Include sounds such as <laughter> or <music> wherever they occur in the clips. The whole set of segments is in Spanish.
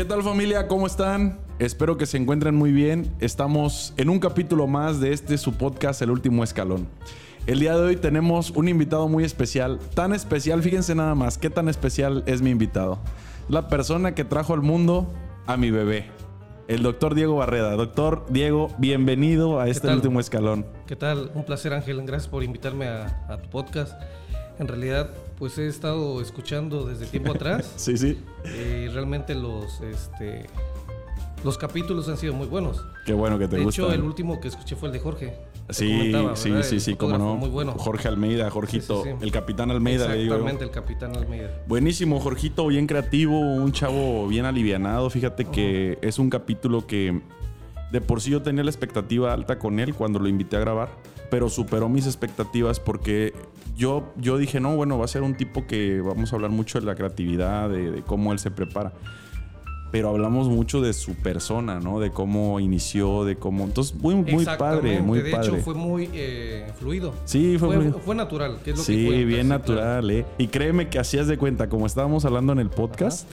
¿Qué tal familia? ¿Cómo están? Espero que se encuentren muy bien. Estamos en un capítulo más de este su podcast El Último Escalón. El día de hoy tenemos un invitado muy especial. Tan especial, fíjense nada más, qué tan especial es mi invitado. La persona que trajo al mundo a mi bebé. El doctor Diego Barreda. Doctor Diego, bienvenido a este último escalón. ¿Qué tal? Un placer, Ángel. Gracias por invitarme a, a tu podcast. En realidad, pues he estado escuchando desde tiempo atrás. <laughs> Sí, sí. y realmente los, este, los capítulos han sido muy buenos. Qué bueno que te de gusta. hecho, el último que escuché fue el de Jorge. Sí, sí, sí, El sí, cómo no. Muy bueno. Jorge Almeida, Jorgito, Sí, sí, sí. el capitán Almeida. le digo yo. Exactamente, el capitán Almeida. Buenísimo, Jorgito, bien creativo, un chavo bien alivianado. Fíjate que es un capítulo que de por sí yo tenía la expectativa alta con él cuando lo invité a grabar, pero superó mis expectativas porque yo, yo dije, no, bueno, va a ser un tipo que vamos a hablar mucho de la creatividad, de, de cómo él se prepara. Pero hablamos mucho de su persona, ¿no? De cómo inició, de cómo... Entonces, muy, muy padre, muy de padre. hecho, fue muy eh, fluido. Sí, fue, Fue, natural, que es lo que Sí, bien natural, ¿eh? Y créeme que hacías de cuenta, como estábamos hablando en el podcast,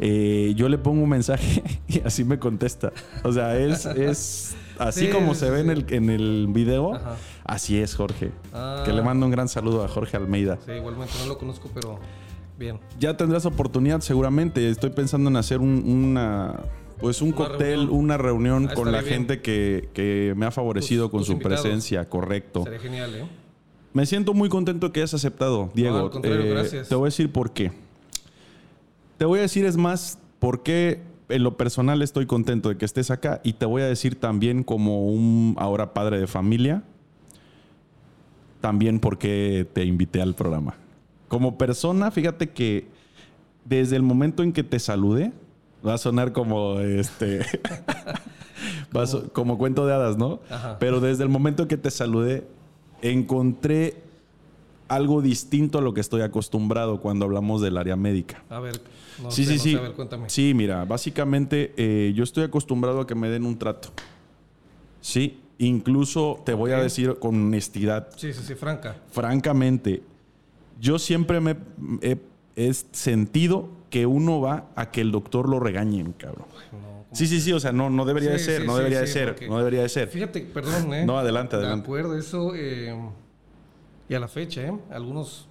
eh, yo le pongo un mensaje <laughs> y así me contesta. O sea, es, es así Sí, como sí, se ve en el, en el video, Ajá. Así es Jorge. Ah. Que le mando un gran saludo a Jorge Almeida. Sí, igualmente no lo conozco, pero bien. Ya tendrás oportunidad seguramente. Estoy pensando en hacer un- una... Pues un Una cóctel, reunión. una reunión Ah, con la bien. gente que, que me ha favorecido Tus- con tus su invitados. presencia, correcto. Sería genial, ¿eh? Me siento muy contento que hayas aceptado, Diego. al contrario, Eh, gracias. Te voy a decir por qué. Te voy a decir, es más, por qué en lo personal estoy contento de que estés acá y te voy a decir también como un ahora padre de familia, también por qué te invité al programa. Como persona, fíjate que desde el momento en que te saludé, va a sonar como este... <laughs> so- como cuento de hadas, ¿no? Ajá. Pero desde el momento que te saludé, encontré algo distinto a lo que estoy acostumbrado cuando hablamos del área médica. A ver, no sí, sé, sí, no sí. a ver, cuéntame. Sí, mira, básicamente eh, yo estoy acostumbrado a que me den un trato. Sí, incluso te voy a decir con honestidad, Sí, sí, sí, franca. francamente, yo siempre me he, he sentido que uno va a que el doctor lo regañen, cabrón. No, Sí, sí, sí, o sea, no, no debería de ser, sí, no sí, debería de ser, no debería de ser. Fíjate, perdón, ¿eh? No, adelante, De adelante. acuerdo, eso. eh, y a la fecha, ¿eh? Algunos.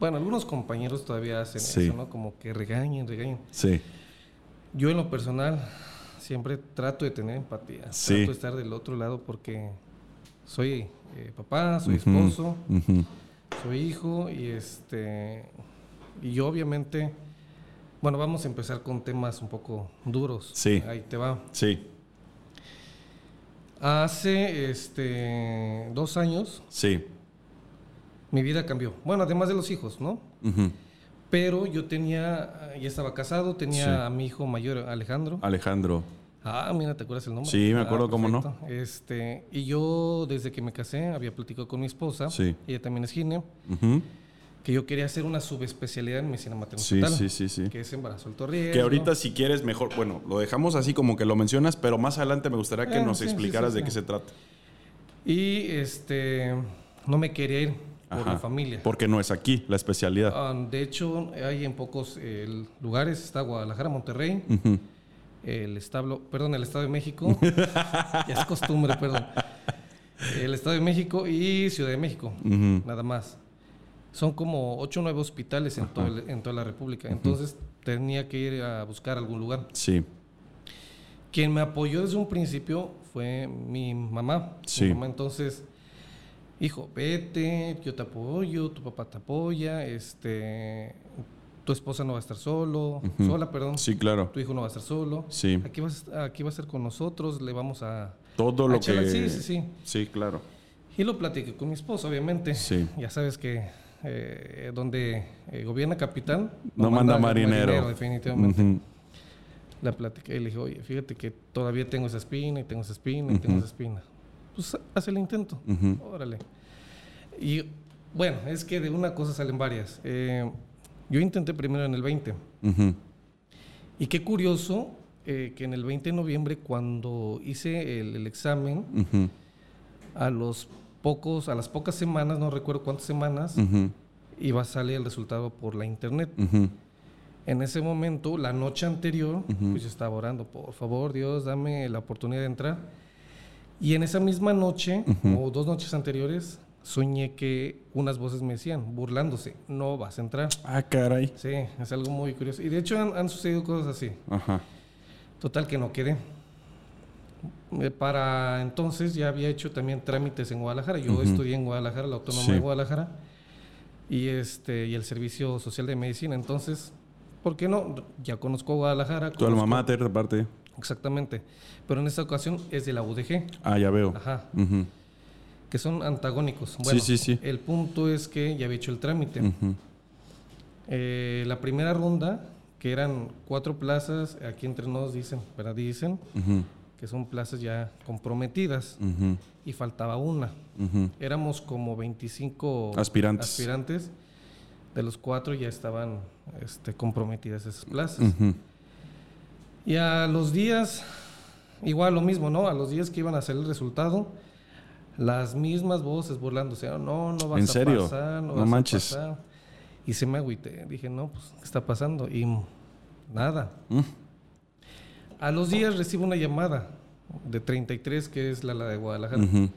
Bueno, algunos compañeros todavía hacen eso, ¿no? Como que regañen, regañen. Sí, Yo, en lo personal, siempre trato de tener empatía. Sí. Trato de estar del otro lado porque soy eh, papá, soy esposo, ujú. soy hijo y este. Y yo, obviamente. Bueno, vamos a empezar con temas un poco duros. Sí. Ahí te va. Sí, Hace este dos años sí. mi vida cambió. Bueno, además de los hijos, ¿no? ujú. Pero yo tenía, ya estaba casado, tenía Sí. a mi hijo mayor, Alejandro. Alejandro. Ah, mira, ¿te acuerdas el nombre? Sí, me Ah, acuerdo, cómo no. Este, y yo desde que me casé había platicado con mi esposa, Sí. ella también es gine, Ujú. que yo quería hacer una subespecialidad en medicina Sí, materno sí, sí, sí. que es embarazo alto riesgo. Que ahorita si quieres mejor, bueno, lo dejamos así como que lo mencionas, pero más adelante me gustaría que Ah, nos sí, sí, explicaras sí, de sí. qué se trata. Y este, no me quería ir por Ajá. la familia. Porque no es aquí la especialidad. Ah, de hecho, hay en pocos eh, lugares, está Guadalajara, Monterrey, el establo, perdón, el Estado de México, <laughs> ya es costumbre, perdón, el Estado de México y Ciudad de México, nada más. Son como ocho o nueve hospitales en, todo el- en toda la República, entonces tenía que ir a buscar algún lugar. Sí, Quien me apoyó desde un principio fue mi mamá. Sí. Mi mamá entonces, hijo, vete, yo te apoyo, tu papá te apoya, este, tu esposa no va a estar solo, sola, perdón. sí, claro. Tu hijo no va a estar solo. Sí. Aquí, vas, aquí va a estar con nosotros, le vamos a... Todo a lo que... Sí, sí, sí. Sí, claro. Y lo platiqué con mi esposa, obviamente. Sí. Ya sabes que eh, donde eh, gobierna capitán... No manda marinero. definitivamente. Ujú. La platiqué y le dije, oye, fíjate que todavía tengo esa espina y tengo esa espina y tengo esa espina. Pues haz el intento. Ujú. Órale. Y bueno, es que de una cosa salen varias. Eh, yo intenté primero en el 20. Ujú. Y qué curioso eh, que en el 20 de noviembre, cuando hice el, el examen, a los pocos, a las pocas semanas, no recuerdo cuántas semanas, iba a salir el resultado por la internet. En ese momento, la noche anterior, pues yo estaba orando, por favor, Dios, dame la oportunidad de entrar. Y en esa misma noche, o dos noches anteriores, soñé que unas voces me decían, burlándose, no vas a entrar. Ah, caray. Sí, es algo muy curioso. Y de hecho han, han sucedido cosas así. Ajá. Total que no quedé. Eh, Para entonces ya había hecho también trámites en Guadalajara. Yo estudié en Guadalajara, la Autónoma Sí. de Guadalajara, y este y el Servicio Social de Medicina. Entonces, ¿por qué no? Ya conozco Guadalajara. Tu alma mater, aparte. Exactamente. Pero en esta ocasión es de la UDG. Ah, ya veo. Ajá. Que son antagónicos. Bueno, sí, sí. El punto es que ya había hecho el trámite. Eh, la primera ronda, que eran cuatro plazas, aquí entre nos dicen, ¿verdad? Dicen que son plazas ya comprometidas y faltaba una. Éramos como 25 Aspirantes. aspirantes, de los cuatro ya estaban este, comprometidas esas plazas. Y a los días, igual lo mismo, ¿no? A los días que iban a hacer el resultado, las mismas voces burlándose, "Oh, no, no vas ¿En a serio? pasar, no, No vas a manches. pasar". Y se me agüité, dije, no, pues, ¿qué está pasando? Y nada. Mm. A los días recibo una llamada de 33, que es la, la de Guadalajara. Ujú.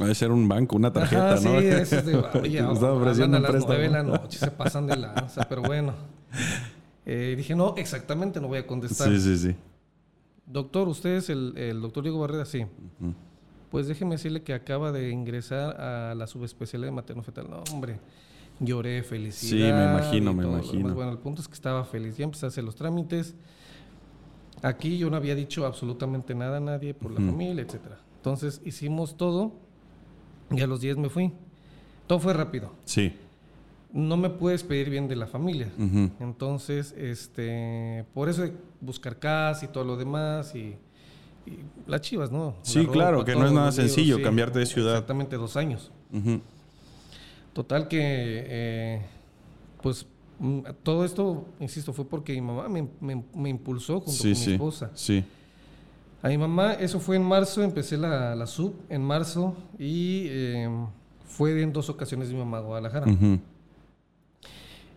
Ha de ser un banco, una tarjeta, Ajá, ¿no? sí, es de, <laughs> oye, ofreciendo a las préstamo. nueve de la noche, se pasan de lanza, pero bueno. <laughs> Eh, dije, no, exactamente, no voy a contestar. Sí, sí, sí. Doctor, ¿usted es el, el doctor Diego Barrera? Sí. Pues déjeme decirle que acaba de ingresar a la subespecialidad de materno-fetal. No, hombre, lloré, felicidad. Sí, me imagino, me imagino. Bueno, el punto es que estaba feliz. Ya empecé a hacer los trámites. Aquí yo no había dicho absolutamente nada a nadie por la familia, etcétera. Entonces hicimos todo y a los 10 me fui. Todo fue rápido. Sí. No me puedes pedir bien de la familia. Entonces, este, por eso buscar casa y todo lo demás y, y las chivas, ¿no? Sí, claro, que no es nada sencillo cambiarte de ciudad. Exactamente, dos años. Total que, eh, pues, mm, todo esto, insisto, fue porque mi mamá me, me- me impulsó junto Sí, con mi sí. esposa. Sí. A mi mamá, eso fue en marzo, empecé la, la sub en marzo y eh, fue en dos ocasiones mi mamá a Guadalajara.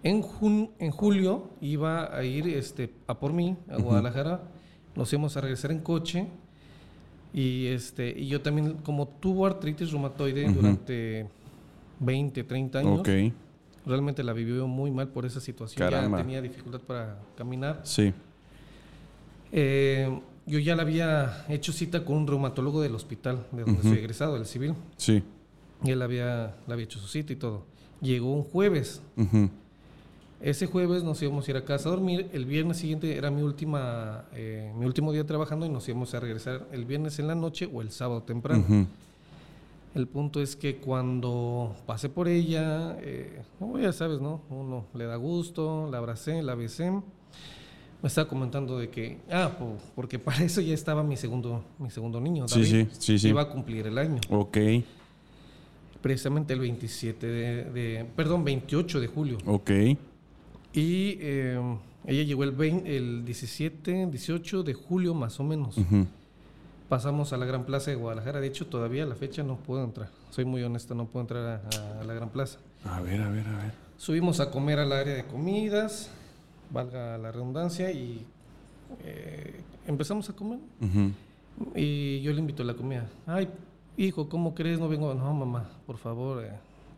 En, jun- en julio iba a ir este, a por mí, a Guadalajara. Nos íbamos a regresar en coche. Y, este, y yo también, como tuvo artritis reumatoide durante 20, 30 años, realmente la vivió muy mal por esa situación. Caramba. Ya tenía dificultad para caminar. Sí. Eh, yo ya le había hecho cita con un reumatólogo del hospital, de donde soy egresado, del civil. Sí. Y él había, le había hecho su cita y todo. Llegó un jueves. Ujú. Ese jueves nos íbamos a ir a casa a dormir. El viernes siguiente era mi última, eh, mi último día trabajando y nos íbamos a regresar el viernes en la noche o el sábado temprano. El punto es que cuando pasé por ella, eh, oh, ya sabes, ¿no? Uno le da gusto, la abracé, la besé. Me estaba comentando de que, ah, po- porque para eso ya estaba mi segundo, mi segudo niño, Sí, David. sí, sí, sí. Iba a cumplir el año. Ok. Precisamente el 27 de, de- perdón, 28 de julio. Ok. Y eh, ella llegó el, 20 el 17, 18 de julio más o menos. Pasamos a la Gran Plaza de Guadalajara. De hecho, todavía a la fecha no puedo entrar. Soy muy honesto, no puedo entrar a, a la Gran Plaza. A ver, a ver, a ver. Subimos a comer al área de comidas, valga la redundancia, y eh, empezamos a comer. Y yo le invito a la comida. Ay, hijo, ¿cómo crees? No vengo. No, mamá, por favor. eh,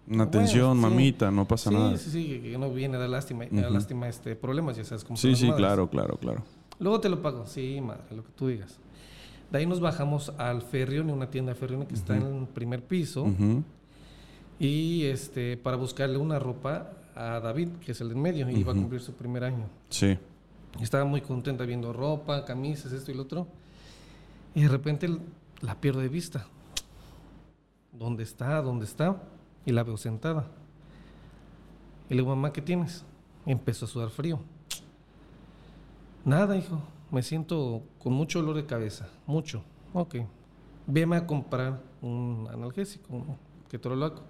Una Bueno, atención, sí. mamita, no pasa sí, nada. sí, sí, que- que no viene a dar lástima, a dar Ujú. lástima este, problemas, ya sabes cómo Sí, sí, madres. claro, claro, claro. Luego te lo pago. Sí, madre, lo que tú digas. De ahí nos bajamos al Ferrione, una tienda de Ferrione que está en el primer piso. Ujú. Y este, para buscarle una ropa a David, que es el de en medio, y iba a cumplir su primer año. Sí. Estaba muy contenta viendo ropa, camisas, esto y lo otro. Y de repente la pierdo de vista. ¿Dónde está? ¿Dónde está? Y la veo sentada. Y le digo, mamá, ¿qué tienes? Y empezó a sudar frío. Nada, hijo. Me siento con mucho dolor de cabeza. Mucho. Ok. Veme a comprar un analgésico, un ketorolaco.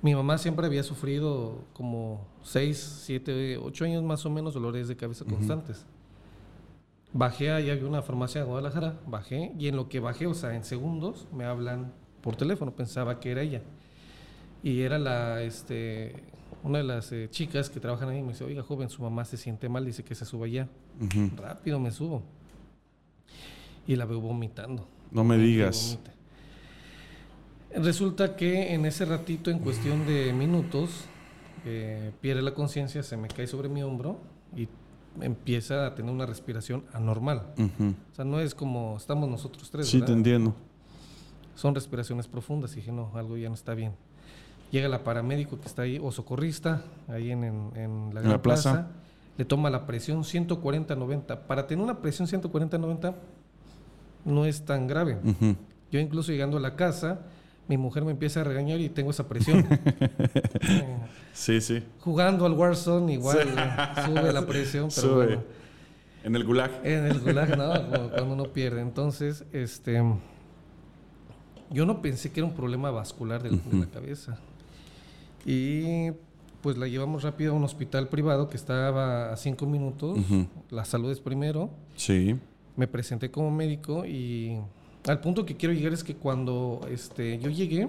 Mi mamá siempre había sufrido como 6, 7, 8 años más o menos dolores de cabeza constantes. Bajé, ahí había una farmacia de Guadalajara, bajé y en lo que bajé, o sea, en segundos, me hablan por teléfono, pensaba que era ella. Y era la, este, una de las eh, chicas que trabajan ahí me dice, oiga, joven, su mamá se siente mal, dice que se suba ya. Rápido me subo. Y la veo vomitando. No me digas. Resulta que en ese ratito, en cuestión de minutos, eh, pierde la conciencia, se me cae sobre mi hombro y empieza a tener una respiración anormal. O sea, no es como estamos nosotros tres. Sí, te ¿verdad? entiendo. Son respiraciones profundas. Y dije, no, algo ya no está bien. Llega la paramédico que está ahí, o socorrista, ahí en, en- en la, gran la plaza. plaza. Le toma la presión 140-90. Para tener una presión 140-90 no es tan grave. Yo incluso llegando a la casa, mi mujer me empieza a regañar y tengo esa presión. Eh, <laughs> Sí, sí. jugando al Warzone igual eh, sube la presión, pero Sube. bueno. En el gulag. En el gulag, ¿no? Como cuando uno pierde. Entonces, este. Yo no pensé que era un problema vascular de, de la cabeza. Y pues la llevamos rápido a un hospital privado que estaba a cinco minutos. La salud es primero. Sí. Me presenté como médico y al punto que quiero llegar es que cuando este, yo llegué,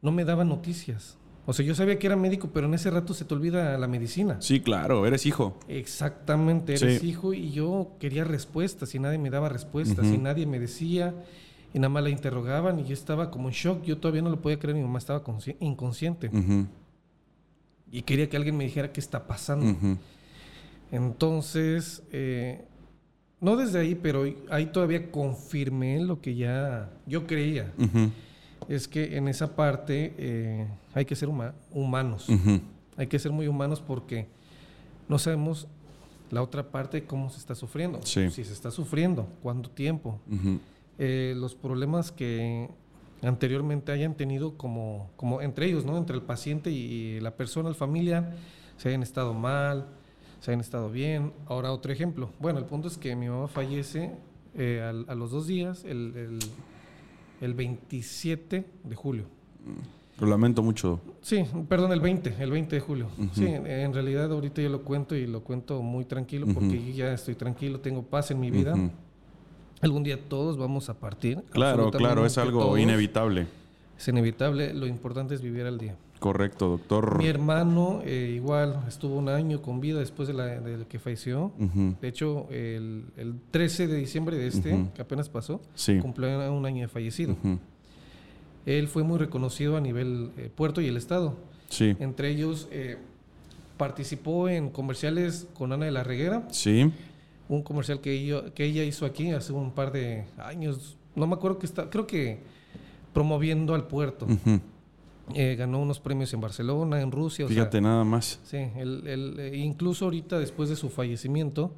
no me daban noticias. O sea, yo sabía que era médico, pero en ese rato se te olvida la medicina. Sí, claro, eres hijo. Exactamente, eres Sí. hijo y yo quería respuestas y nadie me daba respuestas y nadie me decía y nada más la interrogaban y yo estaba como en shock, yo todavía no lo podía creer, mi mamá estaba consci- inconsciente y quería que alguien me dijera qué está pasando. Entonces, eh, no desde ahí, pero ahí todavía confirmé lo que ya yo creía, es que en esa parte eh, hay que ser huma- humanos. Hay que ser muy humanos porque no sabemos la otra parte cómo se está sufriendo. Sí. Si se está sufriendo, cuánto tiempo. Eh, los problemas que anteriormente hayan tenido como, como entre ellos, ¿no? Entre el paciente y la persona, el familiar, se hayan estado mal, se hayan estado bien. Ahora otro ejemplo. Bueno, el punto es que mi mamá fallece eh, al- a los dos días, el, el, el 27 de julio. Lo lamento mucho. Sí, perdón, el 20, el 20 de julio. Ujú. Sí, en realidad ahorita yo lo cuento y lo cuento muy tranquilo porque Ujú. yo ya estoy tranquilo, tengo paz en mi vida. Ujú. Algún día todos vamos a partir. Claro, claro, es algo todos. inevitable. Es inevitable, lo importante es vivir al día. Correcto, doctor. Mi hermano eh, igual estuvo un año con vida después de, la, de que falleció. De hecho, el, el 13 de diciembre de este, que apenas pasó, Sí. cumplió un año de fallecido. Él fue muy reconocido a nivel eh, puerto y el estado. Sí. Entre ellos, eh, participó en comerciales con Ana de la Reguera, Sí. Un comercial que ella, que ella hizo aquí hace un par de años. No me acuerdo que está, creo que promoviendo al puerto. Eh, ganó unos premios en Barcelona, en Rusia. o sea, Fíjate nada más. sí, él- él, eh, incluso ahorita, después de su fallecimiento,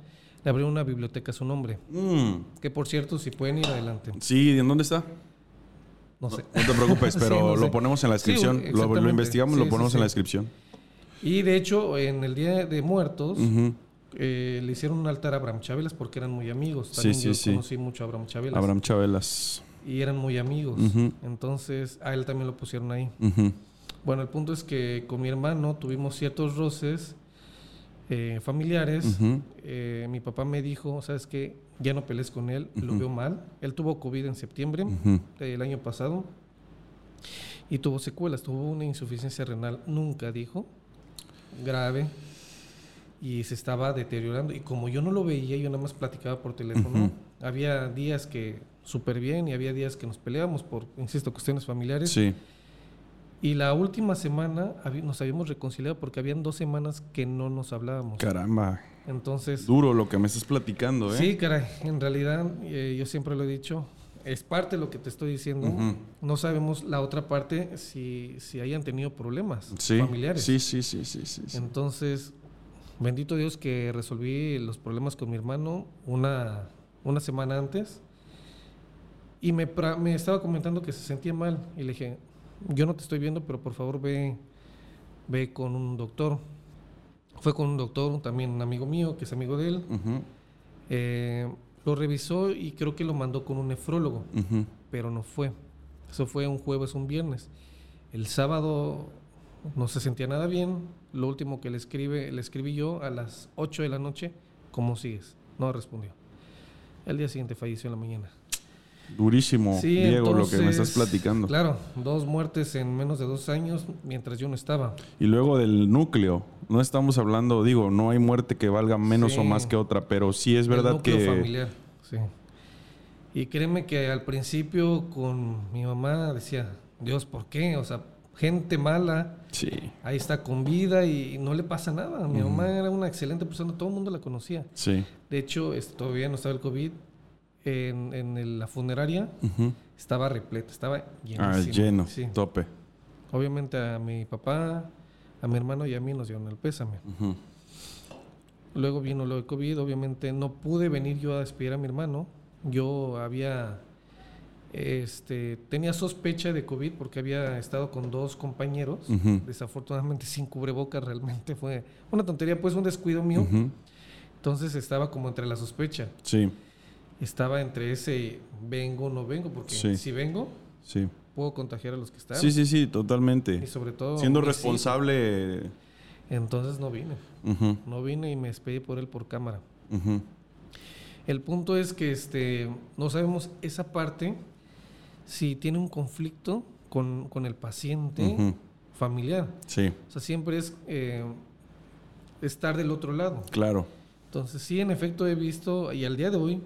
le abrió una biblioteca a su nombre. Mm. Que por cierto, si pueden ir adelante. Sí, ¿en dónde está? No sé. No te preocupes, <laughs> Sí, pero sé. lo ponemos en la Sí, descripción. lo, investigamos, lo Sí, ponemos en la descripción. Y de hecho, en el Día de Muertos. Eh, le hicieron un altar a Abraham Chabelas porque eran muy amigos. Sí, También sí, yo sí. conocí mucho a Abraham Chabelas. Abraham Chabelas. Y eran muy amigos. Entonces, a él también lo pusieron ahí. Bueno, el punto es que con mi hermano tuvimos ciertos roces eh, familiares. Eh, mi papá me dijo, ¿sabes qué? Ya no pelees con él, lo veo mal. Él tuvo COVID en septiembre del año pasado y tuvo secuelas, tuvo una insuficiencia renal, nunca dijo, grave, y se estaba deteriorando. Y como yo no lo veía, yo nada más platicaba por teléfono. Ujú. Había días que súper bien y había días que nos peleábamos por, insisto, cuestiones familiares. Sí. Y la última semana nos habíamos reconciliado porque habían dos semanas que no nos hablábamos. Caramba. Entonces, Duro lo que me estás platicando, ¿eh? sí, caray, en realidad eh, yo siempre lo he dicho, es parte de lo que te estoy diciendo. No sabemos la otra parte si, si hayan tenido problemas Sí. familiares. Sí, sí, sí, sí, sí. sí. Entonces, bendito Dios que resolví los problemas con mi hermano una, una semana antes. Y me, me estaba comentando que se sentía mal. Y le dije, yo no te estoy viendo, pero por favor ve, ve con un doctor. Fue con un doctor, también un amigo mío, que es amigo de él. Eh, lo revisó y creo que lo mandó con un nefrólogo, pero no fue. Eso fue un jueves, un viernes. El sábado no se sentía nada bien. Lo último que le escribe, le escribí yo a las 8 de la noche, ¿cómo sigues? No respondió. El día siguiente falleció en la mañana. Durísimo, Sí, Diego, lo que me estás platicando. Claro, dos muertes en menos de dos años mientras yo no estaba. Y luego del núcleo, no estamos hablando, digo, no hay muerte que valga menos Sí. o más que otra, pero sí es verdad el núcleo que... familiar, sí. Y créeme que al principio con mi mamá decía, Dios, ¿por qué? O sea, gente mala, Sí, ahí está con vida y no le pasa nada. Mi mamá era una excelente persona, todo el mundo la conocía. sí. De hecho, este, todavía no estaba el COVID. En, la funeraria estaba repleta, estaba Ah, llenísimo. lleno, Sí. tope. Obviamente a mi papá, a mi hermano y a mí nos dieron el pésame. Luego vino lo de COVID, obviamente no pude venir yo a despedir a mi hermano. Yo había, este, tenía sospecha de COVID porque había estado con dos compañeros. Desafortunadamente sin cubrebocas realmente fue una tontería, pues un descuido mío. Entonces estaba como entre la sospecha. Sí, Estaba entre ese vengo o no vengo, porque Sí. si vengo sí. puedo contagiar a los que están. Sí, sí, sí, Y totalmente. sobre todo... Siendo responsable... Entonces no vine. No vine y me despedí por él por cámara. El punto es que este, no sabemos esa parte si tiene un conflicto con, con el paciente familiar. Sí, O sea, siempre es eh, estar del otro lado. claro. Entonces, sí, en efecto he visto, y al día de hoy,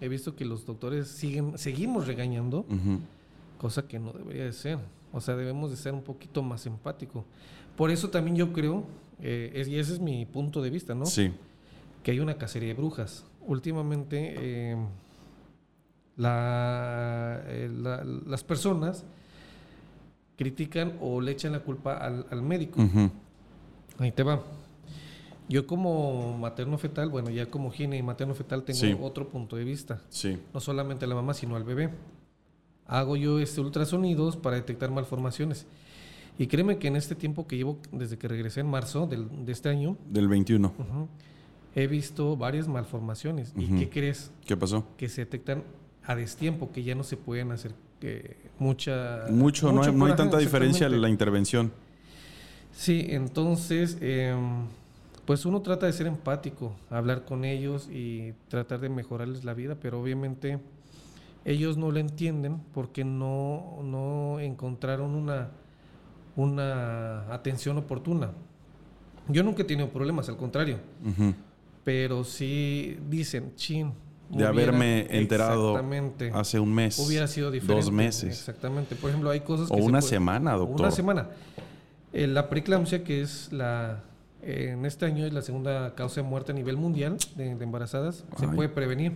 he visto que los doctores siguen, seguimos regañando, cosa que no debería de ser. O sea, debemos de ser un poquito más empático. Por eso también yo creo, eh, es- y ese es mi punto de vista, ¿no? Sí, que hay una cacería de brujas. Últimamente, eh, la- eh, la- las personas critican o le echan la culpa al, al médico. ujú. Ahí te va. Yo como materno fetal, bueno, ya como gine y materno fetal tengo Sí. otro punto de vista. sí. No solamente a la mamá, sino al bebé. Hago yo este ultrasonidos para detectar malformaciones. Y créeme que en este tiempo que llevo desde que regresé en marzo del- de este año, Del 21. Ujú. He visto varias malformaciones. ¿Y qué crees? ¿Qué pasó? Que se detectan a destiempo, que ya no se pueden hacer eh, mucha... Mucho, no hay, no hay tanta diferencia en la intervención. Sí, entonces, em, pues uno trata de ser empático, hablar con ellos y tratar de mejorarles la vida, pero obviamente ellos no lo entienden porque no, no encontraron una, una atención oportuna. Yo nunca he tenido problemas, al contrario. Pero sí dicen, chin. De haberme enterado. Hace un mes. Hubiera sido diferente. Dos meses. Exactamente. Por ejemplo, hay cosas O se una puede- semana, o doctor. Una semana. Eh, la preeclampsia, que es la. eh, en este año es la segunda causa de muerte a nivel mundial de, de embarazadas, se Ay. puede prevenir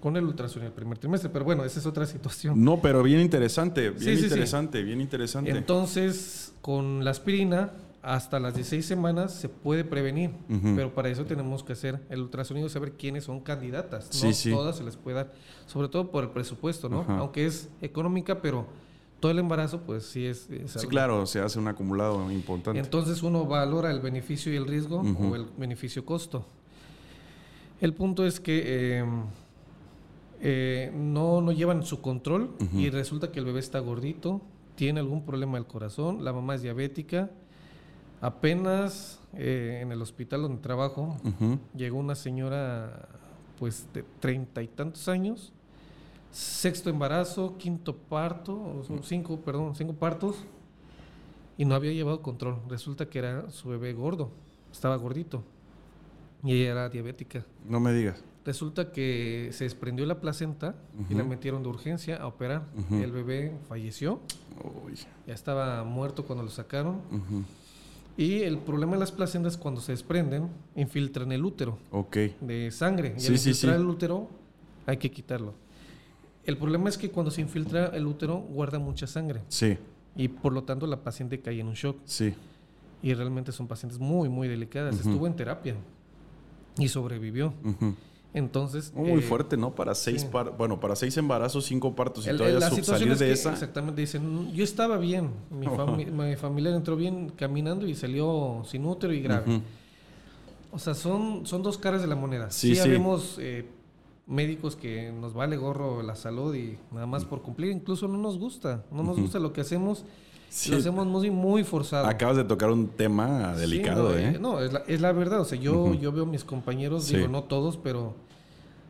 con el ultrasonido el primer trimestre. Pero bueno, esa es otra situación. No, pero bien interesante, bien Sí, sí, sí. interesante, bien interesante. Entonces, con la aspirina, hasta las 16 semanas se puede prevenir, pero para eso tenemos que hacer el ultrasonido, saber quiénes son candidatas. Sí, no sí. todas se les puede dar, sobre todo por el presupuesto, ¿no? Aunque es económica, pero todo el embarazo, pues sí es. es sí, algo. claro, se hace un acumulado importante. Entonces uno valora el beneficio y el riesgo o el beneficio-costo. El punto es que eh, eh, no, no llevan su control y resulta que el bebé está gordito, tiene algún problema del corazón, la mamá es diabética. Apenas eh, en el hospital donde trabajo llegó una señora pues de treinta y tantos años, sexto embarazo, quinto parto, o son cinco, perdón, cinco partos, y no había llevado control. Resulta que era su bebé gordo, estaba gordito, y ella era diabética. No me digas. Resulta que se desprendió la placenta y la metieron de urgencia a operar. El bebé falleció, ya estaba muerto cuando lo sacaron. Y el problema de las placentas cuando se desprenden, infiltran el útero de sangre. Y Sí, al sí, infiltrar sí. el útero, hay que quitarlo. El problema es que cuando se infiltra el útero, guarda mucha sangre. Sí, Y por lo tanto, la paciente cae en un shock. sí. Y realmente son pacientes muy, muy delicadas. Estuvo en terapia y sobrevivió. Ujú. Entonces. Muy eh, fuerte, ¿no? Para seis sí. par- bueno, para seis embarazos, cinco partos y el- todavía salir es de esa. Exactamente, dicen, yo estaba bien, mi, <laughs> fami- mi familiar entró bien caminando y salió sin útero y grave. O sea, son, son dos caras de la moneda. Sí, Sí, sí. habemos eh, médicos que nos vale gorro la salud y nada más por cumplir. Incluso no nos gusta. No nos gusta lo que hacemos. Sí. Lo hacemos muy, muy forzado. Acabas de tocar un tema Sí, delicado, no, ¿eh? No, es la, es la verdad. O sea, yo, yo veo a mis compañeros, Sí. digo, no todos, pero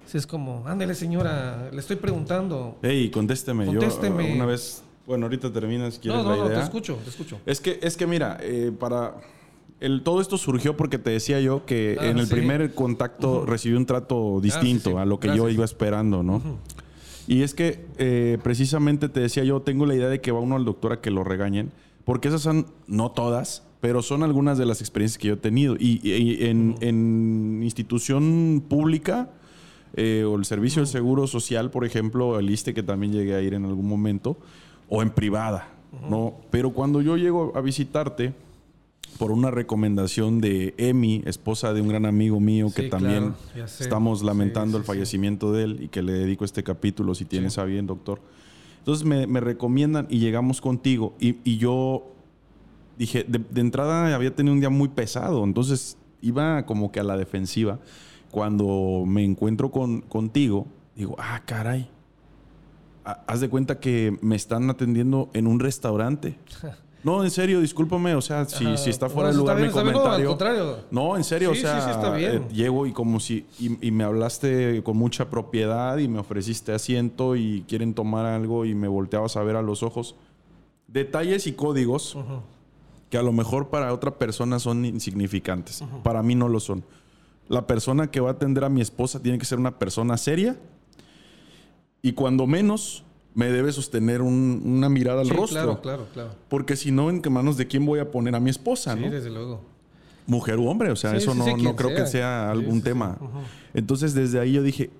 Sí, es como, ándale señora, le estoy preguntando. Ey, contésteme. Contésteme. Yo una vez, bueno, ahorita terminas, ¿quieres No, no, la no, idea? te escucho, te escucho. Es que, es que mira, eh, para... El, todo esto surgió porque te decía yo que Ah, en el sí. primer contacto recibí un trato distinto sí. a lo que yo iba esperando, ¿no? Y es que eh, precisamente te decía yo, tengo la idea de que va uno al doctor a que lo regañen, porque esas son, no todas, pero son algunas de las experiencias que yo he tenido. Y, y- y en, en institución pública eh, o el Servicio del Seguro Social, por ejemplo, el ISTE, que también llegué a ir en algún momento, o en privada, ¿no? Pero cuando yo llego a visitarte, por una recomendación de Emi, esposa de un gran amigo mío que también claro, estamos lamentando sí, el fallecimiento de él y que le dedico este capítulo si tienes a bien, doctor. Entonces me, me recomiendan y llegamos contigo y, y yo dije, de, de entrada había tenido un día muy pesado, entonces iba como que a la defensiva. Cuando me encuentro con, contigo, digo, ah, caray. Ha- Haz de cuenta que me están atendiendo en un restaurante. <laughs> No, en serio, discúlpame, o sea, si, Ajá. si está fuera de lugar bien, mi está bien, no, comentario. al. No, en serio, Sí, o sea, sí, sí, está bien. eh, llego y como si y, y me hablaste con mucha propiedad y me ofreciste asiento y quieren tomar algo y me volteabas a ver a los ojos. Detalles y códigos que a lo mejor para otra persona son insignificantes. Para mí no lo son. La persona que va a atender a mi esposa tiene que ser una persona seria y cuando menos me debe sostener un- una mirada al Sí, rostro. claro, claro, claro. Porque si no, ¿en qué manos de quién voy a poner a mi esposa? Sí, ¿no? desde luego. Mujer u hombre, o sea, Sí, eso sí, no, no creo que sea. algún tema. Entonces, desde ahí yo dije,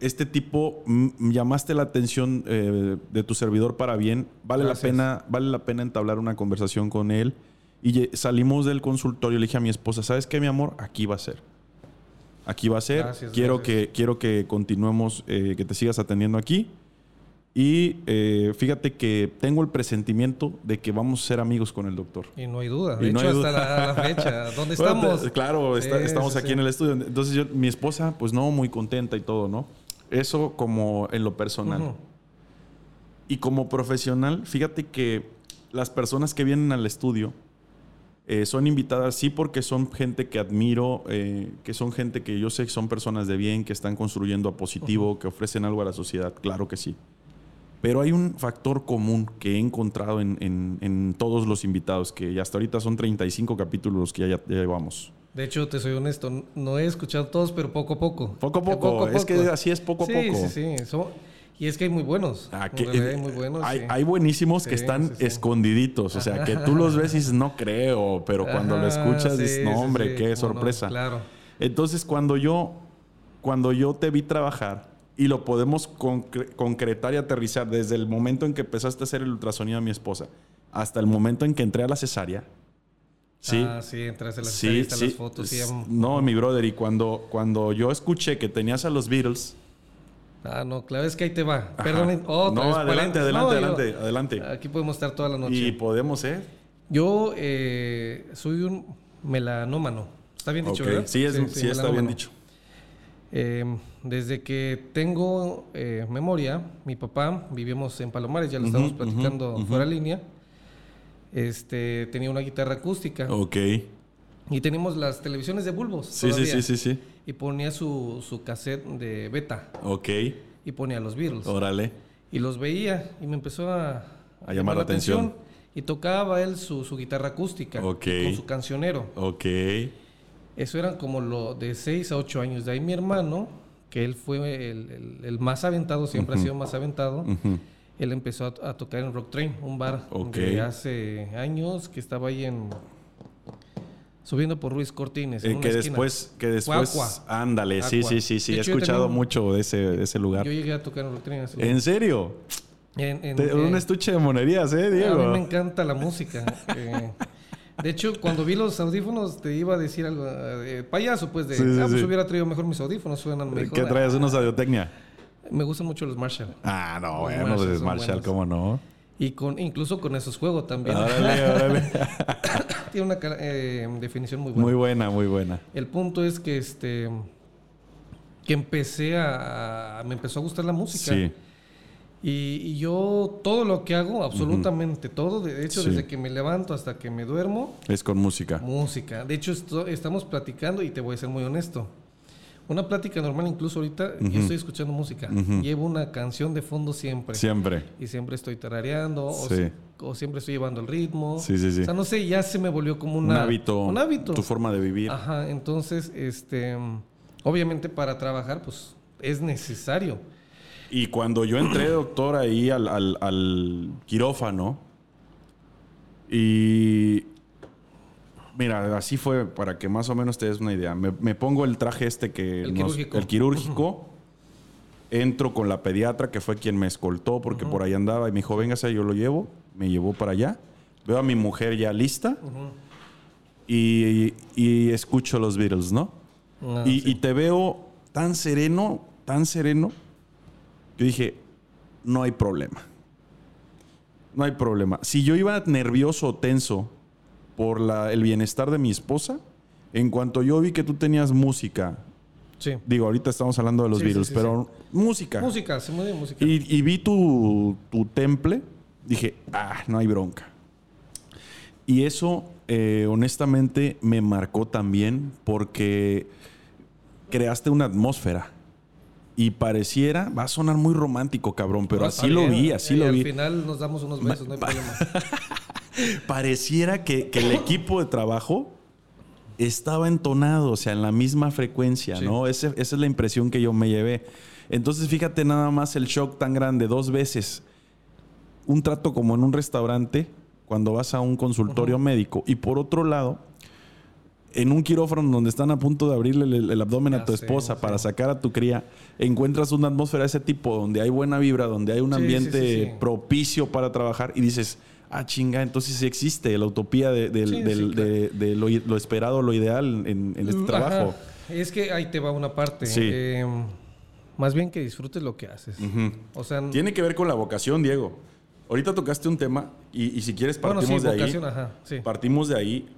este tipo, llamaste la atención eh, de tu servidor para bien, vale la, pena, vale la pena entablar una conversación con él. Y salimos del consultorio, le dije a mi esposa, ¿sabes qué, mi amor? Aquí va a ser. Aquí va a ser. Gracias, quiero, gracias. Que, quiero que continuemos, eh, que te sigas atendiendo aquí. Y eh, fíjate que tengo el presentimiento de que vamos a ser amigos con el doctor. Y no hay duda. Y De no hecho, hay hasta duda. la, la fecha. <laughs> ¿Dónde Bueno, estamos? te- claro, está- Sí, estamos sí, aquí sí. en el estudio. Entonces, yo, mi esposa, pues no, muy contenta y todo, ¿no? Eso como en lo personal. Ujú. Y como profesional, fíjate que las personas que vienen al estudio eh, son invitadas, sí, porque son gente que admiro, eh, que son gente que yo sé que son personas de bien, que están construyendo a positivo, que ofrecen algo a la sociedad, claro que sí. Pero hay un factor común que he encontrado en, en- en todos los invitados, que hasta ahorita son 35 capítulos que ya, ya llevamos. De hecho, te soy honesto, no he escuchado todos, pero poco a poco. Poco a poco, es que así es poco a sí, poco. Sí, sí, Son- y es que hay muy buenos. Ah, que- hay muy buenos. hay, sí. hay buenísimos que están sí, escondiditos, o sea, que tú los ves y dices, no creo, pero cuando lo Ajá, escuchas sí, dices, no hombre, qué no, sorpresa. claro. Entonces, cuando yo, cuando yo te vi trabajar y lo podemos concre- concretar y aterrizar desde el momento en que empezaste a hacer el ultrasonido a mi esposa hasta el momento en que entré a la cesárea, sí, Ah, sí, entras en las, sí, están sí. las fotos. Am- no, mi brother, y cuando, cuando yo escuché que tenías a los Beatles, Ah, no, claro, es que ahí te va. Perdón, otra No, para adelante, adelante. adelante, yo- adelante. Aquí podemos estar toda la noche. y podemos, ¿eh? Yo eh, soy un melanómano. Está bien dicho, ¿verdad? Sí, es, sí, está bien dicho. Eh, desde que tengo eh, memoria, mi papá, vivimos en Palomares, ya lo estamos platicando fuera de línea. Este, tenía una guitarra acústica Ok. y teníamos las televisiones de bulbos. Sí, sí, sí, sí, sí. Y ponía su, su cassette de beta Ok. y ponía los Beatles. Órale. Y los veía y me empezó a, A llamar la atención. Y tocaba él su, su guitarra acústica Ok. con su cancionero. Ok. Eso eran como lo de 6 a 8 años. De ahí mi hermano, que él fue el, el- el más aventado, siempre ha sido más aventado, él empezó a, a tocar en Rock Train, un bar Ok. de hace años que estaba ahí en... Subiendo por Ruiz Cortines. en Eh, una que después, que después, ándale, sí, Aqua. sí, sí, sí, De he escuchado mucho de ese, de ese lugar. Yo llegué a tocar en así. ¿En serio? En- en- Te- un eh, estuche de monerías, ¿eh, A Diego? mí me encanta la música. eh. de hecho, cuando vi los audífonos, te iba a decir algo. eh, payaso, pues, de. Sí, sí, ah, pues sí. hubiera traído mejor mis audífonos, suenan mejor. ¿Qué traes? ¿Unos audiotecnia? Me gustan mucho los Marshall. Ah, no, Los bueno, Marshall pues son Marshall, buenos. ¿cómo no? Y con, incluso con esos juegos también. Órale, órale. <laughs> Tiene una eh, definición muy buena. Muy buena, muy buena. El punto es que este. Que empecé a. Me empezó a gustar la música. Sí. Y, y yo todo lo que hago, absolutamente todo, de hecho, Sí. desde que me levanto hasta que me duermo, Es con música. Música. De hecho, esto- estamos platicando y te voy a ser muy honesto. Una plática normal, incluso ahorita, yo estoy escuchando música. Llevo una canción de fondo siempre. Siempre. Y siempre estoy tarareando. O, Sí. si- o siempre estoy llevando el ritmo. Sí, sí, sí. O sea, no sé, ya se me volvió como Un una, hábito. Un hábito. Tu forma de vivir. Ajá, entonces, este, obviamente para trabajar, pues es necesario. Y cuando yo entré, <clears throat> doctor, ahí al, al- al quirófano, y mira, así fue para que más o menos te des una idea. Me, me pongo el traje este que... El nos- quirúrgico. el quirúrgico. Entro con la pediatra, que fue quien me escoltó, porque por ahí andaba, y me dijo, véngase, yo lo llevo. Me llevó para allá. Veo a mi mujer ya lista. y, y escucho los Beatles, ¿no? Ah, y, sí. y te veo tan sereno, tan sereno, que dije, no hay problema. No hay problema. Si yo iba nervioso o tenso por la- el bienestar de mi esposa, en cuanto yo vi que tú tenías música, Sí. digo, ahorita estamos hablando de los Sí, Beatles, sí, pero música. Música, se mueve música. Y, y vi tu, tu temple, dije, ah, no hay bronca. Y eso, eh, honestamente, me marcó también porque creaste una atmósfera. Y pareciera, va a sonar muy romántico, cabrón, pero así está lo bien. vi, así Y lo al vi. final nos damos unos besos, no hay <laughs> problema. Pareciera que, que el equipo de trabajo estaba entonado, o sea, en la misma frecuencia, Sí. ¿no? Ese- esa es la impresión que yo me llevé. Entonces, fíjate nada más el shock tan grande, dos veces. Un trato como en un restaurante, cuando vas a un consultorio médico, y por otro lado, en un quirófano donde están a punto de abrirle el, el abdomen a tu esposa para sacar a tu cría, encuentras una atmósfera de ese tipo, donde hay buena vibra, donde hay un ambiente sí, sí. propicio para trabajar, y dices, ah, chinga, entonces sí existe la utopía de, del- Sí, del- sí, claro. de- de lo, lo esperado, lo ideal en, en este Ajá. trabajo. Es que ahí te va una parte. Sí. Eh, más bien que disfrutes lo que haces. O sea, Tiene que ver con la vocación, Diego. Ahorita tocaste un tema y, y si quieres bueno, partimos sí, de ahí. vocación, ajá, sí. Partimos de ahí.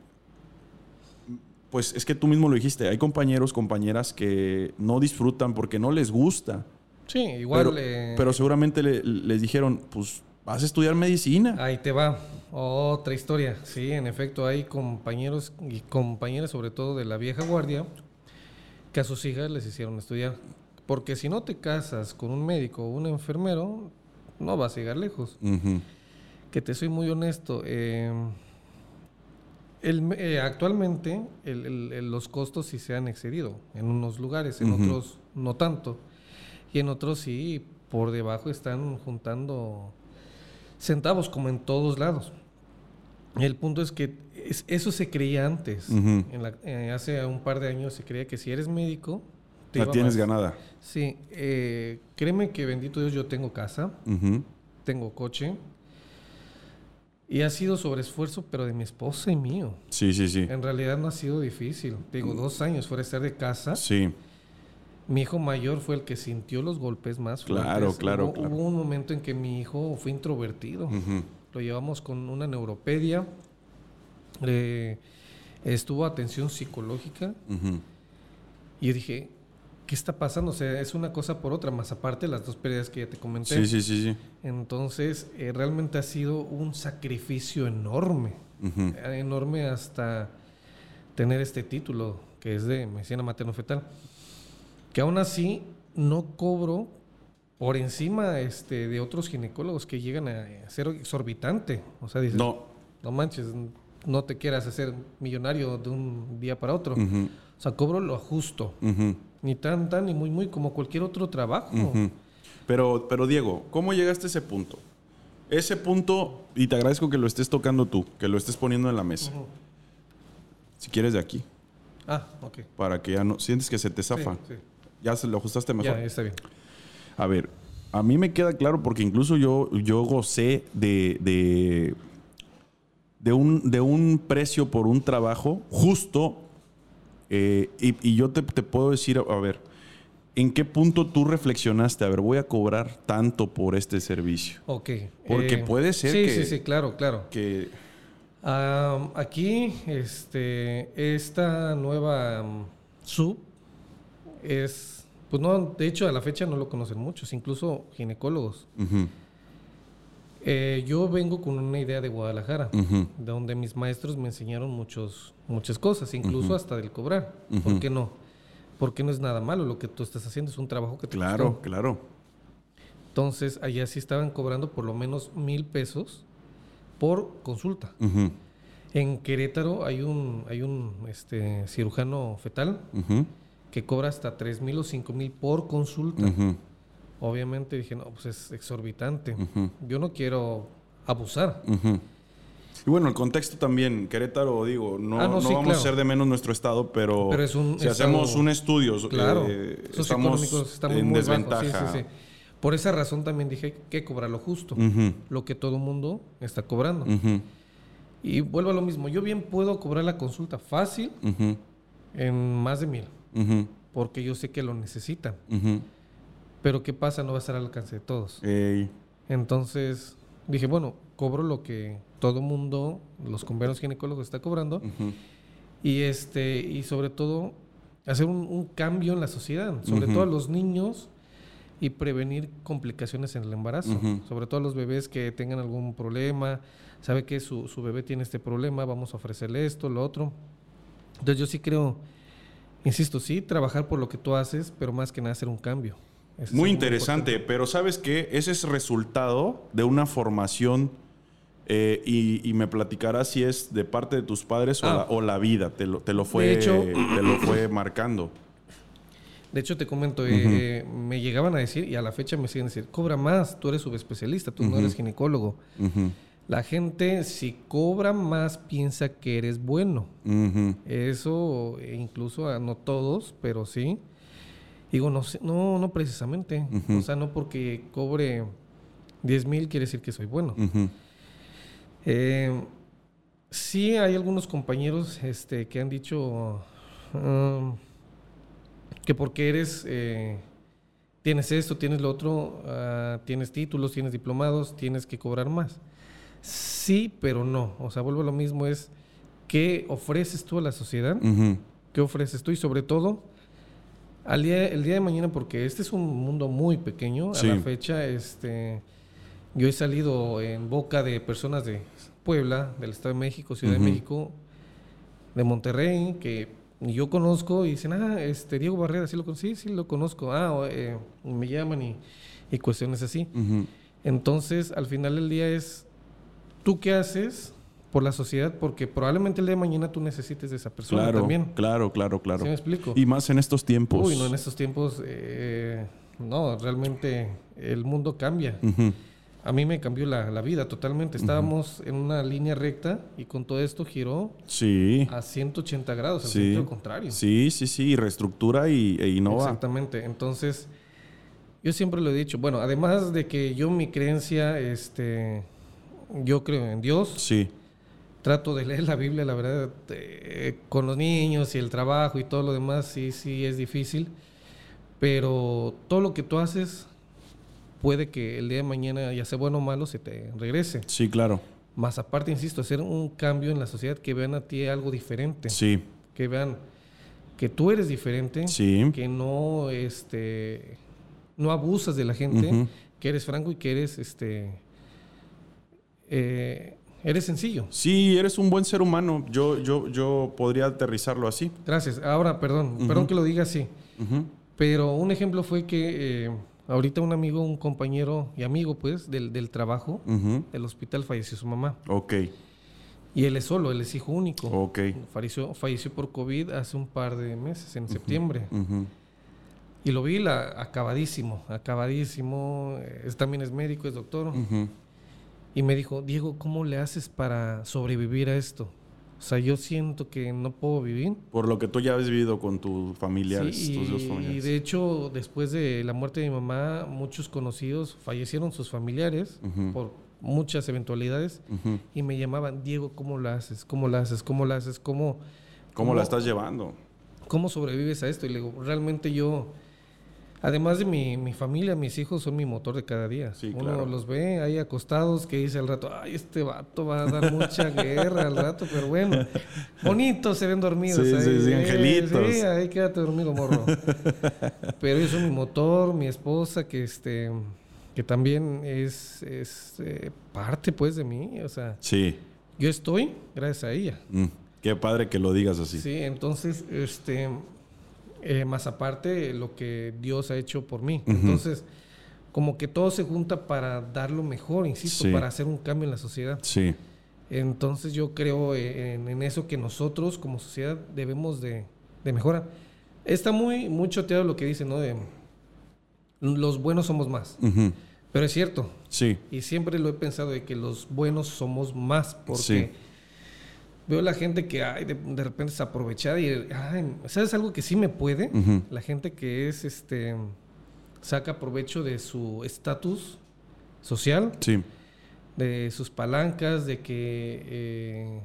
Pues es que tú mismo lo dijiste. Hay compañeros, compañeras que no disfrutan porque no les gusta. Sí, igual. pero, eh, pero seguramente le- les dijeron, pues vas a estudiar medicina. Ahí te va. Otra historia. Sí, en efecto, hay compañeros y compañeras, sobre todo de la vieja guardia, que a sus hijas les hicieron estudiar. Porque si no te casas con un médico o un enfermero, no vas a llegar lejos. Que te soy muy honesto. eh, el eh, actualmente el- el- el- los costos sí se han excedido en unos lugares, en otros no tanto. Y en otros sí, por debajo están juntando centavos como en todos lados. El punto es que es- eso se creía antes. Ujú. En la- eh, hace un par de años se creía que si eres médico... te La iba tienes más. ganada. Sí, eh, créeme que bendito Dios yo tengo casa, tengo coche. Y ha sido sobreesfuerzo, pero de mi esposa y mío. Sí, sí, sí. En realidad no ha sido difícil. Digo, dos años fuera de estar de casa. Sí. Mi hijo mayor fue el que sintió los golpes más fuertes. Claro, claro, Hubo, claro. hubo un momento en que mi hijo fue introvertido. Lo llevamos con una neuropedia. Eh, estuvo atención psicológica. Y yo dije, ¿qué está pasando? O sea, es una cosa por otra, más aparte las dos pérdidas que ya te comenté. Sí, sí, sí, sí. Entonces, eh, realmente ha sido un sacrificio enorme. Enorme hasta tener este título, que es de medicina materno-fetal. Que aún así no cobro por encima este, de otros ginecólogos que llegan a ser exorbitante. O sea, dices, no, No. manches, no te quieras hacer millonario de un día para otro. O sea, cobro lo justo. Ni tan, tan, ni muy, muy como cualquier otro trabajo. Pero, pero Diego, ¿cómo llegaste a ese punto? Ese punto, y te agradezco que lo estés tocando tú, que lo estés poniendo en la mesa. Si quieres de aquí, Ah, ok. para que ya no sientes que se te zafa. Sí, sí. Ya se lo ajustaste mejor. Ya, está bien. A ver, a mí me queda claro porque incluso yo, yo gocé de, de, de un, de un precio por un trabajo justo. eh, y, y yo te, te puedo decir, a ver, ¿en qué punto tú reflexionaste? A ver, voy a cobrar tanto por este servicio. Ok. Porque eh, puede ser sí, que- Sí, sí, claro, claro. Que, Am, aquí, este, esta nueva am, sub es, pues no, de hecho a la fecha no lo conocen muchos, incluso ginecólogos. Eh, yo vengo con una idea de Guadalajara, ujú, donde mis maestros me enseñaron muchos, muchas cosas, incluso hasta del cobrar. ¿Por qué no? Porque no es nada malo lo que tú estás haciendo, es un trabajo que te Claro, claro. Entonces, allá sí estaban cobrando por lo menos mil pesos por consulta. En Querétaro hay un, hay un este, cirujano fetal que cobra hasta tres mil o cinco mil por consulta. Obviamente dije, no, pues es exorbitante. Yo no quiero abusar. Y bueno, el contexto también, Querétaro, digo, no, Ah, no, no sí, vamos claro. a ser de menos nuestro estado, pero, Pero es un si estado- hacemos un estudio, Claro, eh, estamos en muy desventaja. Sí, sí, sí. Por esa razón también dije que cobrar lo justo, lo que todo mundo está cobrando. Y vuelvo a lo mismo, yo bien puedo cobrar la consulta fácil en más de mil, ujú, porque yo sé que lo necesitan. ujú. Pero ¿qué pasa? No va a estar al alcance de todos. Ey, Entonces dije, bueno, cobro lo que todo mundo, los convenios ginecólogos está cobrando ujú, y este y sobre todo hacer un, un cambio en la sociedad, sobre todo a los niños y prevenir complicaciones en el embarazo, Ujú. sobre todo a los bebés que tengan algún problema, sabe que su, su bebé tiene este problema, vamos a ofrecerle esto, lo otro. Entonces yo sí creo, insisto, sí, trabajar por lo que tú haces, pero más que nada hacer un cambio. Eso Muy interesante, pero ¿sabes qué? Ese es resultado de una formación eh, y, y me platicarás si es de parte de tus padres o, Ah. la, o la vida, te lo, te lo fue, hecho- te lo fue <coughs> marcando. De hecho, te comento, eh, eh, me llegaban a decir, y a la fecha me siguen diciendo, cobra más, tú eres subespecialista, tú no eres ginecólogo. Ujú, La gente, si cobra más, piensa que eres bueno. Eso, eh, incluso a no todos, pero sí. Digo, no, sé- no, no precisamente. O sea, no porque cobre 10 mil quiere decir que soy bueno. Eh, sí hay algunos compañeros este, que han dicho um, que porque eres, eh, tienes esto, tienes lo otro, ah, tienes títulos, tienes diplomados, tienes que cobrar más. Sí, pero no. O sea, vuelvo a lo mismo, es qué ofreces tú a la sociedad, qué ofreces tú y sobre todo al día, el día de mañana, porque este es un mundo muy pequeño, Sí. a la fecha, este, yo he salido en boca de personas de Puebla, del Estado de México, Ciudad de México, de Monterrey, que yo conozco y dicen, ah, este, Diego Barrera, sí lo conozco, sí, sí lo conozco, ah, eh, me llaman y, y cuestiones así. Entonces, al final del día es, ¿tú qué haces por la sociedad? Porque probablemente el día de mañana tú necesites de esa persona Claro, también. claro, claro, claro. ¿Sí me explico? Y más en estos tiempos. Uy, no, en estos tiempos, eh, no, realmente el mundo cambia. A mí me cambió la, la vida totalmente. Estábamos en una línea recta y con todo esto giró Sí. a 180 grados, al Sí. sentido contrario. Sí, sí, sí, y reestructura y, e innova. Exactamente. Entonces, yo siempre lo he dicho. Bueno, además de que yo mi creencia, este, yo creo en Dios. Sí. Trato de leer la Biblia, la verdad, eh, con los niños y el trabajo y todo lo demás, sí, sí es difícil. Pero todo lo que tú haces puede que el día de mañana, ya sea bueno o malo, se te regrese. Sí, claro. Más aparte, insisto, hacer un cambio en la sociedad, que vean a ti algo diferente. Sí, Que vean que tú eres diferente, sí. que no, este, no abusas de la gente, que eres franco y que eres, este, eh, eres sencillo. Sí, eres un buen ser humano. Yo, yo, yo podría aterrizarlo así. Gracias. Ahora, perdón, perdón que lo diga así, pero un ejemplo fue que eh, ahorita un amigo, un compañero y amigo, pues, del, del trabajo, ujú. del hospital, falleció su mamá. Ok, Y él es solo, él es hijo único. ok. Falleció, falleció por COVID hace un par de meses, en septiembre. Y lo vi la, acabadísimo, acabadísimo. Es, también es médico, es doctor. Y me dijo, Diego, ¿cómo le haces para sobrevivir a esto? O sea, yo siento que no puedo vivir. Por lo que tú ya has vivido con tus familiares, Sí, tus dos y, y familiares. de hecho, después de la muerte de mi mamá, muchos conocidos fallecieron sus familiares por muchas eventualidades Ujú. y me llamaban, Diego, ¿cómo la haces? ¿Cómo la haces? ¿Cómo la haces? ¿Cómo, ¿Cómo la estás llevando? ¿Cómo sobrevives a esto? Y le digo, realmente yo, además de mi, mi familia, mis hijos son mi motor de cada día. Sí, Uno claro. los ve ahí acostados que dice al rato, ay, este vato va a dar mucha guerra al rato, pero bueno, <laughs> bonitos se ven dormidos. Sí, ahí, sí, sí, angelitos. Sí, ahí quédate dormido, morro. pero ellos son mi motor, mi esposa, que este que también es, es eh, parte pues de mí, o sea, Sí. yo estoy gracias a ella. Mm, Qué padre que lo digas así. Sí, entonces, este, eh, más aparte lo que Dios ha hecho por mí. Entonces, como que todo se junta para dar lo mejor, insisto, Sí. para hacer un cambio en la sociedad. Sí. Entonces yo creo en, en eso que nosotros como sociedad debemos de, de mejorar. Está muy, muy choteado lo que dicen, ¿no? De los buenos somos más. Ujú. Pero es cierto. Sí. Y siempre lo he pensado de que los buenos somos más. Porque Sí. Veo la gente que ay, de, de repente se aprovecha y ay, ¿sabes algo que sí me puede? La gente que es este saca provecho de su estatus social Sí. de sus palancas, de que eh,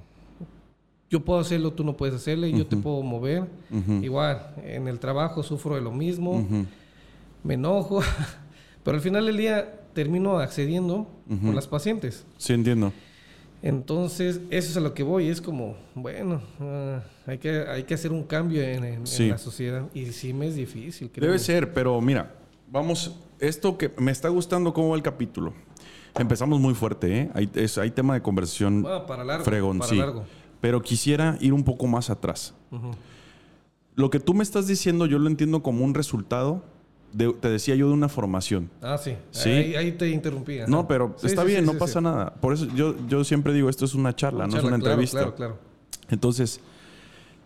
yo puedo hacerlo, tú no puedes hacerlo, y yo te puedo mover. Igual, en el trabajo sufro de lo mismo, me enojo, <laughs> pero al final del día termino accediendo por las pacientes. Sí, entiendo. Entonces, eso es a lo que voy, es como, bueno, ah, hay, que, hay que hacer un cambio en, en- en Sí. la sociedad. Y sí me es difícil. Debe créeme. ser, pero mira, vamos, esto que me está gustando cómo va el capítulo. Empezamos muy fuerte, ¿eh? Hay, es- hay tema de conversación Ah, para largo. fregón, para sí. largo. Pero quisiera ir un poco más atrás. Lo que tú me estás diciendo yo lo entiendo como un resultado, de, te decía yo, de una formación. Ah, sí. Sí. Ahí, ahí te interrumpí. ajá. No, pero Sí, está sí, bien, no pasa nada. Por eso yo, yo siempre digo, esto es una charla, no es una claro, entrevista. Claro, claro. Entonces,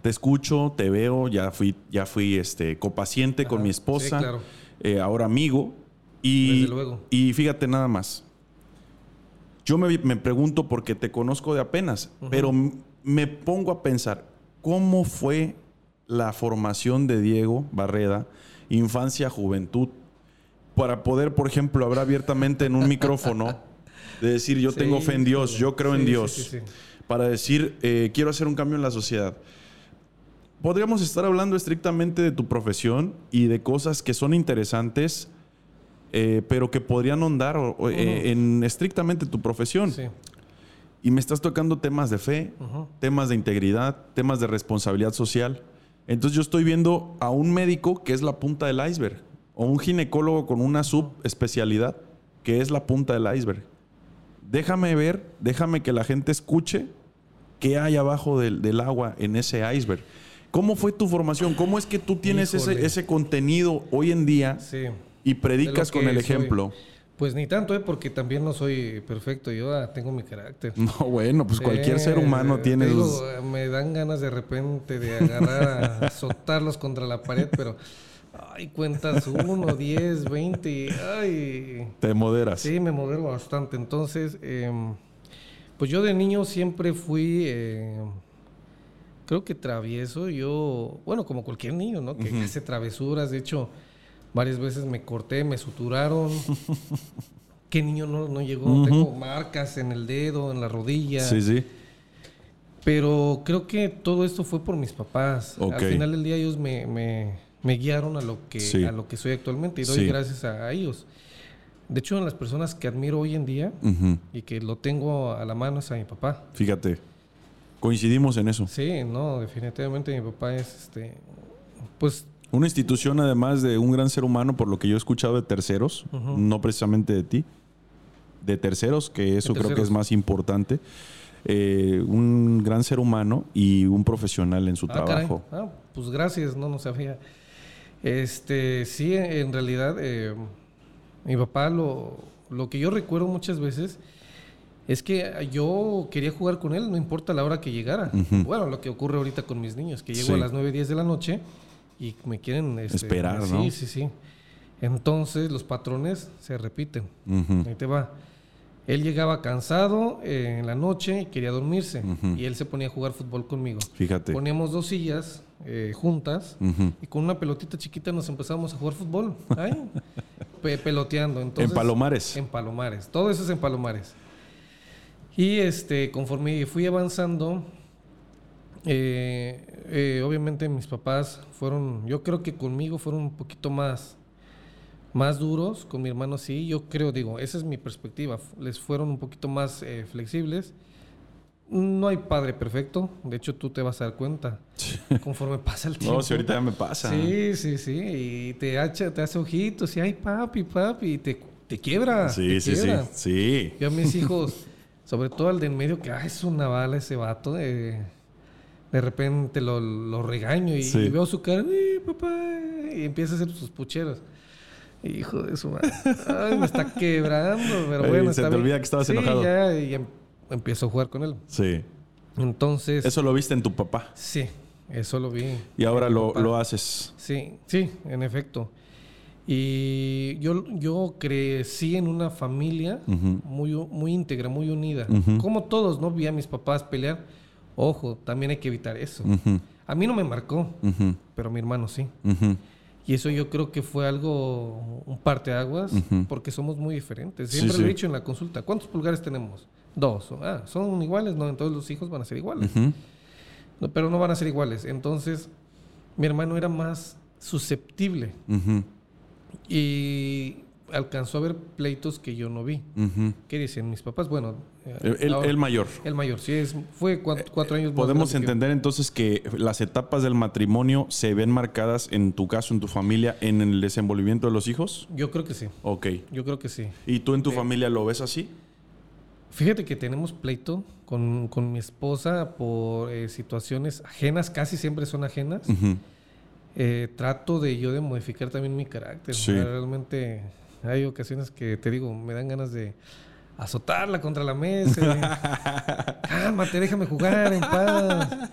te escucho, te veo, ya fui, ya fui este, copaciente con mi sí, esposa, claro. eh, ahora amigo. Y, Desde luego. y fíjate nada más. Yo me, me pregunto porque te conozco de apenas, pero me pongo a pensar, ¿cómo fue la formación de Diego Barreda, infancia, juventud, para poder, por ejemplo, hablar abiertamente en un micrófono, de decir, yo Sí, tengo fe en Dios, yo creo Sí, en Dios, sí, para decir, eh, quiero hacer un cambio en la sociedad? Podríamos estar hablando estrictamente de tu profesión y de cosas que son interesantes, eh, pero que podrían ahondar o- o, eh, en estrictamente tu profesión. Y me estás tocando temas de fe, temas de integridad, temas de responsabilidad social. Entonces yo estoy viendo a un médico que es la punta del iceberg, o un ginecólogo con una subespecialidad que es la punta del iceberg. Déjame ver, déjame que la gente escuche qué hay abajo del, del agua en ese iceberg. ¿Cómo fue tu formación? ¿Cómo es que tú tienes ese, contenido hoy en día Sí. y predicas con el soy. ejemplo? Pues ni tanto, ¿eh? Porque también no soy perfecto. Yo ah, tengo mi carácter. No, bueno, pues cualquier ser humano te tiene digo, sus- eh, Me dan ganas de repente de agarrar a <laughs> azotarlos contra la pared, pero... Ay, cuentas uno, diez, veinte y... Ay... Te moderas. Sí, me modelo bastante. Entonces, em, pues yo de niño siempre fui, em, creo que travieso. Yo, bueno, como cualquier niño, ¿no? Que hace travesuras. De hecho, varias veces me corté, me suturaron. <laughs> ¿Qué niño no, no llegó? Tengo marcas en el dedo, en la rodilla. Sí, sí. Pero creo que todo esto fue por mis papás. Ok. Al final del día ellos me, me- me guiaron a lo, que, Sí. a lo que soy actualmente y doy Sí. gracias a ellos. De hecho, las personas que admiro hoy en día y que lo tengo a la mano es a mi papá. Fíjate, coincidimos en eso. Sí, no, definitivamente mi papá es este, pues Una institución, además de un gran ser humano, por lo que yo he escuchado de terceros, no precisamente de ti, de terceros, que eso creo que es más importante. Eh, un gran ser humano y un profesional en su Ah, trabajo. Ah, pues gracias, no, no sabía. Este, sí, en realidad, eh, mi papá lo, lo que yo recuerdo muchas veces es que yo quería jugar con él, no importa la hora que llegara. Bueno, lo que ocurre ahorita con mis niños, que llego Sí. a las 9, 10 de la noche y me quieren... este, Esperar, sí, ¿no? Sí, sí, Entonces los patrones se repiten. Ujú. Ahí te va. Él llegaba cansado eh, en la noche y quería dormirse. Y él se ponía a jugar fútbol conmigo. Fíjate. Poníamos dos sillas eh, juntas Ujú. y con una pelotita chiquita nos empezamos a jugar fútbol. Ay, <laughs> pe- peloteando. Entonces, en Palomares. En Palomares. Todo eso es en Palomares. Y este, conforme fui avanzando, eh, eh, obviamente mis papás fueron, yo creo que conmigo fueron un poquito más, más duros, con mi hermano sí, yo creo, digo, esa es mi perspectiva, les fueron un poquito más eh, flexibles. No hay padre perfecto, de hecho tú te vas a dar cuenta conforme pasa el tiempo. <laughs> No, si ahorita ya me pasa. Sí, sí, sí. Y te, hacha, te hace ojitos y ay, papi, papi. Y te, te quiebra. Sí, te sí, sí. quiebra. Sí. Yo a mis hijos, sobre todo al de en medio, que ay, es una bala ese vato. eh, de repente lo, lo regaño y, Sí. y veo su cara, "Eh, papá, y empieza a hacer sus pucheros. Hijo de su madre. Ay, me está quebrando, pero <laughs> bueno. se está te bien. olvida que estabas Sí, enojado. ya, y em- empiezo a jugar con él. Sí. Entonces, Eso lo viste en tu papá. sí, eso lo vi. Y ahora lo, lo haces. Sí, sí, en efecto. Y yo, yo crecí en una familia Ujú. muy, muy íntegra, muy unida. Como todos, ¿no? Vi a mis papás pelear. Ojo, también hay que evitar eso. A mí no me marcó, pero a mi hermano sí. Y eso yo creo que fue algo, un parteaguas, porque somos muy diferentes. Siempre sí. lo he dicho en la consulta. ¿Cuántos pulgares tenemos? Dos. Ah, son iguales, no, entonces los hijos van a ser iguales. No, pero no van a ser iguales. Entonces, mi hermano era más susceptible y alcanzó a ver pleitos que yo no vi. ¿Qué dicen mis papás? Bueno, eh, El, el- ahora- el mayor. el mayor, sí, es, fue cuat- cuatro, años más Podemos que entender entonces que las etapas del matrimonio se ven marcadas en tu caso, en tu familia, en el desenvolvimiento de los hijos. Yo creo que sí, Ok. yo creo que sí. ¿Y tú en tu Sí. familia lo ves así? Fíjate que tenemos pleito con, con mi esposa por eh, situaciones ajenas, casi siempre son ajenas. Eh, trato de yo de modificar también mi carácter. Sí. Realmente hay ocasiones que te digo, me dan ganas de azotarla contra la mesa. de, <laughs> Cálmate, déjame jugar en paz.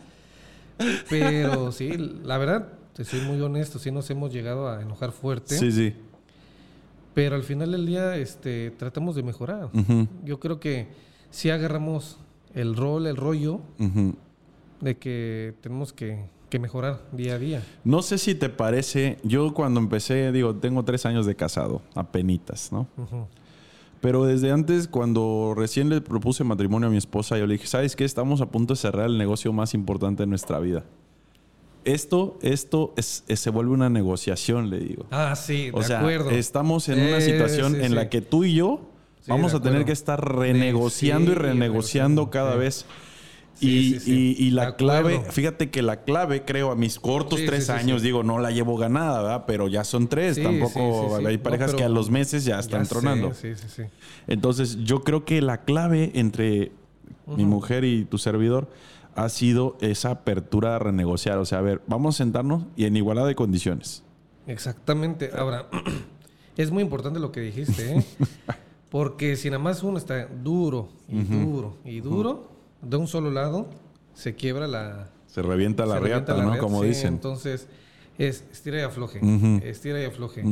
Pero sí, la verdad, te soy muy honesto, sí nos hemos llegado a enojar fuerte. Sí, sí. Pero al final del día, este, tratamos de mejorar. Yo creo que si agarramos el rol, el rollo de que tenemos que, que mejorar día a día. No sé si te parece, yo cuando empecé, digo, tengo tres años de casado, apenitas, ¿no? Pero desde antes, cuando recién le propuse matrimonio a mi esposa, yo le dije, ¿sabes qué? Estamos a punto de cerrar el negocio más importante de nuestra vida. Esto, esto es, es- se vuelve una negociación, le digo. Ah, sí, de O sea, acuerdo. estamos en una situación sí, en sí. la que tú y yo Sí, vamos de a tener que estar renegociando y renegociando cada vez. Sí, y, sí, sí. y- y De la clave, fíjate que la clave, creo, a mis cortos tres años, digo, no la llevo ganada, ¿verdad? Pero ya son tres. Tampoco hay No, parejas que a los meses ya están sé, tronando. Sí, sí, sí. Entonces, yo creo que la clave entre mi mujer y tu servidor ha sido esa apertura a renegociar. O sea, a ver, vamos a sentarnos y en igualdad de condiciones. Exactamente. Ahora, <clears throat> es muy importante lo que dijiste, ¿eh? <laughs> Porque si nada más uno está duro y duro y duro, de un solo lado, se quiebra la... Se revienta la se revienta riata, la ¿no? Como Sí, dicen. Entonces, es estira y afloje. Ujú. Estira y afloje.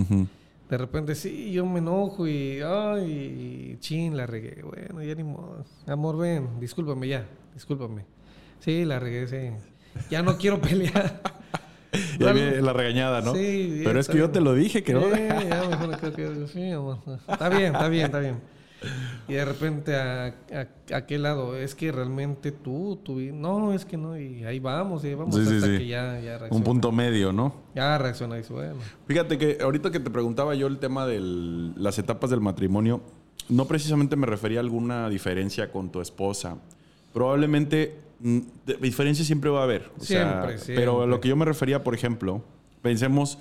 De repente, sí, yo me enojo y, ay, chin, la regué. Bueno, ya ni modo. Amor, ven, discúlpame ya, discúlpame. Sí, la regué, sí. Ya no quiero pelear. Y ahí Dale. viene la regañada, ¿no? Sí, Pero es que yo te lo dije, que no. Sí, ya mejor creo que sí, amor. Está bien, está bien, está bien. Y de repente a, a, a qué lado, es que realmente tú, tú, no, es que no, y ahí vamos, y ahí vamos Sí, hasta sí. que ya, ya reacciona. Un punto medio, ¿no? Ya reacciona y bueno. Fíjate que ahorita que te preguntaba yo el tema de las etapas del matrimonio, no precisamente me refería a alguna diferencia con tu esposa. Probablemente mm, diferencia siempre va a haber. o sea, Siempre, siempre. Pero a lo que yo me refería, por ejemplo, pensemos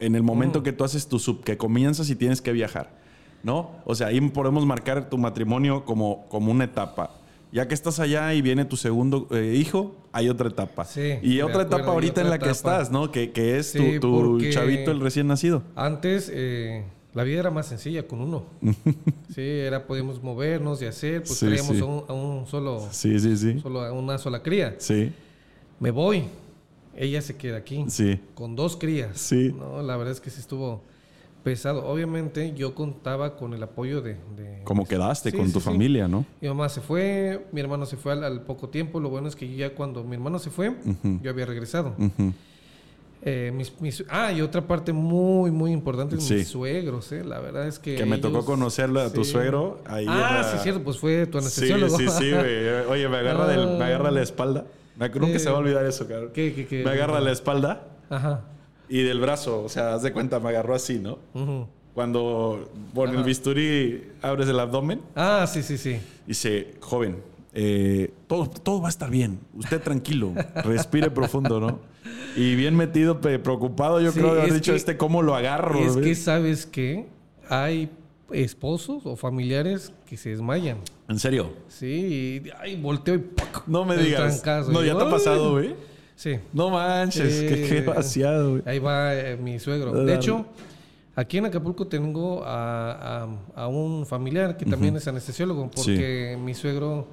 en el momento que tú haces tu sub, que comienzas y tienes que viajar, ¿no? O sea, ahí podemos marcar tu matrimonio como, como una etapa. Ya que estás allá y viene tu segundo eh, hijo, hay otra etapa. Sí, y otra acuerdo, etapa ahorita en la que estás, ¿no? Que, que es Sí, tu, chavito, el recién nacido. Antes eh, la vida era más sencilla con uno. <laughs> sí, era podíamos movernos y hacer, pues Sí, traíamos sí. a, un, a un solo, Sí, sí, sí. solo a una sola cría. Sí, Me voy. Ella se queda aquí. sí. Con dos crías. Sí. No, la verdad es que sí estuvo pesado. Obviamente yo contaba con el apoyo de... de- Como quedaste Sí, con sí, tu sí. familia, ¿no? Mi mamá se fue, mi hermano se fue al, al poco tiempo. Lo bueno es que ya cuando mi hermano se fue, yo había regresado. Eh, mis- mis- ah, y otra parte muy, muy importante, Sí. mis suegros, ¿eh? La verdad es que... Que me tocó conocerlo a tu sí. suegro. Ahí ah, sí, cierto, pues fue tu Sí, anestesiólogo. sí, sí, güey. <laughs> Oye, me agarra, del- me agarra la espalda. Me- Nunca Eh, se va a olvidar eso, cabrón. ¿Qué, qué, qué? Me agarra la espalda Ajá. Y del brazo. O sea, haz de cuenta, me agarró así, ¿no? Cuando por el bisturí abres el abdomen Ah, sí, sí, sí. dice, joven, eh, todo, todo va a estar bien. Usted tranquilo, respire <laughs> profundo, ¿no? Y bien metido, preocupado, yo Sí, creo haber dicho que- este, ¿cómo lo agarro? es que, ¿sabes qué? Hay, esposos o familiares que se desmayan. ¿En serio? Sí, y ay, volteo y ¡pac! No me digas. trancazo. No, ya te ha pasado, güey. Sí. No manches, qué, qué. Ahí va eh, mi suegro. De hecho, aquí en Acapulco tengo a, a- a un familiar que también es anestesiólogo, porque mi suegro,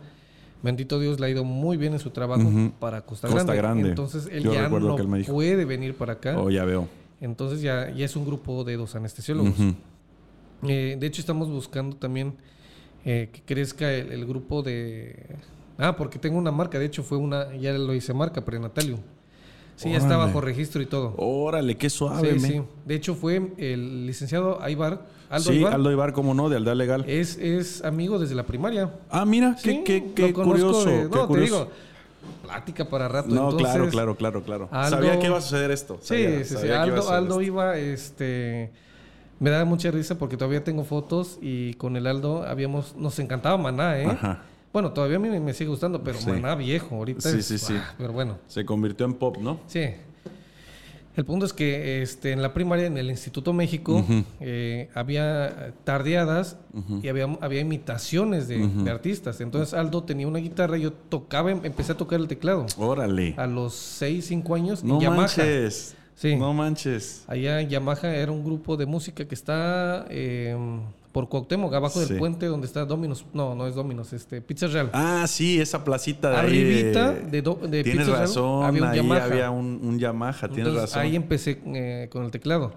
bendito Dios, le ha ido muy bien en su trabajo Ujú. para Costa, Costa Grande. Grande. Entonces él Yo ya no que él me dijo. puede venir para acá. Oh, ya veo. Entonces ya, ya es un grupo de dos anestesiólogos. Eh, de hecho, estamos buscando también eh, que crezca el, el grupo de... Ah, porque tengo una marca. De hecho, fue una... Ya lo hice marca, Prenatalium. Sí, ya está bajo registro y todo. Órale, qué suave, Sí, sí. De hecho, fue el licenciado Aybar. Aldo sí. Aldo Ibar, cómo no, de Aldea Legal. Es, es amigo desde la primaria. ah, mira, qué, Sí, qué, qué curioso. de- qué no, te curioso. digo, plática para rato. No, Entonces, claro, claro, claro, claro. Aldo- Sabía que iba a suceder esto. Sí, Sabía- sí, sí. sabía que iba Aldo, Aldo esto. iba, este... Me da mucha risa porque todavía tengo fotos y con el Aldo habíamos... Nos encantaba Maná, ¿eh? Ajá. Bueno, todavía a mí me sigue gustando, pero Sí. Maná viejo. Ahorita Sí, es- sí, sí. ah, pero bueno, Se convirtió en pop, ¿no? sí. El punto es que este, en la primaria, en el Instituto México, eh, había tardeadas y había, había imitaciones de, de artistas. Entonces Aldo tenía una guitarra y yo tocaba, em- empecé a tocar el teclado. Órale. A los 6, 5 años No en Yamaha. manches. Sí. No manches. Allá en Yamaha era un grupo de música que está eh, por Cuauhtémoc, abajo Sí. del puente donde está Dominos. No, no es Dominos, este, Pizza Real. Ah, sí, esa placita de ahí Arribita de- de, do- de Tienes Pizza Real razón, había un ahí Yamaha. había un, un Yamaha, tienes Entonces, razón. ahí empecé eh, con el teclado.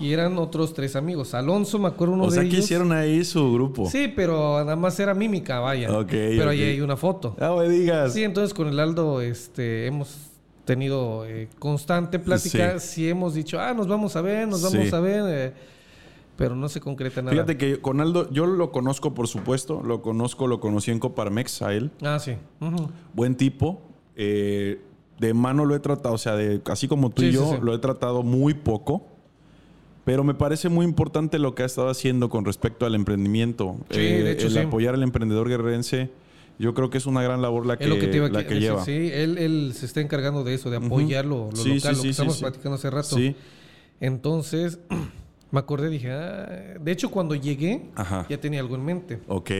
Y eran otros tres amigos. Alonso, me acuerdo uno o sea, de que ellos. hicieron ahí su grupo. Sí, pero nada más era mímica, vaya. Ok, pero ahí ok. hay una foto. Ah, me digas. Sí, entonces con el Aldo este, hemos tenido eh, constante plática. Sí. hemos dicho, ah, nos vamos a ver, nos vamos Sí. a ver. eh, pero no se concreta nada. Fíjate que con Aldo, yo lo conozco, por supuesto. Lo conozco, lo conocí en Coparmex a él. Ah, sí. Buen tipo. eh, de mano lo he tratado, o sea, de, así como tú Sí, y yo, sí. lo he tratado muy poco. Pero me parece muy importante lo que ha estado haciendo con respecto al emprendimiento. Sí, de hecho, el apoyar al emprendedor guerrerense. Yo creo que es una gran labor la que, es lo que te iba a la que lleva. Sí, él, él se está encargando de eso, de apoyar lo, lo Sí, local, lo que estamos platicando hace rato. Sí. Entonces, <clears throat> me acordé, dije, ah, de hecho, cuando llegué, Ajá. ya tenía algo en mente. Ok.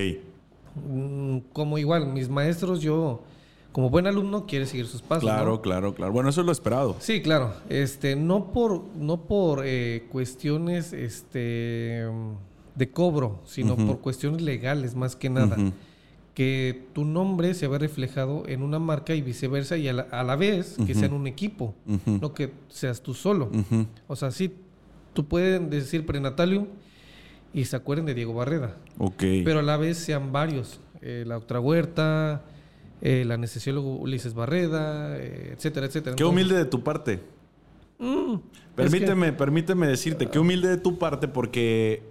Mm, Como igual, mis maestros, yo, como buen alumno, quiere seguir sus pasos. Claro, ¿no? claro, claro. Bueno, eso es lo esperado. Sí, claro. Este, no por, no por eh, cuestiones este, de cobro, sino por cuestiones legales más que nada. Que tu nombre se vea reflejado en una marca y viceversa, y a la, a la vez que sea en un equipo, no que seas tú solo. O sea, sí, tú puedes decir prenatalium y se acuerden de Diego Barreda, Ok. pero a la vez sean varios. Eh, la otra Huerta, eh, el anestesiólogo Ulises Barreda, eh, etcétera, etcétera. Qué humilde de tu parte. mm, Permíteme, permíteme decirte, qué humilde de tu parte porque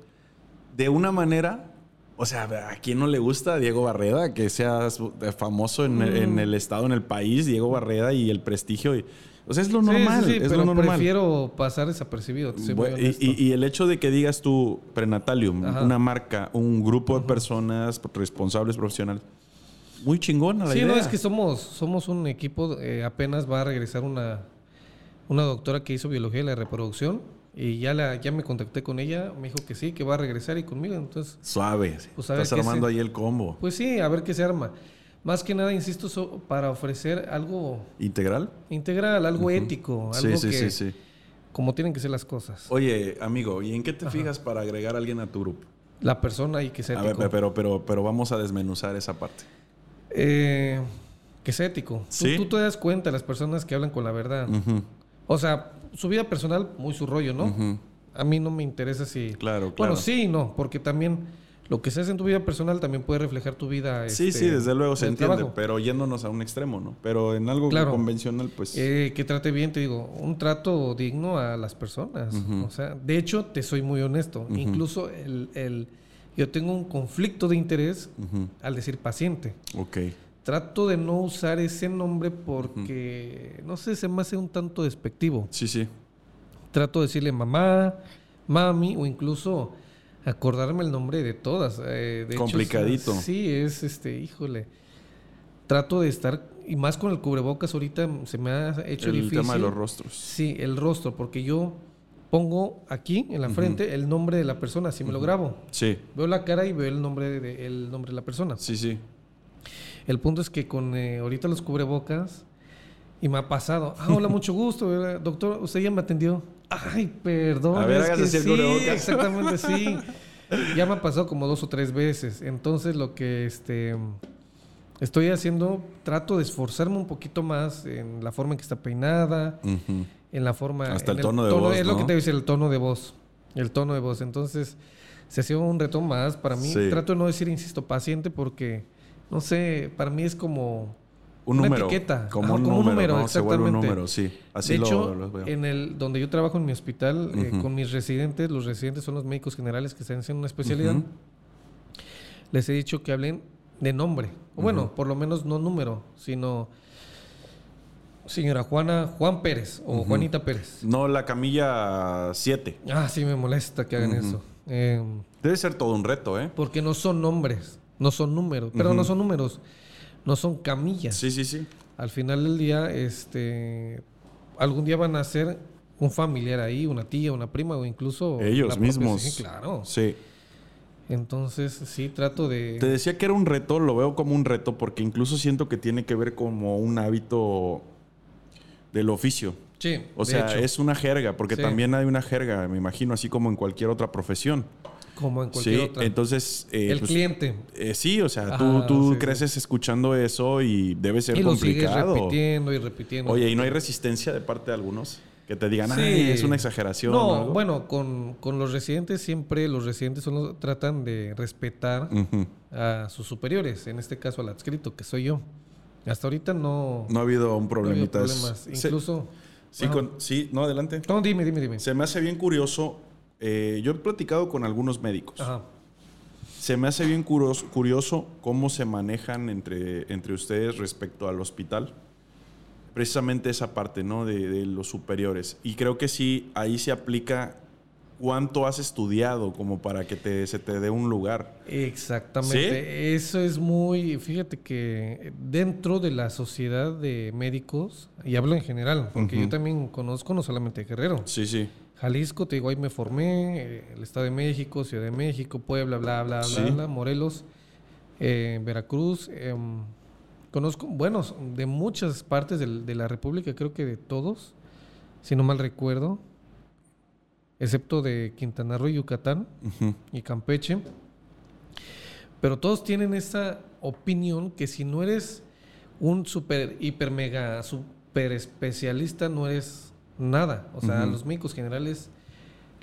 de una manera, o sea, ¿a quién no le gusta Diego Barreda que sea su- famoso en, el, Mm. en el estado, en el país, Diego Barreda y el prestigio? y- o sea, es lo Sí, sí, normal, sí, es pero lo normal. prefiero pasar desapercibido. y, y- y el hecho de que digas tú, Prenatalium, Ajá. una marca, un grupo de personas responsables, profesionales, muy chingona la sí, idea. no, es que somos, somos un equipo, eh, apenas va a regresar una, una doctora que hizo biología de la reproducción y ya, la, ya me contacté con ella, me dijo que sí, que va a regresar y conmigo, entonces, Suave. Pues a Estás armando se- ahí el combo. pues sí, a ver qué se arma. Más que nada, insisto, so- para ofrecer algo ¿Integral? integral, algo ético, Sí, algo sí, que, sí, sí. como tienen que ser las cosas. Oye, amigo, ¿y en qué te fijas para agregar a alguien a tu grupo? La persona y que sea A ver, ético. pero, pero, pero vamos a desmenuzar esa parte. Eh, que sea ético. Sí. Tú, te das cuenta las personas que hablan con la verdad. O sea, su vida personal, muy su rollo, ¿no? A mí no me interesa si... Claro, claro. Bueno, sí y no, porque también lo que se hace en tu vida personal también puede reflejar tu vida. Sí, este, sí, desde luego se entiende, trabajo. pero yéndonos a un extremo, ¿no? Pero en algo Claro. convencional, pues... Eh, que trate bien, te digo, un trato digno a las personas. O sea, de hecho, te soy muy honesto. Incluso el, el- yo tengo un conflicto de interés al decir paciente. Ok. Trato de no usar ese nombre porque, no sé, se me hace un tanto despectivo. Sí, sí. Trato de decirle mamá, mami o incluso acordarme el nombre de todas. eh, de hecho, Complicadito. sí, es este, híjole. Trato de estar, y más con el cubrebocas ahorita se me ha hecho el difícil. tema de los rostros. Sí, el rostro, porque yo pongo aquí en la frente el nombre de la persona, así me lo grabo. Sí, Veo la cara y veo el nombre de, el nombre de la persona. sí, sí. El punto es que con eh, ahorita los cubrebocas y me ha pasado. Ah, hola, <laughs> mucho gusto, ¿verdad? doctor. Usted ya me atendió. Ay, perdón. A ver, es que sí, exactamente, sí. <laughs> Ya me ha pasado como dos o tres veces. Entonces, lo que este estoy haciendo, trato de esforzarme un poquito más en la forma en que está peinada, en la forma. Hasta el tono de voz, Es lo que te dice el tono de voz. El tono de voz. Entonces, se ha sido un reto más para mí. Sí. Trato de no decir, insisto, paciente, porque, no sé, para mí es como. Un Una número. etiqueta. Como, Ajá, un, como un número, número, ¿no? Se vuelve un exactamente. número, sí. Así de lo, hecho, lo veo. en el donde yo trabajo en mi hospital, eh, Ujú. con mis residentes, los residentes son los médicos generales que están haciendo una especialidad. Ujú. Les he dicho que hablen de nombre. O Bueno, por lo menos no número, sino señora Juana Juan Pérez o Juanita Pérez. No, la camilla 7. Ah, sí me molesta que hagan eso. Eh, Debe ser todo un reto, ¿eh? porque no son nombres, no son números, pero no son números, no son camillas. Sí, sí, sí. Al final del día, este, algún día van a ser un familiar ahí, una tía, una prima o incluso Ellos propia- mismos. Sí, claro. Sí. Entonces sí trato de. Te decía que era un reto, lo veo como un reto porque incluso siento que tiene que ver como un hábito del oficio. Sí. O sea, hecho, es una jerga, porque Sí. también hay una jerga, me imagino, así como en cualquier otra profesión. Como en cualquier Sí, otra. entonces... eh, el pues, cliente. eh, sí, o sea, Ajá, tú, tú sí, sí. creces escuchando eso y debe ser Y lo sigues complicado. repitiendo y repitiendo. Oye, ¿y no hay resistencia de parte de algunos? Que te digan, ay, es una exageración. o No, algo? bueno, con, con los residentes siempre los residentes son los- tratan de respetar a sus superiores, en este caso al adscrito, que soy yo. Hasta ahorita no, No ha habido un no ha habido problemita. Problemas. Incluso. sí, con- sí, no, adelante. No, dime, dime, dime. Se me hace bien curioso. Eh, yo he platicado con algunos médicos. Ajá. Se me hace bien curioso, curioso cómo se manejan entre, entre ustedes respecto al hospital. Precisamente esa parte, ¿no? De, de los superiores. Y creo que sí, ahí se aplica cuánto has estudiado como para que te, se te dé un lugar. Exactamente. Eso es muy. Fíjate que dentro de la sociedad de médicos, y hablo en general, porque Ujú. yo también conozco no solamente Guerrero. Sí, sí. Jalisco, te digo, ahí me formé, eh, el Estado de México, Ciudad de México, Puebla, bla, bla, bla, Sí. bla, Morelos, eh, Veracruz. em, conozco, bueno, de muchas partes del- de la República, creo que de todos, si no mal recuerdo, excepto de Quintana Roo y Yucatán y Campeche. Pero todos tienen esa opinión que si no eres un super, hiper, mega, super especialista, no eres nada. O sea, los médicos generales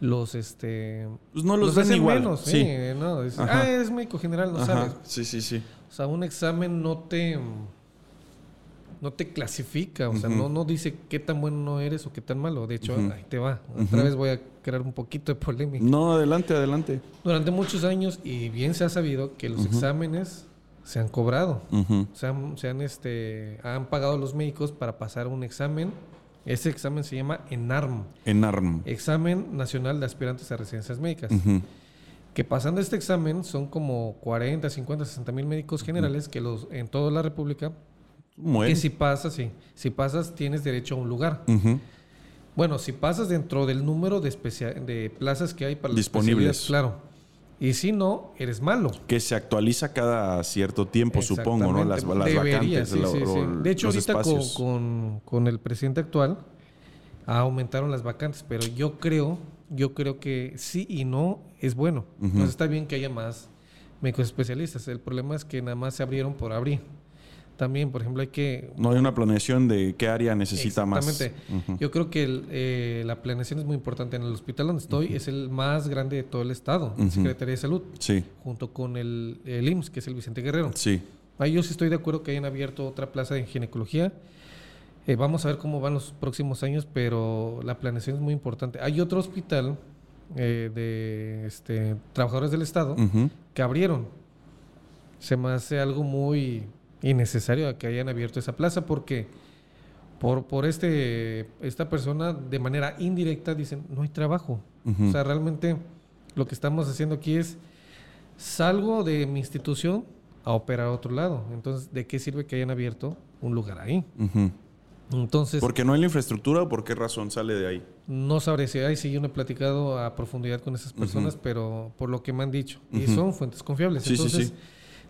los este Pues no los, ven hacen igual. menos, sí. sí, no, es, ah, eres médico general, no Ajá. sabes. Sí, sí, sí. O sea, un examen no te no te clasifica, o sea, no, no dice qué tan bueno eres o qué tan malo. De hecho, ahí te va. Otra vez voy a crear un poquito de polémica. No, adelante, adelante. Durante muchos años, y bien se ha sabido que los exámenes se han cobrado. Se han, se han, este, han pagado los médicos para pasar un examen. Ese examen se llama ENARM, En ARM. Examen Nacional de Aspirantes a Residencias Médicas. Que pasando este examen son como 40, 50, 60 mil médicos generales que los en toda la República. Muere. Que si pasas, sí. Si pasas, tienes derecho a un lugar. Bueno, si pasas dentro del número de, plazas que hay para las Disponibles. Claro. Y si no, eres malo. Que se actualiza cada cierto tiempo, supongo, ¿no? Las, las Debería, vacantes. sí, lo- sí, De hecho, ahorita con, con- con el presidente actual aumentaron las vacantes, pero yo creo, yo creo que sí y no es bueno. Entonces está bien que haya más médicos especialistas. El problema es que nada más se abrieron por abrir. También, por ejemplo, hay que No hay una planeación de qué área necesita más. Exactamente. Yo creo que el, eh, la planeación es muy importante. En el hospital donde estoy es el más grande de todo el estado, Ujú. Secretaría de Salud, Sí, junto con el, el IMSS, que es el Vicente Guerrero. sí. Ahí yo sí estoy de acuerdo que hayan abierto otra plaza de ginecología. Eh, vamos a ver cómo van los próximos años, pero la planeación es muy importante. Hay otro hospital eh, de este, trabajadores del Estado que abrieron. Se me hace algo muy innecesario que hayan abierto esa plaza porque por, por este, esta persona de manera indirecta dicen no hay trabajo. O sea, realmente lo que estamos haciendo aquí es salgo de mi institución a operar a otro lado. Entonces, ¿de qué sirve que hayan abierto un lugar ahí? Ujú. Entonces, ¿Porque no hay la infraestructura o por qué razón sale de ahí? no sabré si hay, sí, yo no he platicado a profundidad con esas personas, pero por lo que me han dicho. Y son fuentes confiables. Sí, sí, Entonces, sí.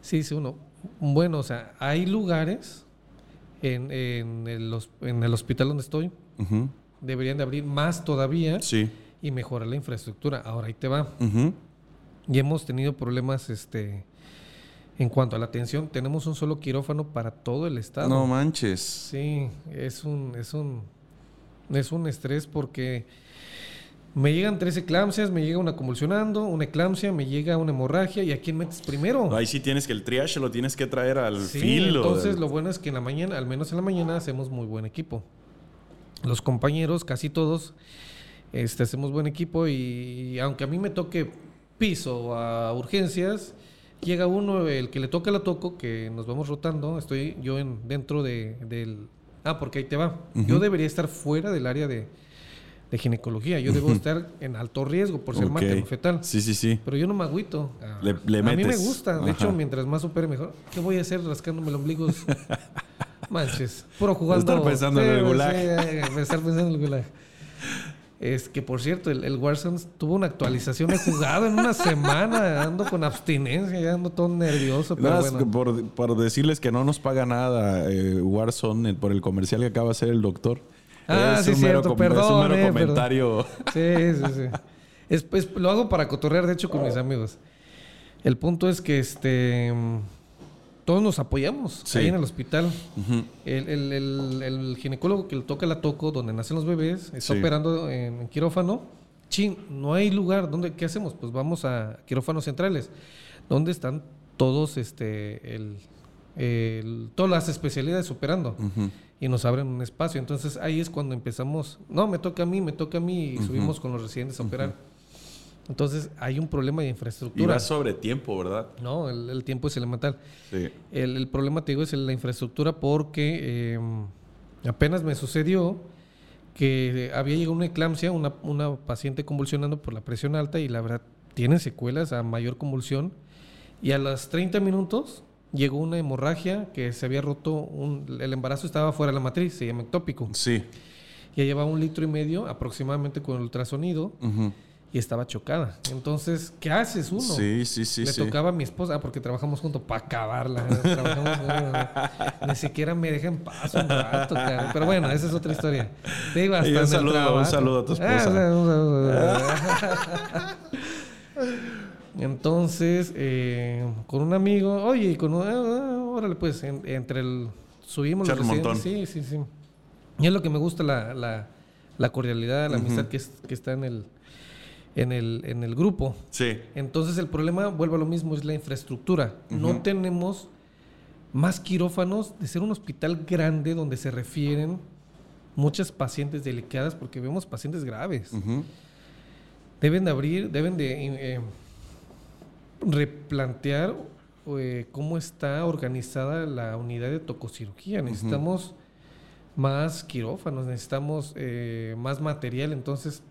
sí, dice uno. Bueno, o sea, hay lugares en, en el, en el hospital donde estoy, deberían de abrir más todavía Sí. y mejorar la infraestructura. Ahora ahí te va. Y hemos tenido problemas este en cuanto a la atención. Tenemos un solo quirófano para todo el estado. No manches. Sí, es un, es un, es un estrés porque me llegan tres eclampsias, me llega una convulsionando, una eclampsia, me llega una hemorragia y a quién metes primero. Ahí sí tienes que el triage lo tienes que traer al Sí, filo. entonces del- lo bueno es que en la mañana, al menos en la mañana, hacemos muy buen equipo. Los compañeros, casi todos, este, hacemos buen equipo y, aunque a mí me toque piso a urgencias, llega uno, el que le toca la toco, que nos vamos rotando, estoy yo en, dentro de, del... Ah, porque ahí te va. Yo debería estar fuera del área de, de ginecología. Yo debo estar en alto riesgo por ser Ok. materno-fetal. Sí, sí, sí. Pero yo no me agüito. Ah, Le- le a mí me metes. gusta. De Ajá. hecho, mientras más opere mejor. ¿Qué voy a hacer rascándome el ombligo? <laughs> Manches. Puro jugando. Estar pensando en el Sí, gulag. sí, eh, estar pensando en el gulag. Es que, por cierto, el, el Warzone tuvo una actualización. He jugado en una semana. Ando con abstinencia. Ya ando todo nervioso. Pero bueno. por, por decirles que no nos paga nada eh, Warzone eh, por el comercial que acaba de hacer el doctor. Ah, es sí, un cierto. Perdón, Es un mero eh, perdón. comentario. Sí, sí, sí. Es, es- lo hago para cotorrear, de hecho, con mis amigos. El punto es que este todos nos apoyamos Sí. ahí en el hospital. El, el- el- el ginecólogo que le toca la toco, donde nacen los bebés, está Sí. operando en, en quirófano. Chin, no hay lugar. ¿Dónde, ¿Qué hacemos? Pues vamos a quirófanos centrales, donde están todos, este, el, todas las especialidades operando Ujú. Y nos abren un espacio. Entonces ahí es cuando empezamos, no, me toca a mí, me toca a mí y subimos con los residentes a operar. Entonces hay un problema de Y infraestructura. va sobre tiempo, ¿verdad? No, el, el tiempo es elemental. Sí. El, el problema, te digo, es la infraestructura porque eh, apenas me sucedió que había llegado una eclampsia, una, una paciente convulsionando por la presión alta y la verdad tiene secuelas a mayor convulsión. Y a los 30 minutos llegó una hemorragia que se había roto, un- el embarazo estaba fuera de la matriz, se llama ectópico. Sí. Ya llevaba un litro y medio aproximadamente con el ultrasonido Ujú. y estaba chocada. Entonces, ¿qué haces uno? Sí, sí, sí. Le sí. tocaba a mi esposa, ah, porque trabajamos juntos para acabarla. Trabajamos, <laughs> ni siquiera me deja en paz un rato, cara. Pero bueno, esa es otra historia. Te digo, hasta Y un saludo- un saludo a tu Ah, esposa. o sea, un saludo. <laughs> <laughs> Entonces, eh, con un amigo, oye, con un, ah, ah, órale, pues, en- entre el. Subimos los. Sí, sí, sí. Y es lo que me gusta, la, la, la cordialidad, la amistad que, es- que está en el, en, el, en el grupo. Sí. Entonces el problema, vuelvo a lo mismo, es la infraestructura. No tenemos más quirófanos de ser un hospital grande donde se refieren muchas pacientes delicadas porque vemos pacientes graves. Deben de abrir, deben de eh, replantear eh, cómo está organizada la unidad de tococirugía. Necesitamos más quirófanos, necesitamos eh, más material, entonces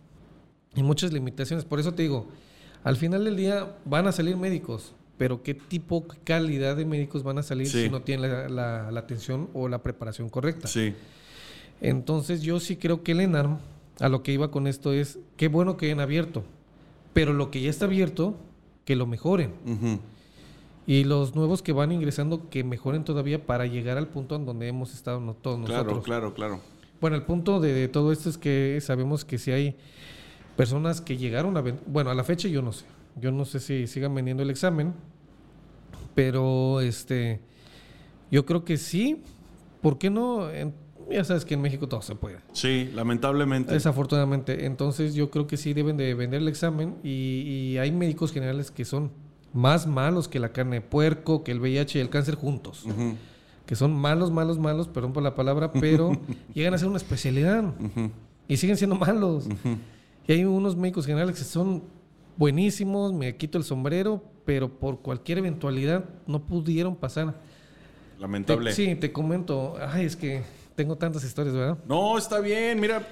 hay muchas limitaciones. Por eso te digo, al final del día van a salir médicos, pero ¿qué tipo, qué calidad de médicos van a salir Sí. si no tienen la, la- la atención o la preparación correcta? Sí. Entonces yo sí creo que el ENARM, a lo que iba con esto es, qué bueno que hayan abierto, pero lo que ya está abierto, que lo mejoren. Y los nuevos que van ingresando, que mejoren todavía para llegar al punto en donde hemos estado no- todos Claro, nosotros. claro, claro. Bueno, el punto de, de todo esto es que sabemos que si hay personas que llegaron a... Bueno, a la fecha yo no sé. Yo no sé si sigan vendiendo el examen, pero este... Yo creo que sí. ¿Por qué no? En- ya sabes que en México todo se puede. Sí, lamentablemente. Desafortunadamente. Entonces yo creo que sí deben de vender el examen y, y hay médicos generales que son más malos que la carne de puerco, que el VIH y el cáncer juntos. Que son malos, malos, malos, perdón por la palabra, pero <laughs> llegan a ser una especialidad y siguen siendo malos. Y hay unos médicos generales que son buenísimos, me quito el sombrero, pero por cualquier eventualidad no pudieron pasar. Te- Lamentable. sí, te comento. Ay, es que tengo tantas historias, ¿verdad? No, está bien, mira.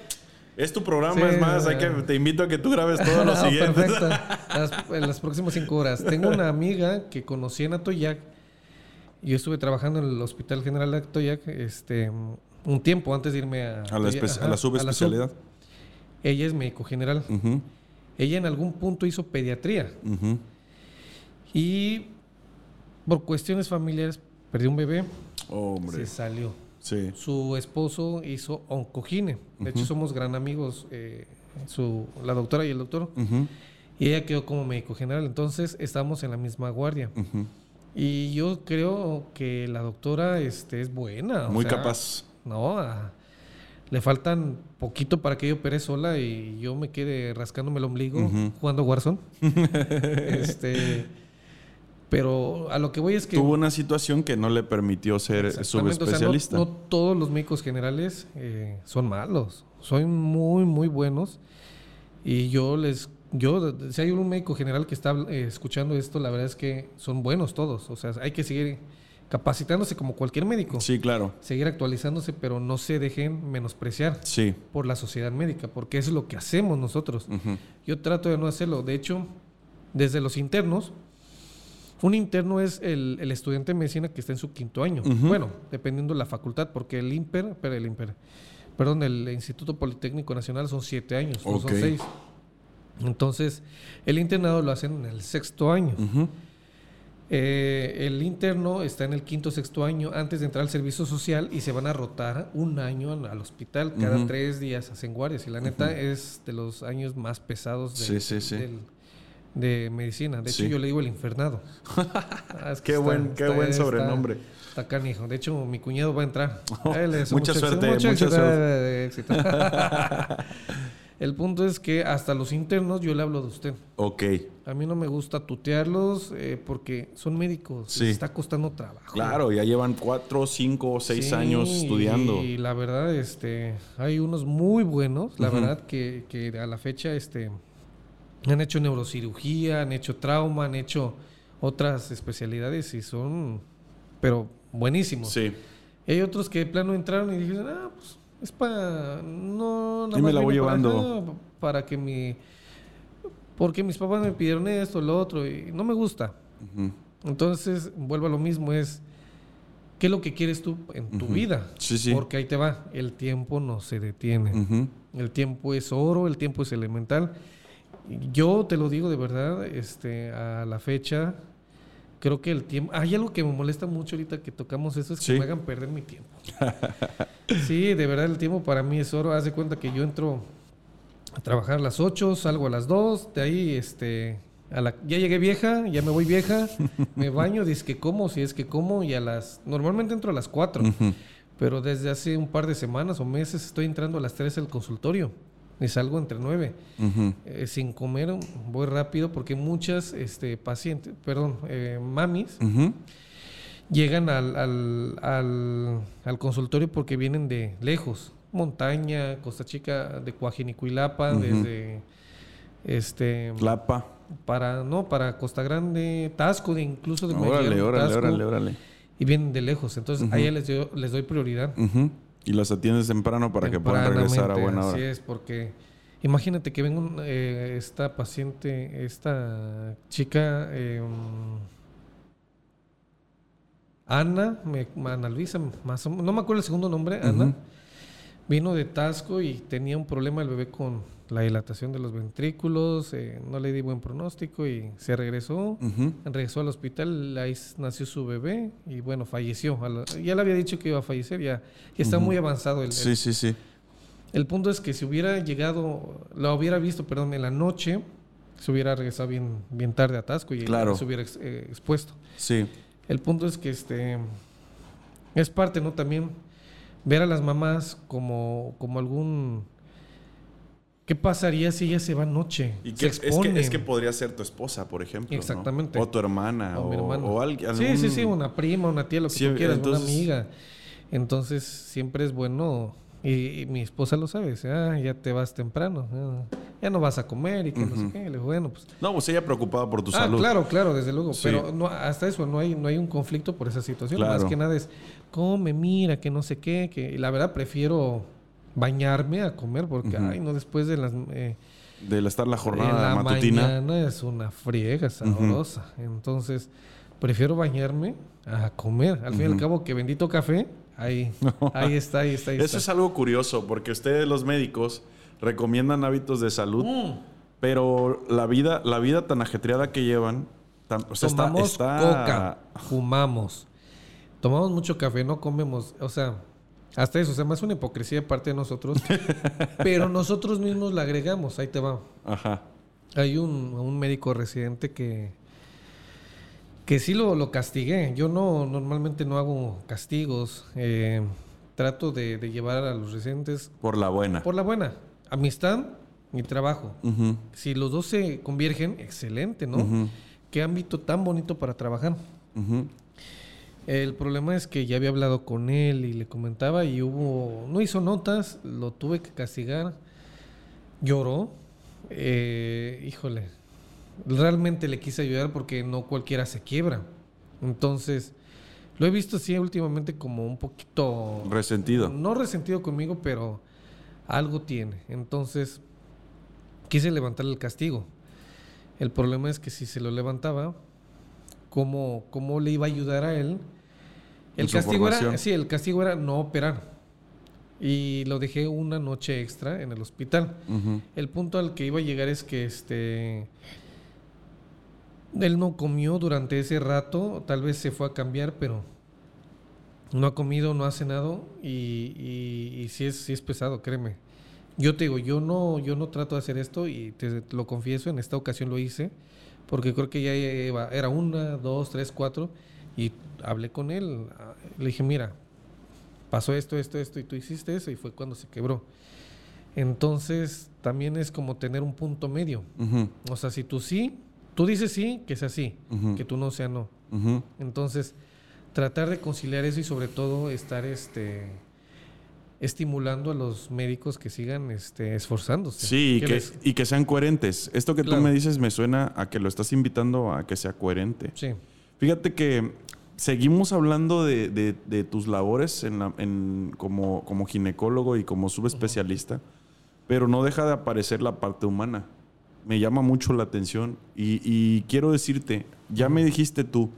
Es tu programa, Sí, es más, hay que, eh. te invito a que tú grabes todo lo <laughs> No, siguiente. perfecto. <laughs> Las, en las próximas cinco horas. Tengo una amiga que conocí en Atoyac. Yo estuve trabajando en el Hospital General de Atoyac. Este, un tiempo antes de irme a, A la, ajá, a la sub. subespecialidad. Ella es médico general. Ella en algún punto hizo pediatría y por cuestiones familiares perdió un bebé, Hombre. se salió. Sí. Su esposo hizo oncogine. De hecho, somos gran amigos, eh, su, la doctora y el doctor. Y ella quedó como médico general. Entonces, estamos en la misma guardia. Y yo creo que la doctora este, es buena. o Muy sea, capaz. No, a- le faltan poquito para que yo opere sola y yo me quede rascándome el ombligo jugando Warzone. <laughs> este, pero a lo que voy es que... Tuvo una situación que no le permitió ser Exactamente, o sea, no- subespecialista. no, todos los médicos generales eh, son malos, son muy, muy buenos. Y yo les, yo, si hay un médico general que está eh, escuchando esto, la verdad es que son buenos todos. O sea, hay que seguir capacitándose como cualquier médico, Sí, claro. seguir actualizándose, pero no se dejen menospreciar Sí. por la sociedad médica, porque eso es lo que hacemos nosotros. Ujú. Yo trato de no hacerlo. De hecho, desde los internos, un interno es el, el estudiante de medicina que está en su quinto año. Bueno, dependiendo de la facultad, porque el IMPER, pero el IMPER, perdón, el Instituto Politécnico Nacional son siete años, no son seis. Entonces, el internado lo hacen en el sexto año. Eh, el interno está en el quinto sexto año antes de entrar al servicio social y se van a rotar un año al, al hospital. Cada tres días hacen guardias. Y la neta es de los años más pesados del- Sí, sí, sí. del- de medicina. De hecho, Sí. yo le digo el infernado. <laughs> Ah, es que Qué está- buen, qué está- buen está- sobrenombre. Está canijo. De hecho, mi cuñado va a entrar. Oh, Él deseo mucha suerte, éxito, mucha mucho suerte. éxito. <laughs> <laughs> El punto es que hasta los internos yo le hablo de usted. Ok. A mí no me gusta tutearlos eh, porque son médicos. Sí. Les está costando trabajo. Claro, ya llevan cuatro, cinco, seis Sí, años estudiando. Y la verdad, este, hay unos muy buenos, la verdad, que, que a la fecha este, han hecho neurocirugía, han hecho trauma, han hecho otras especialidades y son, pero buenísimos. Sí. Hay otros que de plano entraron y dijeron, ah, pues es para. No, nada Y me la voy para llevando. para que mi. Porque mis papás me pidieron esto, lo otro, y no me gusta. Entonces, vuelvo a lo mismo, es. ¿Qué es lo que quieres tú en tu vida? Sí, sí. Porque ahí te va. El tiempo no se detiene. El tiempo es oro, el tiempo es elemental. Yo te lo digo de verdad, este, a la fecha, creo que el tiempo. Hay algo que me molesta mucho ahorita que tocamos eso, es que Sí. me hagan perder mi tiempo. <laughs> sí, de verdad, el tiempo para mí es oro. Haz de cuenta que yo entro a trabajar a las 8, salgo a las 2, de ahí, este. A la, ya llegué vieja, ya me voy vieja, me <laughs> baño, dice que como, si es que como, y a las. Normalmente entro a las 4. Ujú. Pero desde hace un par de semanas o meses estoy entrando a las 3 al consultorio y salgo entre 9. Ujú. Eh, sin comer voy rápido porque muchas este, pacientes, perdón, eh, mamis llegan al, al, al, al consultorio porque vienen de lejos. Montaña, Costa Chica, de Coajinicuilapa, desde este Tlapa. para no para Costa Grande, Tasco, de incluso de Órale, órale, Tasco, órale, órale. y vienen de lejos. Entonces a les, doy- les doy prioridad. Y las atiendes temprano para que puedan regresar a buena Así hora. es, porque imagínate que venga un, eh, esta paciente, esta chica, eh, Ana, me, Ana Luisa, más o- no me acuerdo el segundo nombre, Ana, vino de Tasco y tenía un problema el bebé con la dilatación de los ventrículos, eh, no le di buen pronóstico y se regresó. Regresó al hospital, ahí nació su bebé y bueno, falleció. La- ya le había dicho que iba a fallecer, ya, ya está muy avanzado el, el- Sí, sí, sí. el punto es que si hubiera llegado, la hubiera visto, perdón, en la noche, se hubiera regresado bien, bien tarde a Tasco y Claro. se hubiera ex- eh, expuesto. Sí. El punto es que este es parte, ¿no? También ver a las mamás como, como algún ¿qué pasaría si ella se va anoche? Y Se que, es, que, es que podría ser tu esposa, por ejemplo. ¿no? Exactamente. O tu hermana. O O, o alguien. Sí, sí, sí, una prima, una tía, lo que Sí, tú quieras, entonces- una amiga. Entonces, siempre es bueno, y, y mi esposa lo sabe, dice, ah, ya te vas temprano, ah, ya no vas a comer y que no sé qué. Le digo, bueno, pues... No, pues ella preocupada por tu ah, salud. claro, claro, desde luego. Sí. Pero no, hasta eso, no hay, no hay un conflicto por esa situación. Más que nada es, come, mira, que no sé qué. Que, y la verdad, prefiero bañarme a comer porque, ay, no, después de las... eh, De estar la en jornada la matutina. mañana es una friega sabrosa. Entonces, prefiero bañarme a comer. Al fin y al cabo, que bendito café ahí, <laughs> ahí está, ahí está. Ahí Eso está. es algo curioso, porque ustedes los médicos recomiendan hábitos de salud, Mm. pero la vida, la vida tan ajetreada que llevan, tan- o sea, está- Tomamos está, coca, fumamos, tomamos mucho café, no comemos, o sea, hasta eso, o sea, más una hipocresía de parte de nosotros, <laughs> pero nosotros mismos la agregamos, ahí te va. Ajá. Hay un, un médico residente que, que sí lo, lo castigué. Yo no normalmente no hago castigos. eh, trato de, de llevar a los residentes Por la buena. por la buena. Amistad y trabajo. Si los dos se convergen, excelente, ¿no? Qué ámbito tan bonito para trabajar. ujú. El problema es que ya había hablado con él y le comentaba y hubo, no hizo notas, lo tuve que castigar, lloró, eh, híjole, realmente le quise ayudar porque no cualquiera se quiebra. Entonces, lo he visto así últimamente como un poquito... Resentido. No resentido conmigo, pero algo tiene. Entonces, quise levantarle el castigo. El problema es que si se lo levantaba, ¿cómo, cómo le iba a ayudar a él? El castigo era, sí, el castigo era no operar. Y lo dejé una noche extra en el hospital. El punto al que iba a llegar es que este él no comió durante ese rato, tal vez se fue a cambiar, pero no ha comido, no ha cenado y, y, y sí, es, sí es pesado, créeme. Yo te digo, yo no, yo no trato de hacer esto y te, te lo confieso, en esta ocasión lo hice, porque creo que ya iba- era una, dos, tres, cuatro, y hablé con él, le dije, mira, pasó esto, esto, esto, y tú hiciste eso, y fue cuando se quebró. Entonces, también es como tener un punto medio. O sea, si tú sí, tú dices sí, que sea sí, que tú no sea no. Entonces, tratar de conciliar eso y sobre todo estar este estimulando a los médicos que sigan este esforzándose. Sí, y ¿Qué que, les- y que sean coherentes. Esto que Claro. tú me dices me suena a que lo estás invitando a que sea coherente. Sí. Fíjate que seguimos hablando de, de- de tus labores en la- en- como, como ginecólogo y como subespecialista, pero no deja de aparecer la parte humana. Me llama mucho la atención y, y quiero decirte, ya me dijiste tú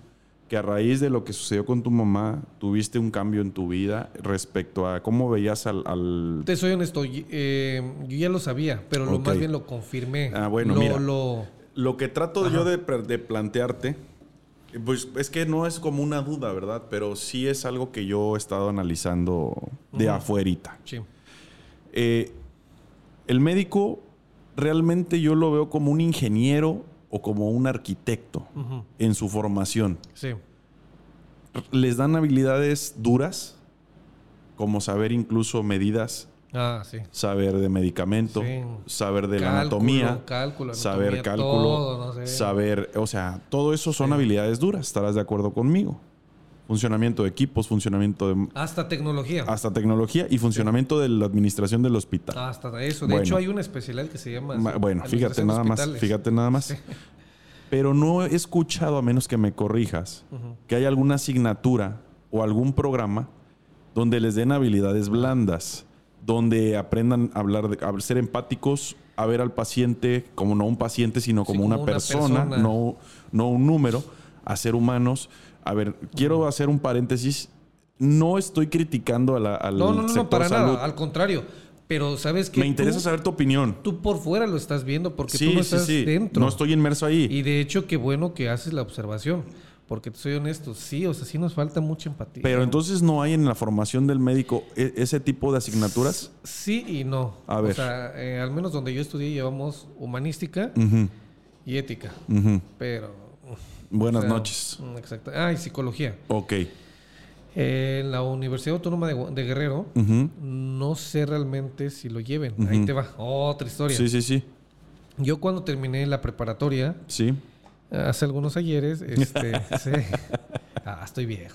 que a raíz de lo que sucedió con tu mamá, tuviste un cambio en tu vida respecto a cómo veías al... al- Te soy honesto, eh, yo ya lo sabía, pero lo más bien lo confirmé. Ah, bueno, lo, mira. lo- Lo que trato Ajá. yo de, de plantearte, pues es que no es como una duda, ¿verdad? Pero sí es algo que yo he estado analizando de Ujú. afuerita. sí. Eh, el médico realmente yo lo veo como un ingeniero o como un arquitecto en su formación. Sí. Les dan habilidades duras, como saber incluso medidas, Ah, sí. saber de medicamento, Sí. saber de la Cálculo, anatomía, saber cálculo, todo, no sé. saber, o sea, todo eso son Sí. habilidades duras, estarás de acuerdo conmigo. Funcionamiento de equipos, funcionamiento de Hasta tecnología. hasta tecnología y funcionamiento de la administración del hospital. Hasta eso. De Bueno. hecho, hay una especialidad que se llama. Ma- bueno, fíjate nada más, fíjate nada más. Pero no he escuchado, a menos que me corrijas, que hay alguna asignatura o algún programa donde les den habilidades blandas, donde aprendan a hablar, de, a ser empáticos, a ver al paciente como no un paciente, sino como, como una, una persona, persona. No, no un número, a ser humanos. A ver, quiero hacer un paréntesis. No estoy criticando a la- al No, no, no, sector no, para salud. nada. Al contrario. Pero sabes que. Me interesa saber tu opinión. Tú por fuera lo estás viendo porque Sí, tú no estás sí. dentro. No estoy inmerso ahí. Y de hecho, qué bueno que haces la observación. Porque te soy honesto, sí, o sea, sí nos falta mucha empatía. Pero entonces no hay en la formación del médico e- ese tipo de asignaturas. Sí y no. A ver. O sea, eh, al menos donde yo estudié llevamos humanística y ética. ujú. Pero. Buenas o sea, noches. mm, Exacto. Ah, y psicología. Ok. En la Universidad Autónoma de, Guerrero, no sé realmente si lo lleven. Ahí te va. Otra historia. Sí, sí, sí. Yo cuando terminé la preparatoria, Sí. Hace algunos ayeres, <laughs> este, sí. Ah, estoy viejo.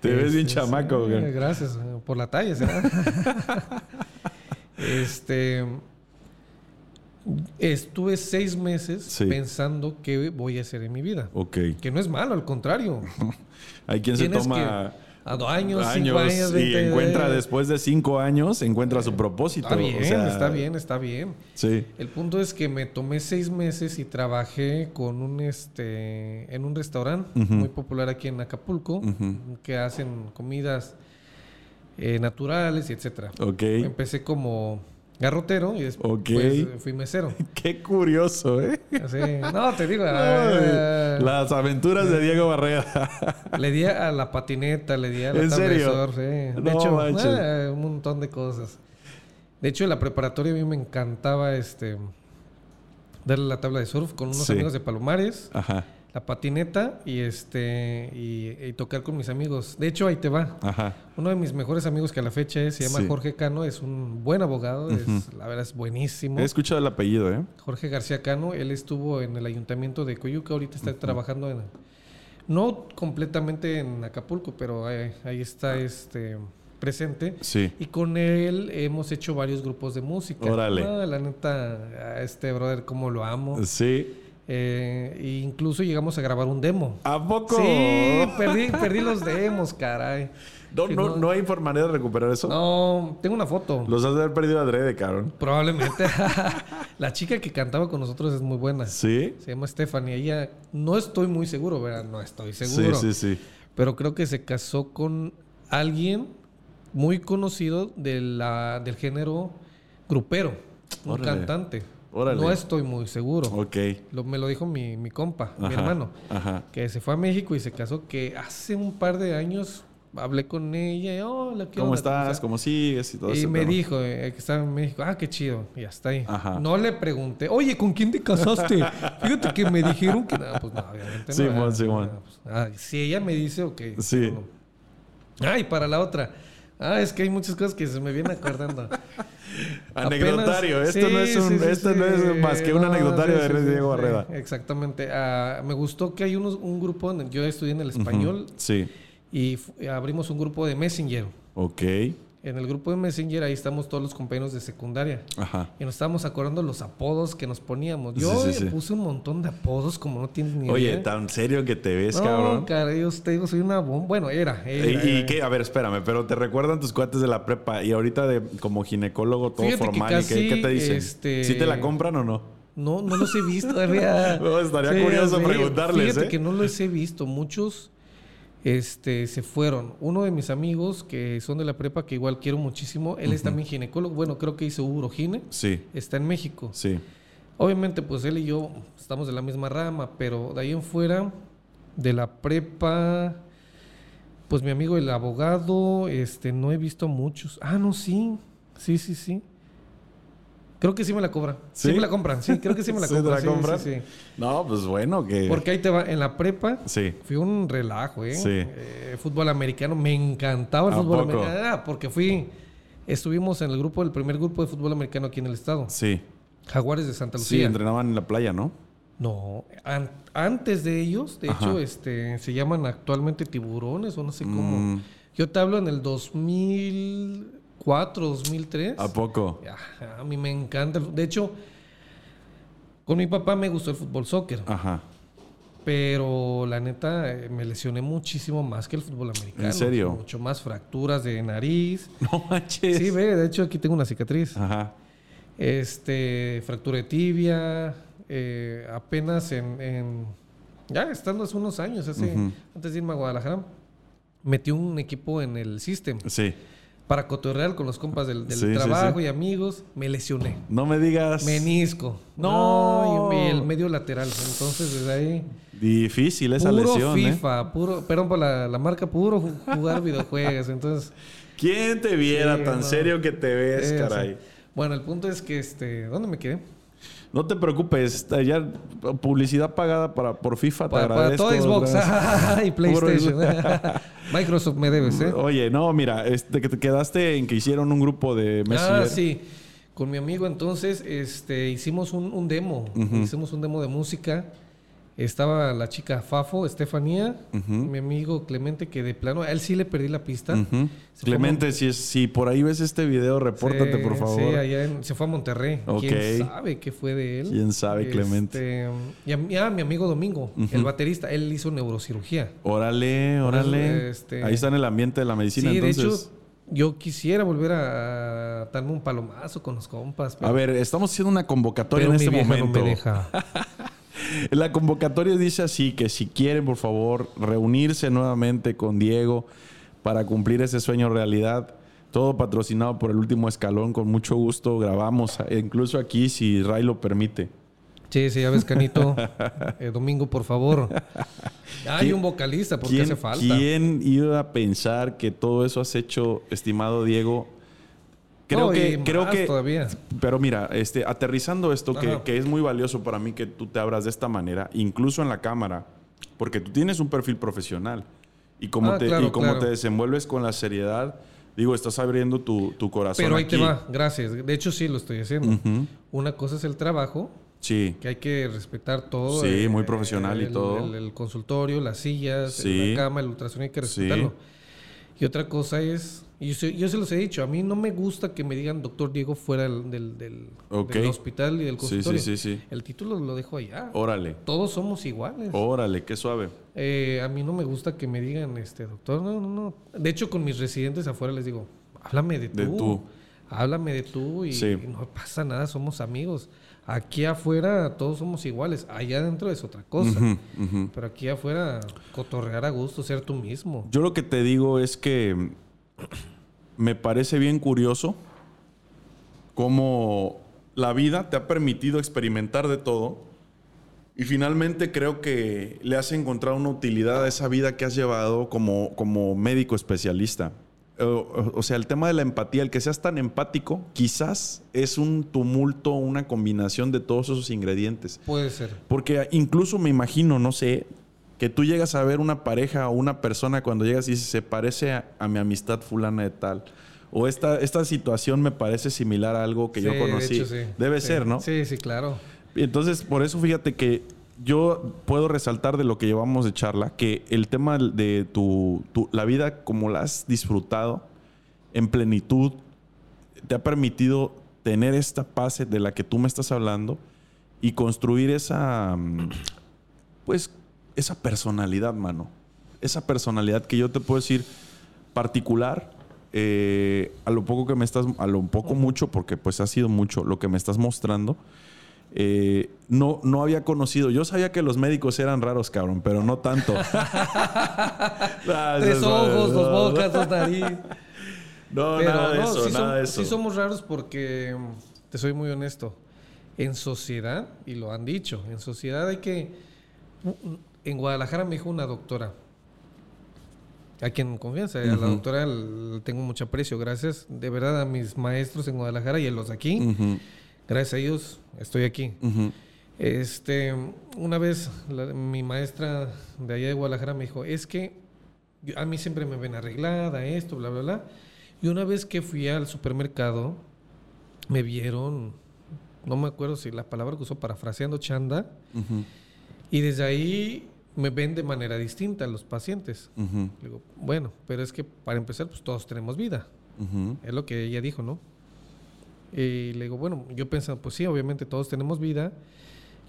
Te ves bien Este, chamaco, sí, güey. Gracias eh, por la talla, <laughs> este. Estuve seis meses Sí. pensando qué voy a hacer en mi vida. Ok. Que no es malo, al contrario. <laughs> Hay quien se toma que- a dos años, cinco años. y encuentra después de cinco años, encuentra su propósito. Está bien, O sea, está bien, está bien. Sí. El punto es que me tomé seis meses y trabajé con un este en un restaurante muy popular aquí en Acapulco que hacen comidas eh, naturales y etcétera. Ok. Empecé como garrotero y después Ok. fui mesero. <laughs> Qué curioso, ¿eh? Así, no, te digo, ah, Las aventuras de Diego Barrera. <laughs> le di a la patineta, le di a la ¿En tabla de serio? sí. De No hecho, ah, un montón de cosas. De hecho, en la preparatoria a mí me encantaba este darle la tabla de surf con unos Sí. amigos de Palomares, Ajá, la patineta y este y, y tocar con mis amigos. De hecho, ahí te va. ajá. Uno de mis mejores amigos que a la fecha es, se llama Sí. Jorge Cano, es un buen abogado, es, la verdad es buenísimo. He escuchado el apellido, ¿eh? Jorge García Cano, él estuvo en el ayuntamiento de Coyuca, ahorita está trabajando en, no completamente en Acapulco, pero ahí, ahí está este presente. Sí. Y con él hemos hecho varios grupos de música. Órale. Ah, la neta, a este brother, cómo lo amo. Sí. Eh, incluso llegamos a grabar un demo. ¿A poco? Sí, perdí, perdí los demos, caray. No, Sí, no, no hay manera de recuperar eso. No, tengo una foto. Los has de haber perdido adrede, cabrón. Probablemente. <laughs> <laughs> la chica que cantaba con nosotros es muy buena. ¿Sí? Se llama Stephanie. Ella, no estoy muy seguro, ¿verdad? No estoy seguro. Sí, sí, sí. Pero creo que se casó con alguien muy conocido de la, del género grupero. Un Órale. cantante. Órale. No estoy muy seguro. Ok. Lo- me lo dijo mi, mi compa, mi hermano, Ajá. que se fue a México y se casó, que hace un par de años hablé con ella y, hola, ¿qué ¿Cómo onda? estás? ¿Cómo sigues? Y todo Y ese me tema. dijo eh, que estaba en México. Ah, qué chido. Y hasta ahí. Ajá. No le pregunté, oye, ¿con quién te casaste? <laughs> Fíjate que me dijeron que. No, pues no, obviamente no. Simón, Simón. pues, ah, si ella me dice, ok. Sí. no. Ah, y para la otra. Ah, es que hay muchas cosas que se me vienen acordando. <laughs> Anecdotario. Apenas- esto no es, un, sí, sí, esto sí. no es más que un No, anecdotario de Diego sí, Barrera. Exactamente. Ah, me gustó que hay unos, un grupo, yo estudié en el español Sí. y abrimos un grupo de Messenger. Ok. En el grupo de Messenger ahí estamos todos los compañeros de secundaria. Ajá. Y nos estábamos acordando los apodos que nos poníamos. Yo Sí, sí, sí. puse un montón de apodos como no tienes ni Oye, idea. tan serio que te ves, no, cabrón. cara, yo te digo, soy una bomba. Bueno, era. era, ¿Y, y era. qué? A ver, espérame, pero te recuerdan tus cuates de la prepa y ahorita de como ginecólogo todo Fíjate que formal. ¿y qué te dicen? este- ¿Sí te la compran o no? No, no los he visto todavía. <laughs> No, estaría curioso preguntarles, Fíjate ¿eh? que no los he visto. Muchos este, se fueron. Uno de mis amigos que son de la prepa, que igual quiero muchísimo, él es también ginecólogo. Bueno, creo que hizo urogine. Sí, Está en México. sí. Obviamente, pues él y yo estamos de la misma rama, pero de ahí en fuera, de la prepa, pues mi amigo el abogado, este, no he visto muchos. Ah, no, sí, sí, sí, sí. Creo que sí me la cobran. ¿Sí? ¿Sí? me la compran, sí, creo que sí me la <laughs> ¿Sí te compran. la sí, compran? sí, sí. No, pues bueno, que. Porque ahí te va, en la prepa Sí. fui un relajo, ¿eh? Sí. Eh, fútbol americano, me encantaba el ¿A fútbol poco? americano. Ah, porque fui, estuvimos en el grupo, el primer grupo de fútbol americano aquí en el estado. Sí. Jaguares de Santa Sí, Lucía. entrenaban en la playa, ¿no? No, an- antes de ellos, de Ajá. hecho, este, se llaman actualmente tiburones o no sé cómo. Mm, Yo te hablo en el 2004, 2003. ¿A poco? Ajá, a mí me encanta. De hecho, con mi papá me gustó el fútbol soccer, Ajá. pero la neta eh, me lesioné muchísimo más que el fútbol americano. ¿En serio? Mucho más fracturas de nariz. <laughs> No manches. Sí, ve, de hecho aquí tengo una cicatriz. Ajá. Este, fractura de tibia, eh, apenas en, en- ya estando hace unos años, hace, antes de irme a Guadalajara, metí un equipo en el System Sí. Para cotorrear con los compas del, del Sí, sí, trabajo sí. y amigos, me lesioné. No me digas. Menisco. No. y, y el medio lateral. Entonces, desde ahí. Difícil esa puro lesión, ¿eh? FIFA, puro, perdón por la, la marca, puro ju- jugar videojuegos. Entonces, ¿Quién te viera tan no. serio que te ves, eh, caray? Bueno, el punto es que, este, ¿dónde me quedé? No te preocupes, ya publicidad pagada para por FIFA te Para, para agradezco. todo Xbox <laughs> y PlayStation. <laughs> Microsoft me debes, ¿eh? Oye, no, mira, este, que te quedaste en que hicieron un grupo de Messenger. Ah, sí. Con mi amigo entonces este, hicimos un, un demo. Hicimos un demo de música. Estaba la chica Fafo, Estefanía, mi amigo Clemente, que de plano, a él sí le perdí la pista. Clemente, si, es- si por ahí ves este video, repórtate, Sí, por favor. Sí, allá en- se fue a Monterrey. ¿Quién sabe qué fue de él? ¿Quién sabe, Clemente? Este, y a, ah, mi amigo Domingo, el baterista, él hizo neurocirugía. Órale, órale. Este- Ahí está en el ambiente de la medicina, sí, entonces. de hecho, yo quisiera volver a, darme un palomazo con los compas. A ver, estamos haciendo una convocatoria pero en mi este vieja momento. no me deja. <laughs> La convocatoria dice así que si quieren, por favor, reunirse nuevamente con Diego para cumplir ese sueño realidad, Todo patrocinado por el último escalón, con mucho gusto grabamos, eh, incluso aquí si Ray lo permite. Sí, sí, ya ves, Canito. <laughs> Eh, domingo, por favor. Hay un vocalista, porque hace falta. ¿Quién iba a pensar que todo eso has hecho, estimado Diego? Creo No, que, creo que, todavía. pero mira, este, aterrizando esto, que, que es muy valioso para mí que tú te abras de esta manera, incluso en la cámara, porque tú tienes un perfil profesional y como, Ah, te, claro, y como claro. te desenvuelves con la seriedad, digo, estás abriendo tu, tu corazón. Pero ahí aquí. te va, gracias. De hecho, sí lo estoy haciendo. Una cosa es el trabajo, Sí, que hay que respetar todo. Sí, muy profesional y el- todo. El, consultorio, las sillas, Sí. la cama, el ultrasonido, hay que Sí. respetarlo. Y otra cosa es, y yo, se- yo se los he dicho, a mí no me gusta que me digan doctor Diego fuera del, del, del- Ok. del hospital y del consultorio. sí, sí, sí. El título lo dejo allá. Órale, Todos somos iguales. órale, qué suave. Eh, a mí no me gusta que me digan, este, doctor, no, no, no. De hecho, con mis residentes afuera les digo, háblame de tú. De tú. Háblame de tú y, no pasa nada, somos amigos. Aquí afuera todos somos iguales. Allá adentro es otra cosa. Pero aquí afuera, cotorrear a gusto, ser tú mismo. Yo lo que te digo es que me parece bien curioso cómo la vida te ha permitido experimentar de todo y finalmente creo que le has encontrado una utilidad a esa vida que has llevado como, como médico especialista. O, o- o sea, el tema de la empatía, el que seas tan empático, quizás es un tumulto, una combinación de todos esos ingredientes. Puede ser. Porque incluso me imagino, no sé, que tú llegas a ver una pareja o una persona cuando llegas y dices, se parece a, a mi amistad fulana de tal. O esta, esta situación me parece similar a algo que yo de conocí. hecho, sí. Debe Sí. ser, ¿no? Sí, sí, claro. Entonces, por eso fíjate que yo puedo resaltar de lo que llevamos de charla, que el tema de tu, tu- la vida como la has disfrutado en plenitud, te ha permitido tener esta paz de la que tú me estás hablando y construir esa, mm, pues, esa personalidad, mano. Esa personalidad que yo te puedo decir particular, eh, a lo poco que me estás, a lo poco mucho, porque pues ha sido mucho lo que me estás mostrando. eh, no, no había conocido. Yo sabía que los médicos eran raros, cabrón, pero no tanto. <laughs> Tres ojos, dos bocas, dos nariz. No, Pero nada de no, eso, sí, nada de eso. sí somos raros porque, te soy muy honesto, en sociedad, y lo han dicho, en sociedad hay que... En Guadalajara me dijo una doctora, a quien confianza, a la doctora le tengo mucho aprecio, gracias de verdad a mis maestros en Guadalajara y a los de aquí, Ujú, gracias a ellos estoy aquí. ujú. Este, una vez la- mi maestra de allá de Guadalajara me dijo, es que a mí siempre me ven arreglada, esto, bla, bla, bla. Y una vez que fui al supermercado, me vieron, no me acuerdo si la palabra que usó, parafraseando chanda, y desde ahí me ven de manera distinta los pacientes. Le digo, bueno, pero es que para empezar, pues todos tenemos vida. Es lo que ella dijo, ¿no? Y le digo, bueno, yo pensando, pues sí, obviamente todos tenemos vida.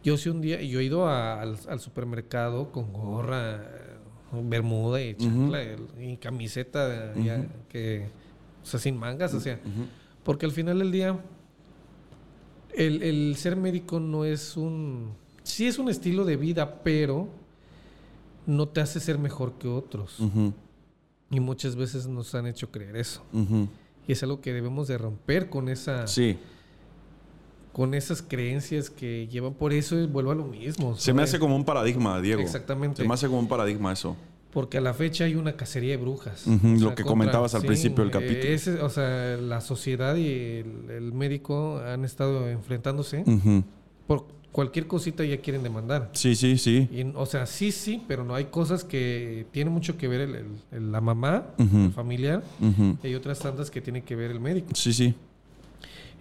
Yo sí un día, yo he ido a- al, al supermercado con gorra, bermuda y chancla y camiseta ya que, o sea, sin mangas, o sea, porque al final del día, el, el ser médico no es un, sí es un estilo de vida, pero no te hace ser mejor que otros. Y muchas veces nos han hecho creer eso. Y es algo que debemos de romper con esa Sí. con esas creencias que llevan. Por eso vuelvo a lo mismo. Se me hace como un paradigma, Diego. Exactamente. Se me hace como un paradigma eso. Porque a la fecha hay una cacería de brujas. Lo que comentabas al principio del eh, capítulo. ese- o sea, la sociedad y el, el médico han estado enfrentándose. Por cualquier cosita ya quieren demandar. Sí, sí, sí. Y, o sea, sí, sí, pero no hay cosas que tiene mucho que ver el- el- el- la mamá, el familiar, y hay otras tantas que tiene que ver el médico. Sí, sí.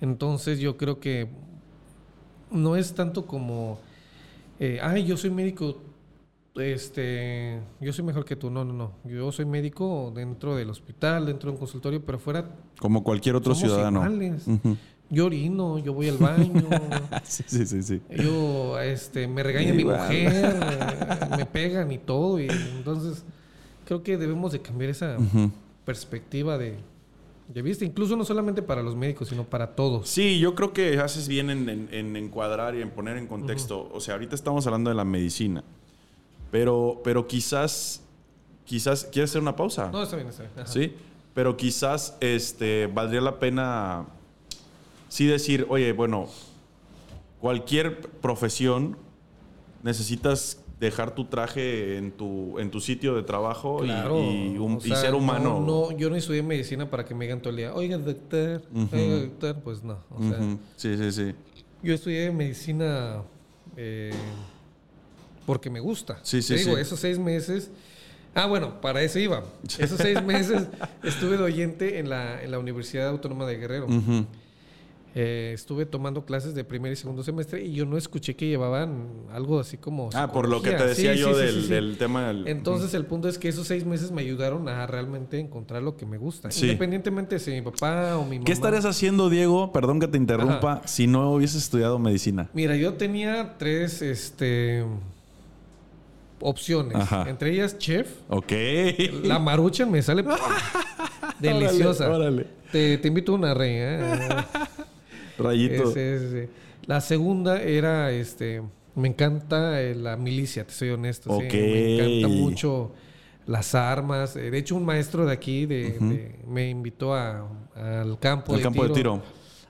Entonces yo creo que no es tanto como, eh, ay, yo soy médico, este, yo soy mejor que tú. No, no, no. Yo soy médico dentro del hospital, dentro de un consultorio, pero fuera Como cualquier otro somos ciudadano. iguales. Yo orino, yo voy al baño, <laughs> Sí, sí, sí, sí. yo, este, me regaña mi Igual. mujer, <laughs> me pegan y todo. Y entonces creo que debemos de cambiar esa perspectiva de, de vista, incluso no solamente para los médicos, sino para todos. Sí, yo creo que haces bien en, en- en encuadrar y en poner en contexto. O sea, ahorita estamos hablando de la medicina. Pero, pero quizás, quizás, ¿quieres hacer una pausa? No, está bien, está bien. Ajá. Sí. Pero quizás este, valdría la pena sí decir, oye, bueno, cualquier profesión necesitas dejar tu traje en tu, en tu sitio de trabajo y- y, un- o y sea, ser humano. No, no, yo no estudié medicina para que me digan todo el día, oiga, doctor, oiga, doctor, pues no. O sea, Ujú. Sí, sí, sí. yo estudié medicina eh, porque me gusta. Sí, sí, Te digo, sí. esos seis meses. Ah, bueno, para eso iba. Esos seis <laughs> meses estuve de oyente en la, en la Universidad Autónoma de Guerrero. Eh, estuve tomando clases de primer y segundo semestre y yo no escuché que llevaban algo así como. Ah, por lo que te decía Sí, yo sí, del, sí, del tema del... Entonces el punto es que esos seis meses me ayudaron a realmente encontrar lo que me gusta. Independientemente de si mi papá o mi mamá. ¿Qué estarías haciendo, Diego? Perdón que te interrumpa, si no hubieses estudiado medicina. Mira, yo tenía tres este, opciones. Ajá. Entre ellas, chef. Ok. La maruchan me sale <laughs> deliciosa. Órale, órale. Te, te invito a una rey. ¿eh? <laughs> Rayito. La segunda era, este, me encanta eh, la milicia, te soy honesto. sí. Me encanta mucho las armas. Eh, De hecho, un maestro de aquí de, de- me invitó a- al campo, de, campo de tiro.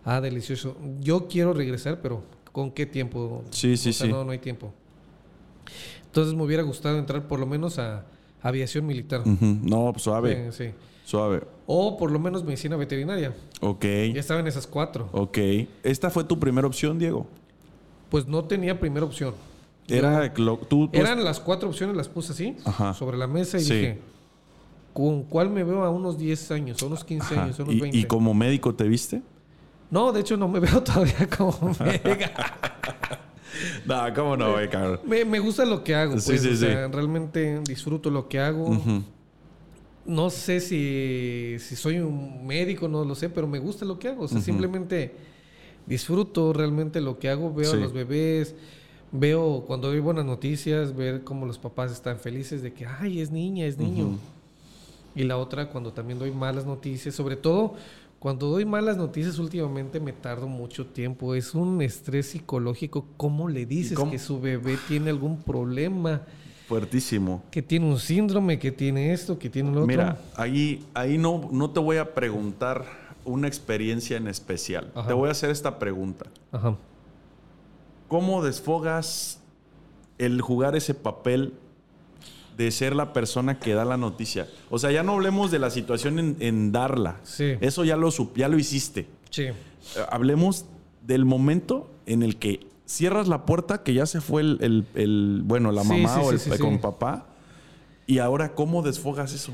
Ah, delicioso. Yo quiero regresar, pero ¿con qué tiempo? Sí, sí, O sea, sí. No, no hay tiempo. Entonces me hubiera gustado entrar por lo menos a aviación militar. No, pues, suave. Sí, sí. Suave. O por lo menos medicina veterinaria. Ok. Ya estaba en esas cuatro. Ok. ¿Esta fue tu primera opción, Diego? Pues no tenía primera opción. Era lo- tú, tú- Eran las cuatro opciones, las puse así, Ajá. sobre la mesa y Sí. dije, ¿con cuál me veo a unos 10 años, a unos 15 Ajá. años, a unos ¿Y, 20? y como médico te viste? No, de hecho no me <laughs> veo todavía como médica. <laughs> No, cómo no, güey, cabrón. me, me gusta lo que hago, pues, Sí, sí, o sí. sea, realmente disfruto lo que hago. Ujú. No sé si, si soy un médico, no lo sé, pero me gusta lo que hago. O sea, simplemente disfruto realmente lo que hago. Veo Sí. a los bebés, veo cuando doy buenas noticias, ver cómo los papás están felices de que, ay, es niña, es niño. Y la otra, cuando también doy malas noticias, sobre todo cuando doy malas noticias últimamente me tardo mucho tiempo. Es un estrés psicológico. ¿Cómo le dices cómo? que su bebé tiene algún problema? Fuertísimo. Que tiene un síndrome, que tiene esto, que tiene lo otro. Mira, ahí, ahí no, no te voy a preguntar una experiencia en especial. Ajá. Te voy a hacer esta pregunta. Ajá. ¿Cómo desfogas el jugar ese papel de ser la persona que da la noticia? O sea, ya no hablemos de la situación en, en darla. Sí. Eso ya lo, ya lo hiciste. Sí. Eh, Hablemos del momento en el que cierras la puerta, que ya se fue el, el- el- bueno, la mamá sí, o el sí, con papá. Y ahora, ¿cómo desfogas eso?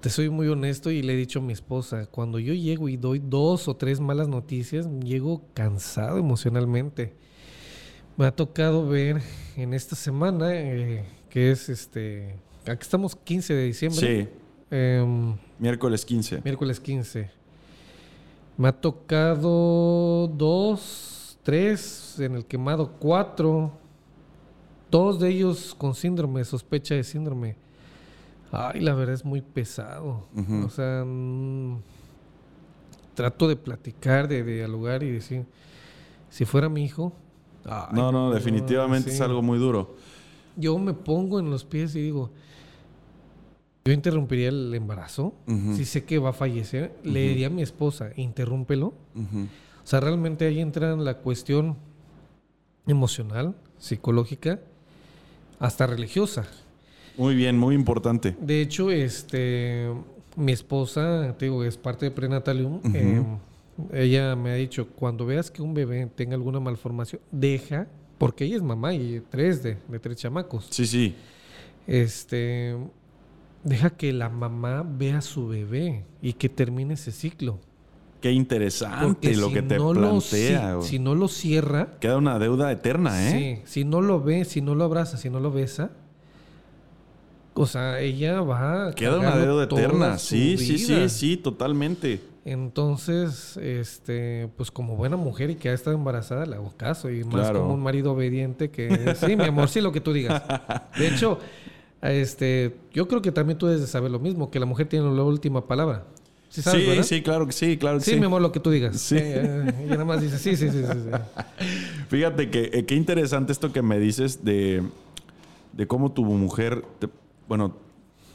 Te soy muy honesto y le he dicho a mi esposa, cuando yo llego y doy dos o tres malas noticias, llego cansado emocionalmente. Me ha tocado ver en esta semana, eh, que es este, aquí estamos 15 de diciembre, Sí, em, miércoles 15. miércoles 15. Me ha tocado dos, tres, en el quemado cuatro, dos de ellos con síndrome, sospecha de síndrome. Ay, la verdad es muy pesado. O sea, mm, trato de platicar, de, de dialogar y decir, si fuera mi hijo. ay, No, no, definitivamente sí. es algo muy duro. Yo me pongo en los pies y digo, yo interrumpiría el embarazo. Si sé que va a fallecer, le diría a mi esposa, interrúmpelo. O sea, realmente ahí entra en la cuestión emocional, psicológica, hasta religiosa. Muy bien, muy importante. De hecho, este, mi esposa, te digo, es parte de Prenatalium. eh, ella me ha dicho, cuando veas que un bebé tenga alguna malformación, deja, porque ella es mamá y tres de, de tres chamacos. Sí, sí. Este, deja que la mamá vea a su bebé y que termine ese ciclo. Qué interesante lo si que te no lo plantea. ci- güey. si no lo cierra, Queda una deuda eterna, ¿eh? Sí, si no lo ve, si no lo abraza, si no lo besa, o sea, ella va a Queda una deuda eterna. Sí, sí, sí, sí, totalmente. Entonces, este, pues como buena mujer y que ha estado embarazada, le hago caso. Y más Claro. como un marido obediente que, sí, mi amor, sí, lo que tú digas. De hecho, este, yo creo que también tú debes de saber lo mismo, que la mujer tiene la última palabra. Sí, sabes, sí, claro que sí, claro que Sí, sí. mi amor, lo que tú digas. Sí. Eh, ella nada más dice, sí, sí, sí, sí. <laughs> Fíjate que eh, qué interesante esto que me dices de, de cómo tu mujer, te- bueno,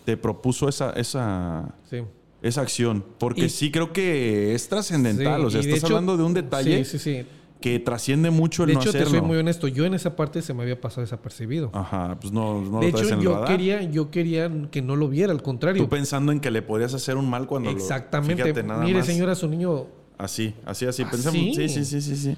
te propuso esa, esa, Sí. Esa acción. Porque Y- sí creo que es trascendental. O sea, y estás hecho- hablando de un detalle Sí, sí, sí. Que trasciende mucho el De no hecho, te soy muy honesto. Yo en esa parte se me había pasado desapercibido. Ajá, pues no, no de lo hecho, en el yo radar. quería, yo quería que no lo viera, al contrario. Tú pensando en que le podías hacer un mal cuando lo- Exactamente. Fíjate, nada Mire, más. señora, su niño. Así, así, así. ¿Ah, Pensamos. sí? Sí, sí, sí, sí, sí.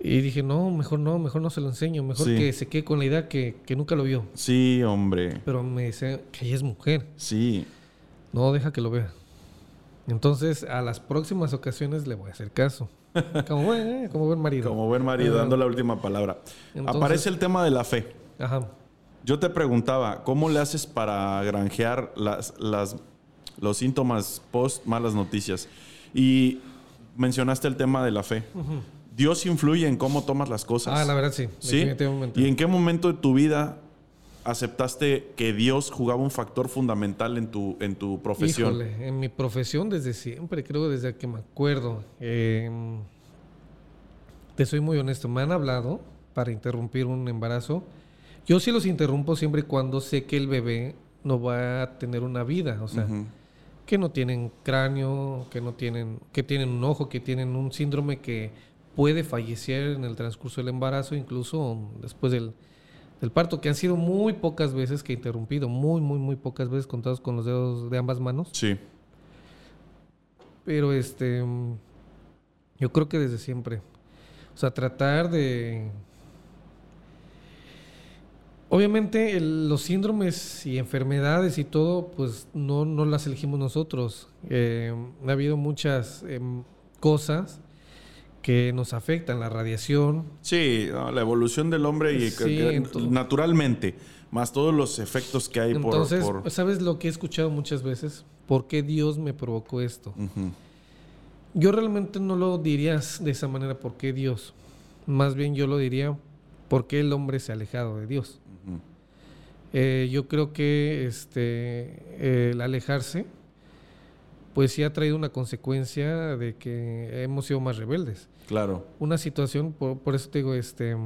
Y dije, no, mejor no, mejor no se lo enseño. Mejor Sí. que se quede con la idea que, que nunca lo vio. Sí, hombre. Pero me dice que ella es mujer. Sí. No, deja que lo vea. Entonces, a las próximas ocasiones le voy a hacer caso. <laughs> Como buen, eh, como buen marido. Como buen marido, dando la última palabra. Entonces- Aparece el tema de la fe. Ajá. Yo te preguntaba, ¿cómo le haces para granjear las, las, los síntomas post malas noticias? Y mencionaste el tema de la fe. Dios influye en cómo tomas las cosas. Ah, la verdad sí. ¿Sí? ¿Y en qué momento de tu vida aceptaste que Dios jugaba un factor fundamental en tu, en tu profesión? Híjole, en mi profesión desde siempre, creo desde que me acuerdo. Eh, te soy muy honesto, me han hablado para interrumpir un embarazo. Yo sí los interrumpo siempre y cuando sé que el bebé no va a tener una vida, o sea, que no tienen cráneo, que no tienen, que tienen un ojo, que tienen un síndrome que puede fallecer en el transcurso del embarazo, incluso después del, del parto, que han sido muy pocas veces que he interrumpido, muy, muy, muy pocas veces contados con los dedos de ambas manos. Sí. Pero este. Yo creo que desde siempre. O sea, tratar de. Obviamente, el- los síndromes y enfermedades y todo, pues no, no las elegimos nosotros. Eh, ha habido muchas em, cosas que nos afectan, la radiación. Sí, no, la evolución del hombre y Sí, que- entonces- naturalmente, más todos los efectos que hay por- Entonces, por... ¿sabes lo que he escuchado muchas veces? ¿Por qué Dios me provocó esto? Yo realmente no lo diría de esa manera, ¿por qué Dios? Más bien yo lo diría, ¿por qué el hombre se ha alejado de Dios? Eh, yo creo que este, el alejarse, pues sí ha traído una consecuencia de que hemos sido más rebeldes. Claro. Una situación, por, por eso te digo, este,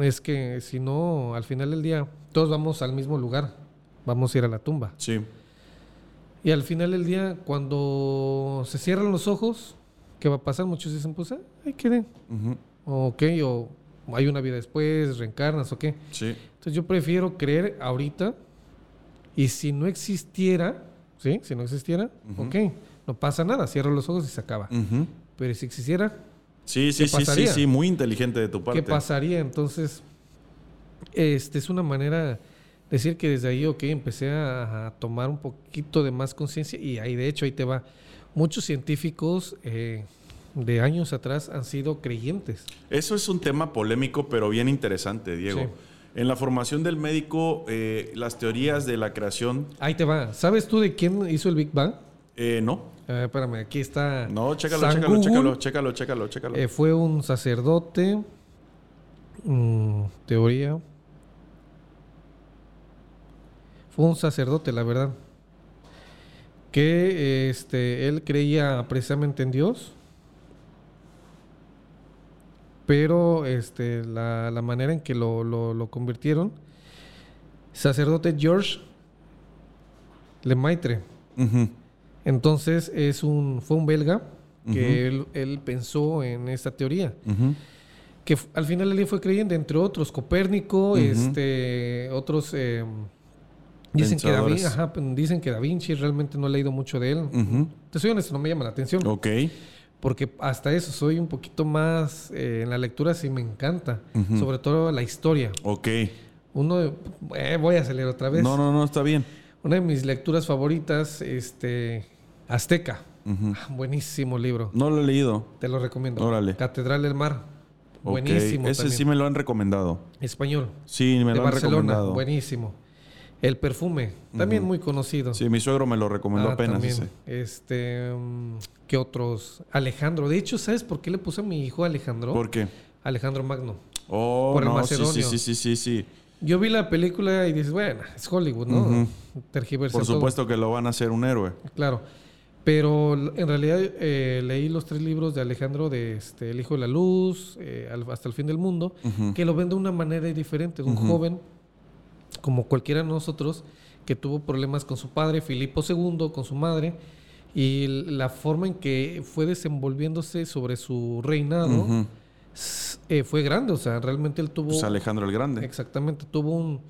es que si no, al final del día, todos vamos al mismo lugar, vamos a ir a la tumba. Sí. Y al final del día, cuando se cierran los ojos, ¿qué va a pasar? Muchos dicen, pues, ah, ahí quedé. Ujú. Ok, o hay una vida después, reencarnas o qué. Sí. Entonces yo prefiero creer ahorita y si no existiera, ¿sí? Si no existiera, Ujú. ok, no pasa nada, cierro los ojos y se acaba. Pero si existiera, Sí, sí, ¿Qué sí, sí, muy inteligente de tu parte. ¿qué pasaría? Entonces, este es una manera de decir que desde ahí, ok, empecé a, a tomar un poquito de más conciencia y ahí de hecho ahí te va. Muchos científicos eh, de años atrás han sido creyentes. Eso es un tema polémico, pero bien interesante, Diego. Sí. En la formación del médico, eh, las teorías de la creación, Ahí te va. ¿Sabes tú de quién hizo el Big Bang? eh, no. Eh, espérame, aquí está. No, chécalo, chécalo, chécalo, chécalo, chécalo, chécalo. Eh, fue un sacerdote. mm, teoría. Fue un sacerdote, la verdad. Que este, él creía precisamente en Dios. Pero este, la, la manera en que lo, lo- lo convirtieron. Sacerdote George Lemaitre. Ujú. Entonces es un, fue un belga que él, él pensó en esta teoría. Que al final él fue creyente, entre otros, Copérnico, este, otros eh, dicen que, da Vin- Pensadores. ajá, pues, dicen que Da Vinci, realmente no he leído mucho de él. Te soy honesto, no me llama la atención. Ok. Porque hasta eso soy un poquito más eh, en la lectura, sí me encanta. Sobre todo la historia. Ok. Uno, eh, voy a acelerar otra vez. No, no, no, está bien. Una de mis lecturas favoritas, este, Azteca. Ah, Buenísimo libro. No lo he leído. Te lo recomiendo. Órale. Catedral del Mar. Buenísimo. Ese también. sí me lo han recomendado. Español. Sí, me de lo han Barcelona. recomendado. Buenísimo. El perfume. También muy conocido. Sí, mi suegro me lo recomendó Ah, apenas ese. Este, mm, ¿qué otros? Alejandro. De hecho, ¿sabes por qué le puse a mi hijo Alejandro? ¿Por qué? Alejandro Magno. Oh, Por el no, sí, sí, sí, sí, sí, sí. Yo vi la película y dices, bueno, es Hollywood, ¿no? Ujú. Tergiversan Por todo. supuesto que lo van a hacer un héroe. Claro. Pero en realidad eh, leí los tres libros de Alejandro de este, El Hijo de la Luz, eh, hasta el fin del mundo, que lo ven de una manera diferente. Un joven, como cualquiera de nosotros, que tuvo problemas con su padre, Filipo II, con su madre, Y la forma en que fue desenvolviéndose sobre su reinado eh, fue grande. O sea, realmente él tuvo... Pues Alejandro el Grande. Exactamente, tuvo un,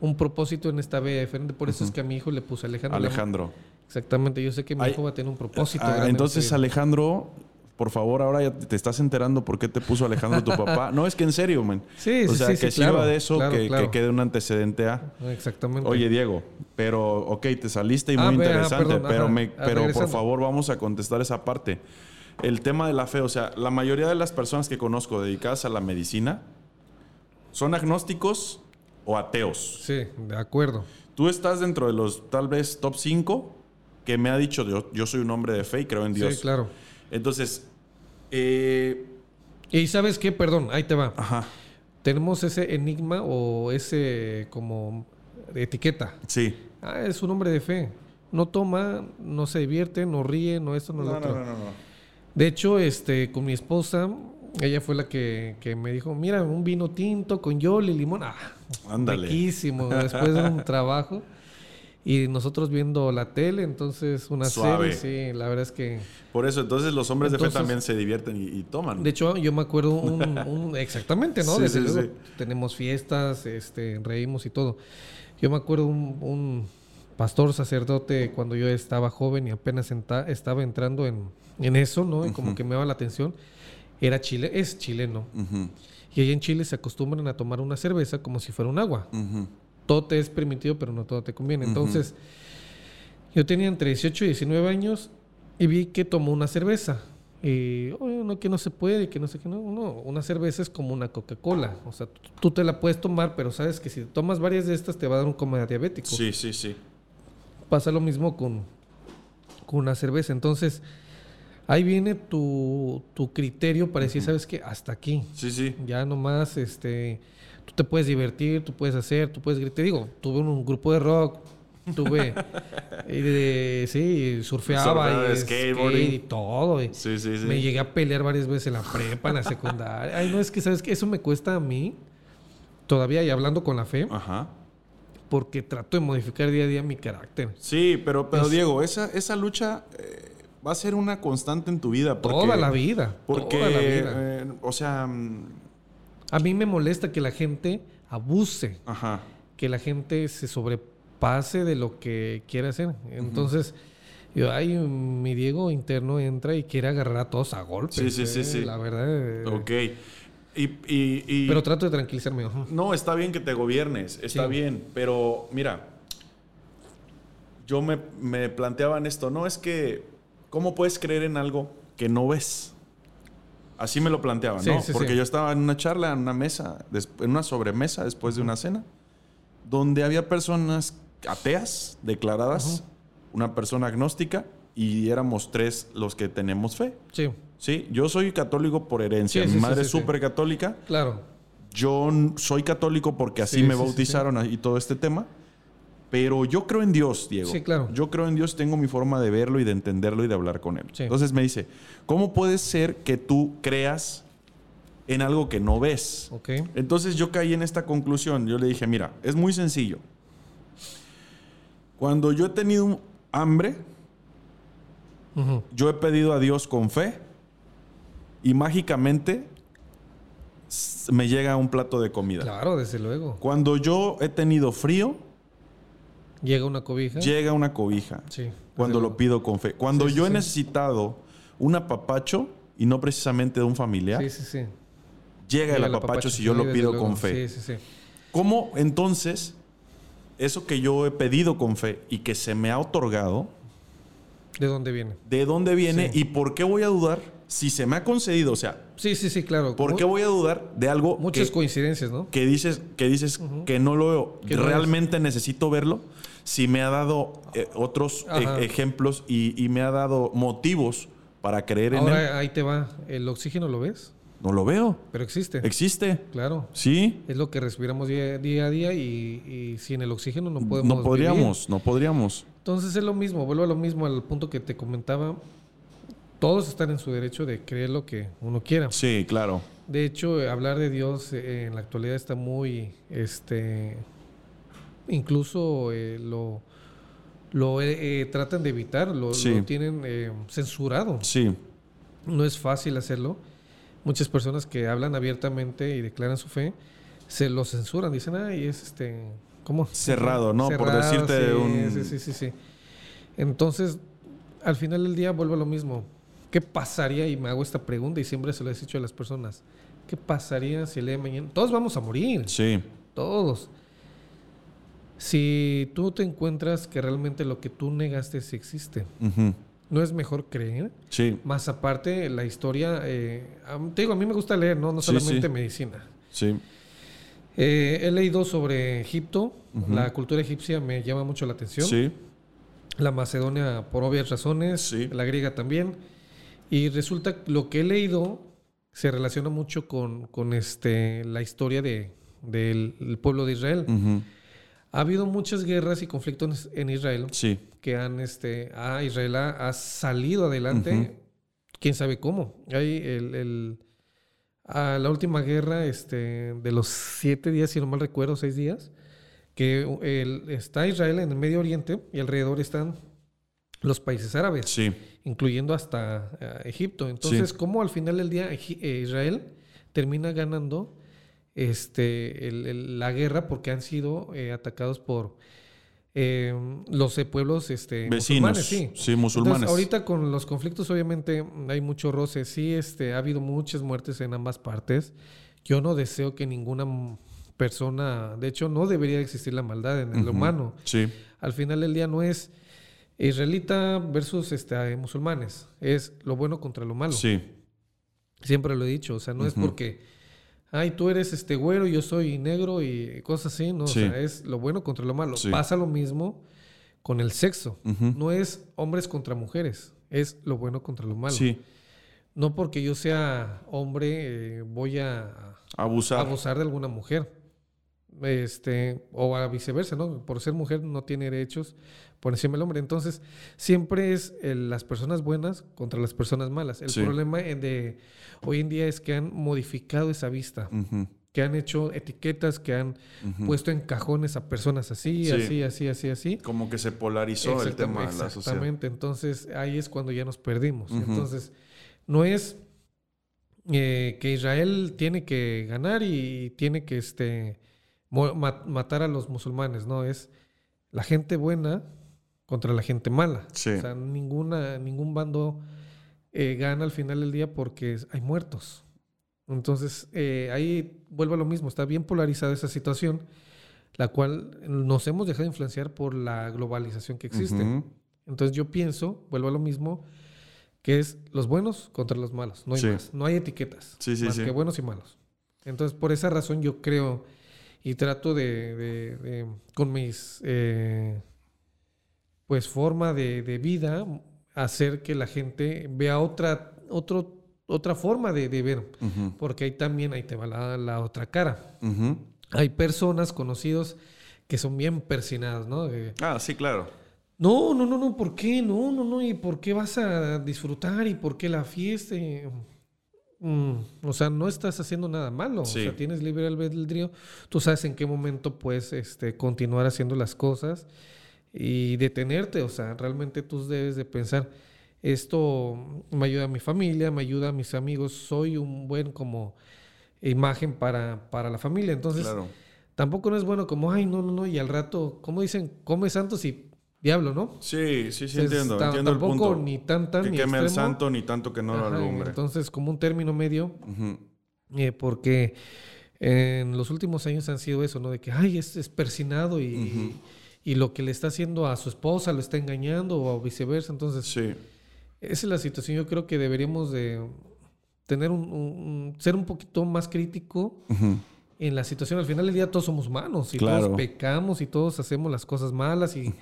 un propósito en esta vía diferente. Por eso es que a mi hijo le puse Alejandro. Alejandro. Exactamente, yo sé que mi Ay, hijo va a tener un propósito. Ah, entonces. Alejandro, por favor, ahora ya te estás enterando por qué te puso Alejandro tu papá. No, es que en serio, man. <laughs> Sí, o sí, sea, sí, que sí, sirva claro, de eso, claro, que, claro. que quede un antecedente a. Exactamente. Oye, Diego, pero, ok, te saliste y Ah, muy ve, ah, interesante, perdón, pero, ajá. me, Ah, pero por favor vamos a contestar esa parte. El tema de la fe, o sea, la mayoría de las personas que conozco dedicadas a la medicina son agnósticos o ateos. Sí, de acuerdo. Tú estás dentro de los tal vez top 5 que me ha dicho yo, yo soy un hombre de fe y creo en Dios. Sí, claro. Entonces, eh, Y sabes qué, perdón, ahí te va. ajá, Tenemos ese enigma o ese como etiqueta. sí. Ah, es un hombre de fe. No toma, no se divierte, no ríe, no esto, no, lo otro. no, no. De hecho, este, con mi esposa, ella fue la que, que me dijo, mira, un vino tinto con yoli y limón. Ah, Ándale. riquísimo. Después de un <laughs> trabajo. Y nosotros viendo la tele, entonces una Suave. serie, sí, la verdad es que... Por eso, entonces los hombres de fe también se divierten y, y toman. De hecho, yo me acuerdo un... <laughs> un- exactamente, ¿no? Sí, Desde sí, luego, sí. tenemos fiestas, este, reímos y todo. Yo me acuerdo un, un pastor sacerdote cuando yo estaba joven y apenas enta- estaba entrando en, en eso, ¿no? Y como que me daba la atención. Era chile, es chileno. Y allá en Chile se acostumbran a tomar una cerveza como si fuera un agua. ujú. Todo te es permitido, pero no todo te conviene. Entonces, yo tenía entre 18 y 19 años y vi que tomó una cerveza. Y, "Oye, no, que no se puede, que no sé qué, no, no. Una cerveza es como una Coca-Cola. O sea, tú, te la puedes tomar, pero sabes que si tomas varias de estas te va a dar un coma diabético. Sí, sí, sí. Pasa lo mismo con, con una cerveza. Entonces, ahí viene tu, tu criterio para decir, ¿sabes qué? Hasta aquí. Sí, sí. Ya nomás, este, tú te puedes divertir, tú puedes hacer, tú puedes gritar. Te digo, tuve un, un grupo de rock, tuve, <laughs> y de, sí, surfeaba y skateboarding. skate y todo. y Sí, sí, sí. Me llegué a pelear varias veces en la prepa, en la secundaria. Ay, no, es que, ¿sabes qué? Eso me cuesta a mí, todavía, y hablando con la fe, Ajá. porque trato de modificar día a día mi carácter. Sí, pero, pero Es- Diego, esa, esa lucha eh, va a ser una constante en tu vida. Porque, toda la vida, Porque, toda la vida. eh, o sea, mm, A mí me molesta que la gente abuse. ajá. que la gente se sobrepase de lo que quiere hacer. Entonces, yo, ay, mi Diego interno entra y quiere agarrar a todos a golpes. Sí, sí, sí, eh, sí. La verdad. eh, Ok. Y, y- y- Pero trato de tranquilizarme. ajá. No, está bien que te gobiernes, está Sí. bien, pero mira, yo me, me planteaban esto, no es que, ¿cómo puedes creer en algo que no ves? Así me lo planteaban, Sí, ¿no? sí, Porque sí. yo estaba en una charla, en una mesa, en una sobremesa después de una cena, donde había personas ateas declaradas, una persona agnóstica, y éramos tres los que tenemos fe. Sí, Sí, yo soy católico por herencia. Mi madre es súper católica. claro. Yo soy católico porque así Sí, me sí, sí, bautizaron y todo este tema. Pero yo creo en Dios, Diego. Sí, claro. Yo creo en Dios, tengo mi forma de verlo y de entenderlo y de hablar con él. Sí. Entonces me dice, ¿cómo puede ser que tú creas en algo que no ves? Ok. Entonces yo caí en esta conclusión. Yo le dije, mira, es muy sencillo. Cuando yo he tenido hambre, yo he pedido a Dios con fe y mágicamente me llega un plato de comida. Claro, desde luego. Cuando yo he tenido frío, Llega una cobija. llega una cobija. Sí. Cuando lo pido con fe. Cuando Sí, sí, yo he necesitado un apapacho y no precisamente de un familiar, Sí, sí, sí. llega el apapacho si yo lo pido con fe. Sí, sí, sí. ¿Cómo entonces eso que yo he pedido con fe y que se me ha otorgado, ¿De dónde viene? de dónde viene y por qué voy a dudar si se me ha concedido? O sea, Sí, sí, sí, claro. ¿por qué voy a dudar de algo Muchas que, coincidencias, ¿no? que dices, que, dices que no lo veo? No realmente necesito verlo? Si me ha dado eh, otros e- Ajá. ejemplos y, y me ha dado motivos para creer en él, Ahora ahí te va. ¿El oxígeno lo ves? no lo veo. Pero existe. Existe. claro. Sí. Es lo que respiramos día, día a día y, y sin el oxígeno no podemos No podríamos, no podríamos. Entonces es lo mismo, vuelvo a lo mismo, al punto que te comentaba. Todos están en su derecho de creer lo que uno quiera. Sí, claro. De hecho, eh, hablar de Dios eh, en la actualidad está muy, este, incluso eh, lo, lo eh, eh, tratan de evitar, lo, Sí. lo tienen eh, censurado. Sí, No es fácil hacerlo. Muchas personas que hablan abiertamente y declaran su fe se lo censuran, dicen, ay, es este, ¿cómo? Cerrado, ¿no? Por decirte sí, un- Sí, sí, sí, sí. Entonces, al final del día vuelvo a lo mismo. ¿Qué pasaría? Y me hago esta pregunta y siempre se lo he dicho a las personas. ¿Qué pasaría si el día de mañana... Todos vamos a morir. sí, Todos. Si tú te encuentras que realmente lo que tú negaste sí existe, ¿no es mejor creer? sí, Más aparte, la historia, eh, te digo, a mí me gusta leer, no, no solamente sí. medicina. sí, Eh, he leído sobre Egipto, la cultura egipcia me llama mucho la atención. sí, La macedonia por obvias razones, Sí. la griega también. Y resulta que lo que he leído se relaciona mucho con, con este, la historia de, del el pueblo de Israel. ujú, Ha habido muchas guerras y conflictos en Israel sí, que han, este, a Israel ha, ha salido adelante, quién sabe cómo. Hay el, el- a la última guerra este, de los siete días, si no mal recuerdo, seis días, que el- está Israel en el Medio Oriente y alrededor están los países árabes, sí, incluyendo hasta eh, Egipto. Entonces, ¿cómo al final del día eh, Israel termina ganando este, el- el- la guerra porque han sido eh, atacados por eh, los eh, pueblos este, vecinos, musulmanes? Sí. sí, musulmanes. Entonces, ahorita con los conflictos, obviamente, hay mucho roce. Sí, este, ha habido muchas muertes en ambas partes. Yo no deseo que ninguna persona, de hecho, no debería existir la maldad en el humano. Sí, Al final del día no es israelita versus este, musulmanes, es lo bueno contra lo malo. sí, Siempre lo he dicho, o sea, no es porque, ay, tú eres este güero, yo soy negro y cosas así, no, Sí. o sea, es lo bueno contra lo malo. Sí. Pasa lo mismo con el sexo. No es hombres contra mujeres, es lo bueno contra lo malo. sí, No porque yo sea hombre eh, voy a abusar. abusar de alguna mujer. Este, o a viceversa, ¿no? Por ser mujer no tiene derechos por encima del hombre. Entonces, siempre es eh, las personas buenas contra las personas malas. El Sí. problema eh, de hoy en día es que han modificado esa vista, que han hecho etiquetas, que han puesto en cajones a personas así, Sí. así, así, así, así. Como que se polarizó el tema de la sociedad. Exactamente, entonces ahí es cuando ya nos perdimos. Entonces, no es eh, que Israel tiene que ganar y tiene que este, matar a los musulmanes, no, es la gente buena contra la gente mala. Sí. O sea, ninguna, ningún bando eh, gana al final del día porque hay muertos. Entonces, eh, ahí vuelvo a lo mismo, está bien polarizada esa situación, la cual nos hemos dejado influenciar por la globalización que existe. Entonces yo pienso, vuelvo a lo mismo, que es los buenos contra los malos, no hay Sí. más, no hay etiquetas, Sí, sí, más que buenos y malos. Entonces por esa razón yo creo y trato de, de- de- con mis, eh, pues forma de, de vida, hacer que la gente vea otra, otro, otra forma de, de ver, porque ahí también, ahí te va la, la otra cara. Hay personas conocidos que son bien persinados, ¿no? Ah, sí, claro. no, no, no, no, ¿por qué? No, no, no, ¿y por qué vas a disfrutar? ¿Y por qué la fiesta? Mm, o sea, no estás haciendo nada malo. Sí. O sea, tienes libre albedrío. Tú sabes en qué momento puedes este, continuar haciendo las cosas y detenerte. O sea, realmente tú debes de pensar, esto me ayuda a mi familia, me ayuda a mis amigos, soy un buen como imagen para, para la familia. Entonces, claro. tampoco no es bueno como, ay, no, no, no, y al rato, como dicen, come santos y diablo, ¿no? Sí, sí, sí, Entonces, entiendo. entiendo el tampoco punto. ni tan tan que ni queme extremo. santo ni tanto que no lo alumbre. Entonces, como un término medio, eh, porque en los últimos años han sido eso, ¿no? De que, ay, es, es persinado y. y lo que le está haciendo a su esposa lo está engañando o viceversa. Entonces, Sí, esa es la situación. Yo creo que deberíamos de tener un, ser un poquito más crítico en la situación. Al final del día todos somos humanos y Claro. todos pecamos y todos hacemos las cosas malas y,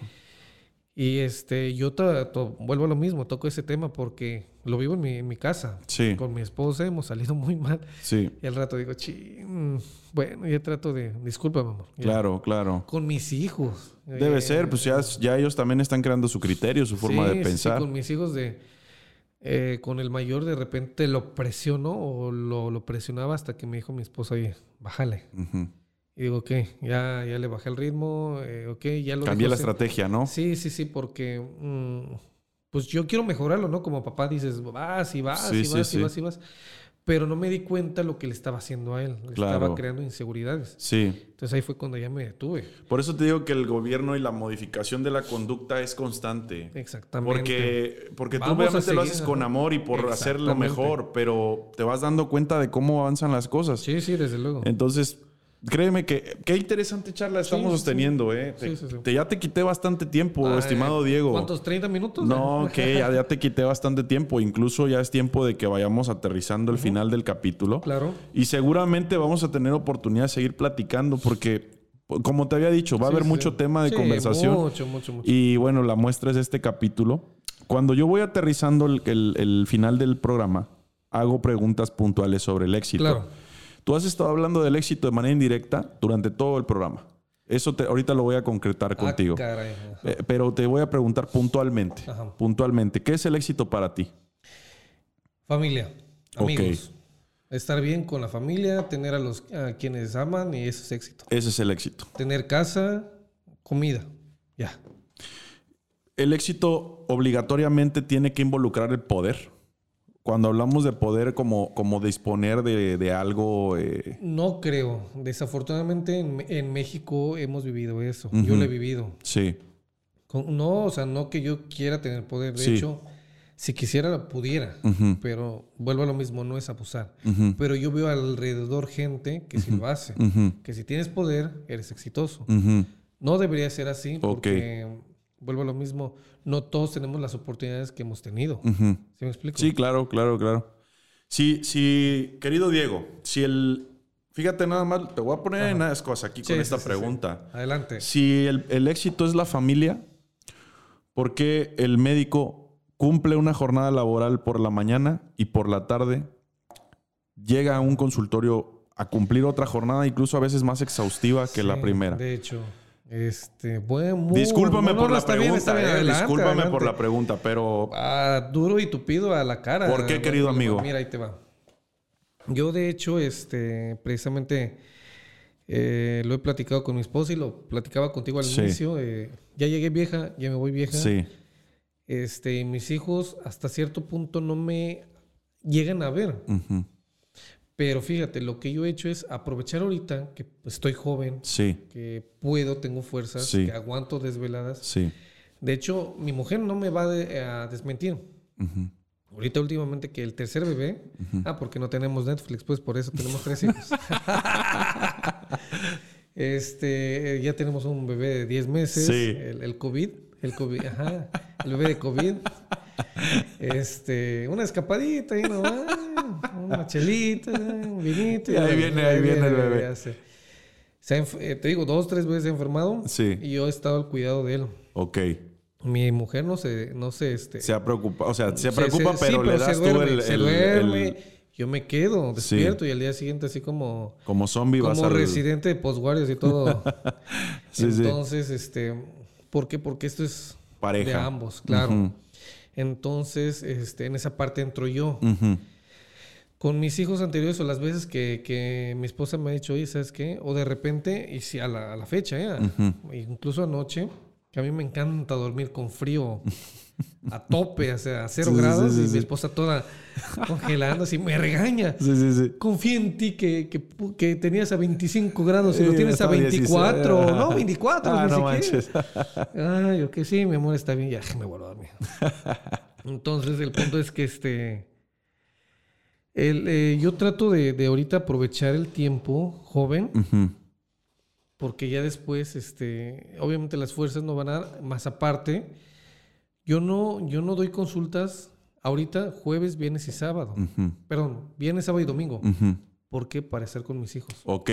y este yo to- to- vuelvo a lo mismo, toco ese tema porque lo vivo en mi, en mi casa. sí, Con mi esposa hemos salido <laughs> muy mal sí. y al rato digo, "Chi, mm, bueno, ya trato de, disculpa, amor. ya". Claro, claro. Con mis hijos. Debe Eh, ser, pues ya, ya ellos también están creando su criterio, su forma sí, de sí, sí, pensar. con mis hijos de... eh, con el mayor de repente lo presiono o lo, lo presionaba hasta que me dijo mi esposa, oye, bájale. Ujú, Y digo, ok, ya, ya le bajé el ritmo, eh, ok, ya lo Cambié la hacer. estrategia, ¿no? Sí, sí, sí, porque mm, pues yo quiero mejorarlo, ¿no? Como papá dices, vas y vas Sí, y vas sí. y vas y vas. Pero no me di cuenta lo que le estaba haciendo a él. Le Claro. estaba creando inseguridades. Sí. Entonces ahí fue cuando ya me detuve. Por eso te digo que el gobierno y la modificación de la conducta es constante. Exactamente. Porque, porque tú Vamos obviamente lo haces con amor y por hacerlo Exactamente. mejor, pero te vas dando cuenta de cómo avanzan las cosas. Sí, sí, desde luego. Entonces, créeme que qué interesante charla estamos sí, sosteniendo, ¿eh? Sí, sí, sí. te- ya te quité bastante tiempo, Ah, estimado eh, Diego. ¿Cuántos? ¿30 minutos? No, <laughs> que ya, ya te quité bastante tiempo. Incluso ya es tiempo de que vayamos aterrizando el final del capítulo. Claro. Y seguramente vamos a tener oportunidad de seguir platicando porque, como te había dicho, va a Sí, haber sí. mucho tema de Sí, conversación. Mucho, mucho, mucho. Y bueno, la muestra es este capítulo. Cuando yo voy aterrizando el, el- el final del programa, hago preguntas puntuales sobre el éxito. Claro. Tú has estado hablando del éxito de manera indirecta durante todo el programa. Eso te, ahorita lo voy a concretar contigo. Ah, caray. ajá. Eh, pero te voy a preguntar puntualmente. Ajá. Puntualmente, ¿qué es el éxito para ti? Familia, amigos. Estar bien con la familia, tener a los a quienes aman y eso es éxito. Ese es el éxito. Tener casa, comida. Ya. El éxito obligatoriamente tiene que involucrar el poder. Cuando hablamos de poder como, como disponer de, de algo, eh, No creo. Desafortunadamente en, en México hemos vivido eso. Yo lo he vivido. sí, Con- no, o sea, no que yo quiera tener poder. De Sí. hecho, si quisiera, pudiera. Pero vuelvo a lo mismo, no es abusar. Pero yo veo alrededor gente que sí lo hace. Que si tienes poder, eres exitoso. No debería ser así porque, vuelvo a lo mismo, no todos tenemos las oportunidades que hemos tenido. ¿Sí me explico? Sí, claro, claro, claro. Sí, sí, querido Diego, si el... Fíjate nada más, te voy a poner en unas cosas aquí Sí, con esta sí, sí. pregunta. Adelante. Si el, el éxito es la familia, ¿por qué el médico cumple una jornada laboral por la mañana y por la tarde llega a un consultorio a cumplir otra jornada, incluso a veces más exhaustiva que la primera? De hecho, este, bueno, Discúlpame no, por no, la bien, pregunta, bien, eh, adelante, discúlpame por la pregunta, pero Ah, duro y tupido a la cara. ¿Por qué, querido amigo? Mira, ahí te va. Yo, de hecho, este, precisamente eh, lo he platicado con mi esposa y lo platicaba contigo al Sí. inicio. eh, ya llegué vieja, ya me voy vieja. sí, Este, mis hijos hasta cierto punto no me llegan a ver. ujú, Pero fíjate, lo que yo he hecho es aprovechar ahorita que estoy joven, sí, que puedo, tengo fuerzas, Sí. que aguanto desveladas. sí, De hecho, mi mujer no me va de- a desmentir. Ahorita últimamente que el tercer bebé, ah, porque no tenemos Netflix, pues por eso tenemos tres hijos. <laughs> este, ya tenemos un bebé de 10 meses, el, el COVID, el COVID, ajá, el bebé de COVID. Este, una escapadita ahí nomás, una chelita, un vinito. Y ahí viene, ahí viene el bebé. se- se ha eh, te digo, dos, tres veces se ha enfermado Sí. y yo he estado al cuidado de él. Ok. Mi mujer no se, no se, este, Se ha preocupado, o sea, se se- preocupa, se- pero sí, le se das tú duerme, el, se el- duerme. el- Yo me quedo despierto y al día siguiente así como, como zombie vas como al... residente de postguardias y todo. <laughs> Sí, sí. Entonces, este, ¿por qué? Porque esto es Pareja. de ambos, claro. Ujú. Entonces, este, en esa parte entro yo. Ujú. Con mis hijos anteriores o las veces que, que mi esposa me ha dicho, oye, ¿sabes qué? O de repente, y sí, a la, a la fecha, ¿eh? Ujú. incluso anoche, que a mí me encanta dormir con frío <laughs> a tope, o sea, a cero Sí, grados, sí, y mi esposa toda congelando, así me regaña. Sí, sí, sí. Confía en ti que, que, tenías a 25 grados y lo tienes a estaba 24, 16. no, 24, Ah, no manches. Ay, yo que sí, mi amor, está bien, ya me vuelvo a dormir. <laughs> Entonces, el punto es que este. El, eh, yo trato de, de ahorita aprovechar el tiempo joven, Ujú. porque ya después, este, obviamente las fuerzas no van a dar, más aparte, yo no, yo no doy consultas ahorita jueves, viernes y sábado. Perdón, viernes, sábado y domingo. Ujú. ¿Por qué? Para estar con mis hijos. Ok.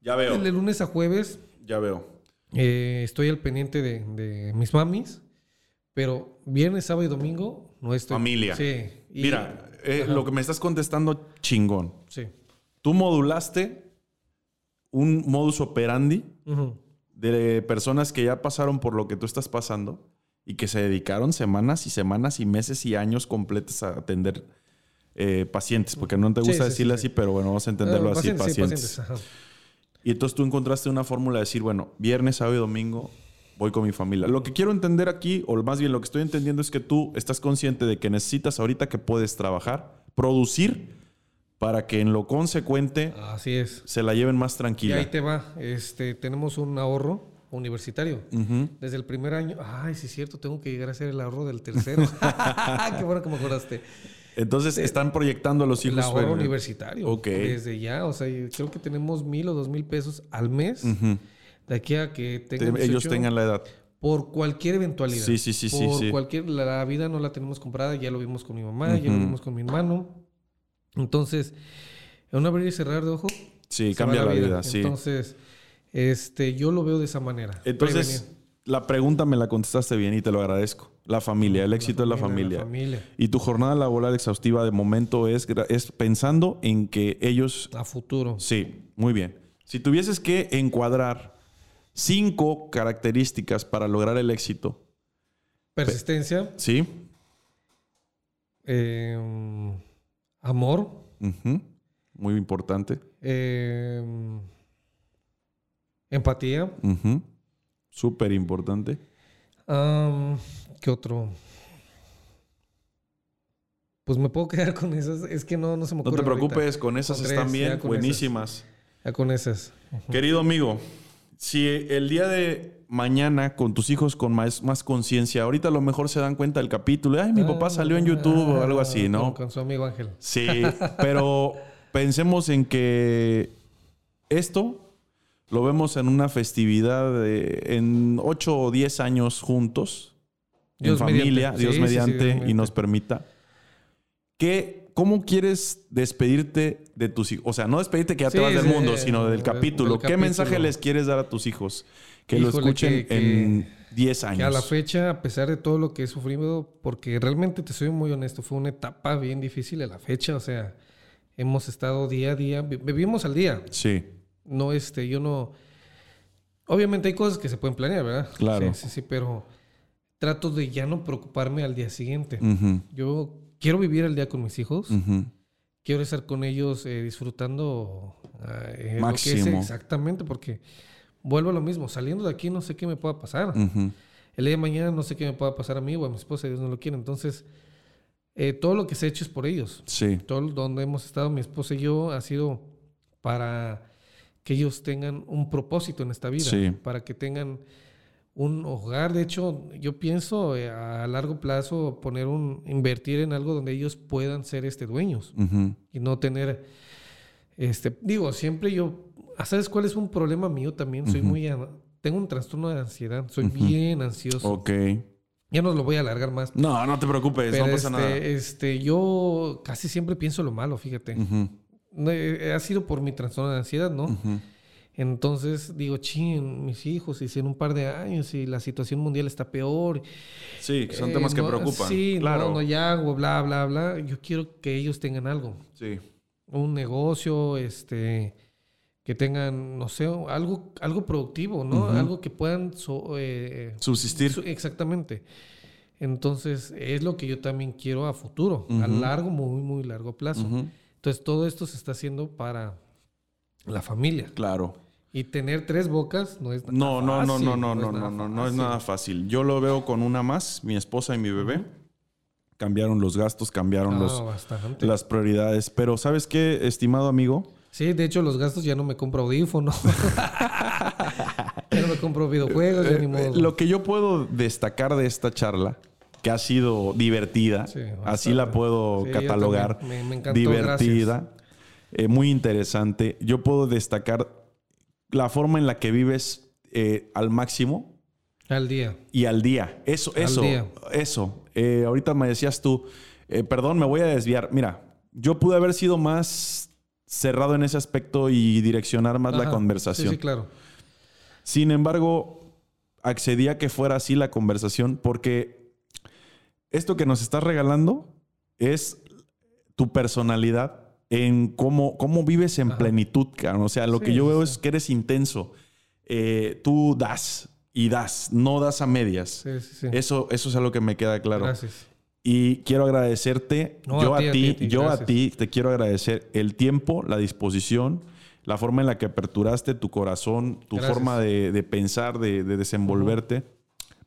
Ya veo. De lunes a jueves Ya veo. Eh, estoy al pendiente de, de mis mamis, pero viernes, sábado y domingo no estoy. Familia. Sí. y- Mira, eh, lo que me estás contestando, chingón. Sí. Tú modulaste un modus operandi de personas que ya pasaron por lo que tú estás pasando y que se dedicaron semanas y semanas y meses y años completos a atender eh, pacientes, porque no te gusta sí, decirle sí, sí. así, pero bueno, vamos a entenderlo Ah, así, pacientes, pacientes. Y entonces tú encontraste una fórmula de decir, bueno, viernes, sábado y domingo voy con mi familia. Lo que quiero entender aquí, o más bien lo que estoy entendiendo es que tú estás consciente de que necesitas ahorita que puedes trabajar, producir, para que en lo consecuente Así es. se la lleven más Y tranquila. ahí te va. Este, tenemos un ahorro universitario. Ujú. Desde el primer año. Ay, sí es cierto, tengo que llegar a ser el ahorro del tercero. <laughs> <laughs> Qué bueno que me acordaste. Entonces están proyectando a los El hijos. ahorro eh, universitario. Ok. Desde ya. O sea, creo que tenemos mil o dos mil pesos al mes. ujú. De aquí a que Te- ellos 18, tengan la edad. Por cualquier eventualidad. Sí, sí, sí, sí, Por sí. cualquier. La, la vida no la tenemos comprada. Ya lo vimos con mi mamá, ya lo vimos con mi hermano. Entonces, en un abrir y cerrar de ojo. Sí, cambia la vida, sí. Entonces, este, yo lo veo de esa manera. Entonces, Prevenir. la pregunta me la contestaste bien y te lo agradezco. La familia, el éxito es la familia. La familia. Y tu jornada laboral exhaustiva de momento es, es pensando en que ellos... A futuro. Sí, muy bien. Si tuvieses que encuadrar cinco características para lograr el éxito, Persistencia. ¿sí? eh, amor. Muy importante. eh, empatía. Ujú. Súper importante. ¿Qué otro? Pues me puedo quedar con esas. Es que no, no se me No ocurre. te ahorita. preocupes, con esas Con están tres, bien, con buenísimas. Ya con esas. Querido amigo, si el día de mañana con tus hijos con más, más conciencia, ahorita a lo mejor se dan cuenta del capítulo, ay, mi papá salió en YouTube o algo así, Con, ¿no? con su amigo Ángel. Sí, pero pensemos en que esto lo vemos en una festividad de- en 8 o 10 años juntos, Dios en familia, mediante. Dios Sí, sí, sí, mediante, y nos permita. ¿Qué, ¿Cómo quieres despedirte de tus hijos? O sea, no despedirte que ya te Sí, vas del sí, mundo, sino del capítulo. del ¿Qué capítulo. mensaje les quieres dar a tus hijos? Que lo Híjole, escuchen que- en 10 años. Que a la fecha, a pesar de todo lo que he sufrido, porque realmente te soy muy honesto, fue una etapa bien difícil a la fecha. O sea, hemos estado día a día, vi- vivimos al día. Sí, No, este, yo no. Obviamente hay cosas que se pueden planear, ¿verdad? Claro. Sí, sí, sí, pero trato de ya no preocuparme al día siguiente. Yo quiero vivir el día con mis hijos. Quiero estar con ellos eh, disfrutando ah, eh, lo que es Máximo. exactamente, porque vuelvo a lo mismo. Saliendo de aquí no sé qué me pueda pasar. El día de mañana no sé qué me pueda pasar a mí o a mi esposa, Dios no lo quiere. Entonces, eh, todo lo que se ha hecho es por ellos. Sí, Todo donde hemos estado, mi esposa y yo, ha sido para que ellos tengan un propósito en esta vida. Sí. Para que tengan un hogar. De hecho, yo pienso eh, a largo plazo poner un, invertir en algo donde ellos puedan ser este dueños ujú. y no tener, este, digo, siempre yo, ah, ¿sabes cuál es un problema mío también? Soy Ujú. muy, an- tengo un trastorno de ansiedad, soy bien ansioso. ok. Ya no lo voy a alargar más. No, no te preocupes, Pero no pasa este, nada. este, yo casi siempre pienso lo malo, fíjate. No, eh, Ha sido por mi trastorno de ansiedad, ¿no? Entonces digo, chin, mis hijos, y si en un par de años y la situación mundial está peor. Sí, que son eh, temas que preocupan. Sí, claro. no, no, hago, bla, bla, bla. Yo quiero que ellos tengan algo. Sí. un negocio, este, que tengan, no sé, algo, algo productivo, ¿no? Algo que puedan so- eh, Subsistir. su- exactamente. Entonces, es lo que yo también quiero a futuro, a Ujú. largo, muy, muy largo plazo. Entonces, todo esto se está haciendo para la familia. Claro. Y tener tres bocas no es nada No, no, no, fácil, no, no, no, es no, nada no, no es nada fácil. Yo lo veo con una más, mi esposa y mi bebé. Cambiaron los gastos, cambiaron Ah, los, bastante. las prioridades. Pero ¿sabes qué, estimado amigo? Sí, de hecho, los gastos ya no me compro audífonos. <laughs> ya no me compro videojuegos, ya ni Eh, modo. Lo que yo puedo destacar de esta charla, que ha sido divertida, Sí, así la puedo Sí, catalogar. Me- me encantó, divertida, eh, muy interesante. Yo puedo destacar la forma en la que vives eh, al máximo Al día. y al día. Eso, Al eso, día. eso. Eh, ahorita me decías tú, eh, perdón, me voy a desviar. Mira, yo pude haber sido más cerrado en ese aspecto y direccionar más la conversación. Sí, sí, claro. Sin embargo, accedí a que fuera así la conversación porque esto que nos estás regalando es tu personalidad en cómo, cómo vives en Ajá. plenitud, cabrón. O sea, lo Sí, que yo veo sí. es que eres intenso. Eh, tú das y das, no das a medias. Sí. Eso, eso es algo que me queda claro. Gracias. Y quiero agradecerte, No, yo a ti, ti, a ti, a ti, yo a ti te quiero agradecer el tiempo, la disposición, la forma en la que aperturaste tu corazón, tu Gracias. forma de, de pensar, de, de desenvolverte.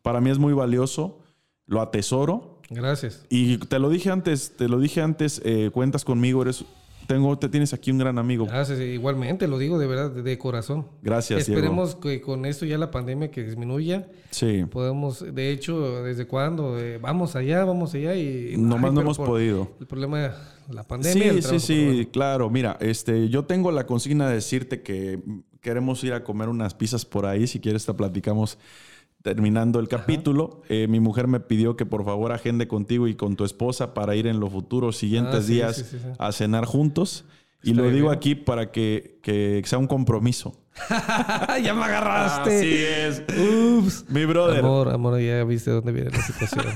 Para mí es muy valioso, lo atesoro. Gracias. Y te lo dije antes, te lo dije antes, eh, cuentas conmigo, eres, tengo, te tienes aquí un gran amigo. Gracias. Igualmente, lo digo de verdad, de, de corazón. Gracias, Diego. Esperemos que con esto ya la pandemia que disminuya, Sí, podemos, de hecho, ¿desde cuándo? Eh, vamos allá, vamos allá y... nomás Ay, no hemos podido. El problema, la pandemia. Sí, el sí, trabajo, sí, bueno. claro. Mira, este, yo tengo la consigna de decirte que queremos ir a comer unas pizzas por ahí. Si quieres, te platicamos terminando el capítulo. Eh, mi mujer me pidió que por favor agende contigo y con tu esposa para ir en los futuros siguientes Ah, sí, días sí, sí, sí. a cenar juntos. Y lo digo bien. aquí para que, que sea un compromiso. <laughs> ya me agarraste. Así es. Ups. Mi brother, Amor, amor, ya viste dónde viene la situación. <laughs>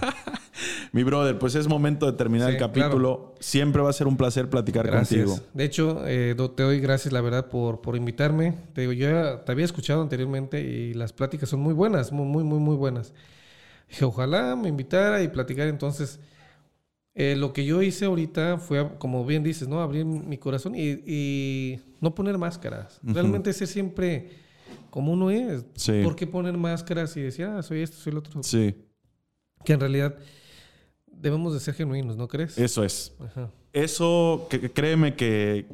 mi brother, pues es momento de terminar Sí, el capítulo. Siempre va a ser un placer platicar Gracias. contigo. De hecho, eh, te doy gracias, la verdad, por, por invitarme. Te digo, yo ya te había escuchado anteriormente y las pláticas son muy buenas, muy, muy, muy, muy buenas. Dije, ojalá me invitara y platicar. Entonces, eh, lo que yo hice ahorita fue, como bien dices, ¿no? Abrir mi corazón y, y no poner máscaras. Realmente ser siempre como uno es. Sí. ¿Por qué poner máscaras y decir, ah, soy esto, soy el otro? Sí, Que en realidad debemos de ser genuinos, ¿no crees? eso es. Ajá. Eso, que, créeme que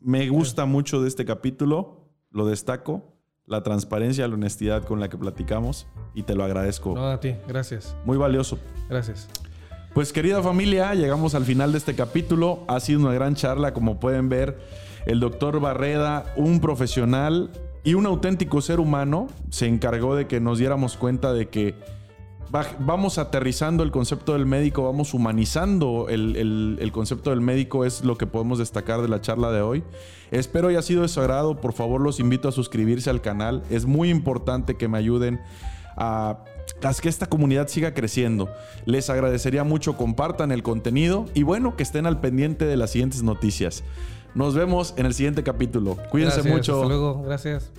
me gusta mucho de este capítulo, lo destaco, la transparencia, la honestidad con la que platicamos y te lo agradezco. No, a ti, gracias. Muy valioso. Gracias. Pues querida familia, llegamos al final de este capítulo. Ha sido una gran charla, como pueden ver. El doctor Barreda, un profesional y un auténtico ser humano, se encargó de que nos diéramos cuenta de que vamos aterrizando el concepto del médico, vamos humanizando el, el- el concepto del médico, es lo que podemos destacar de la charla de hoy. Espero haya sido de su agrado. Por favor, los invito a suscribirse al canal. Es muy importante que me ayuden a, a que esta comunidad siga creciendo. Les agradecería mucho compartan el contenido y bueno, que estén al pendiente de las siguientes noticias. Nos vemos en el siguiente capítulo. Cuídense Gracias, mucho. Hasta luego. Gracias.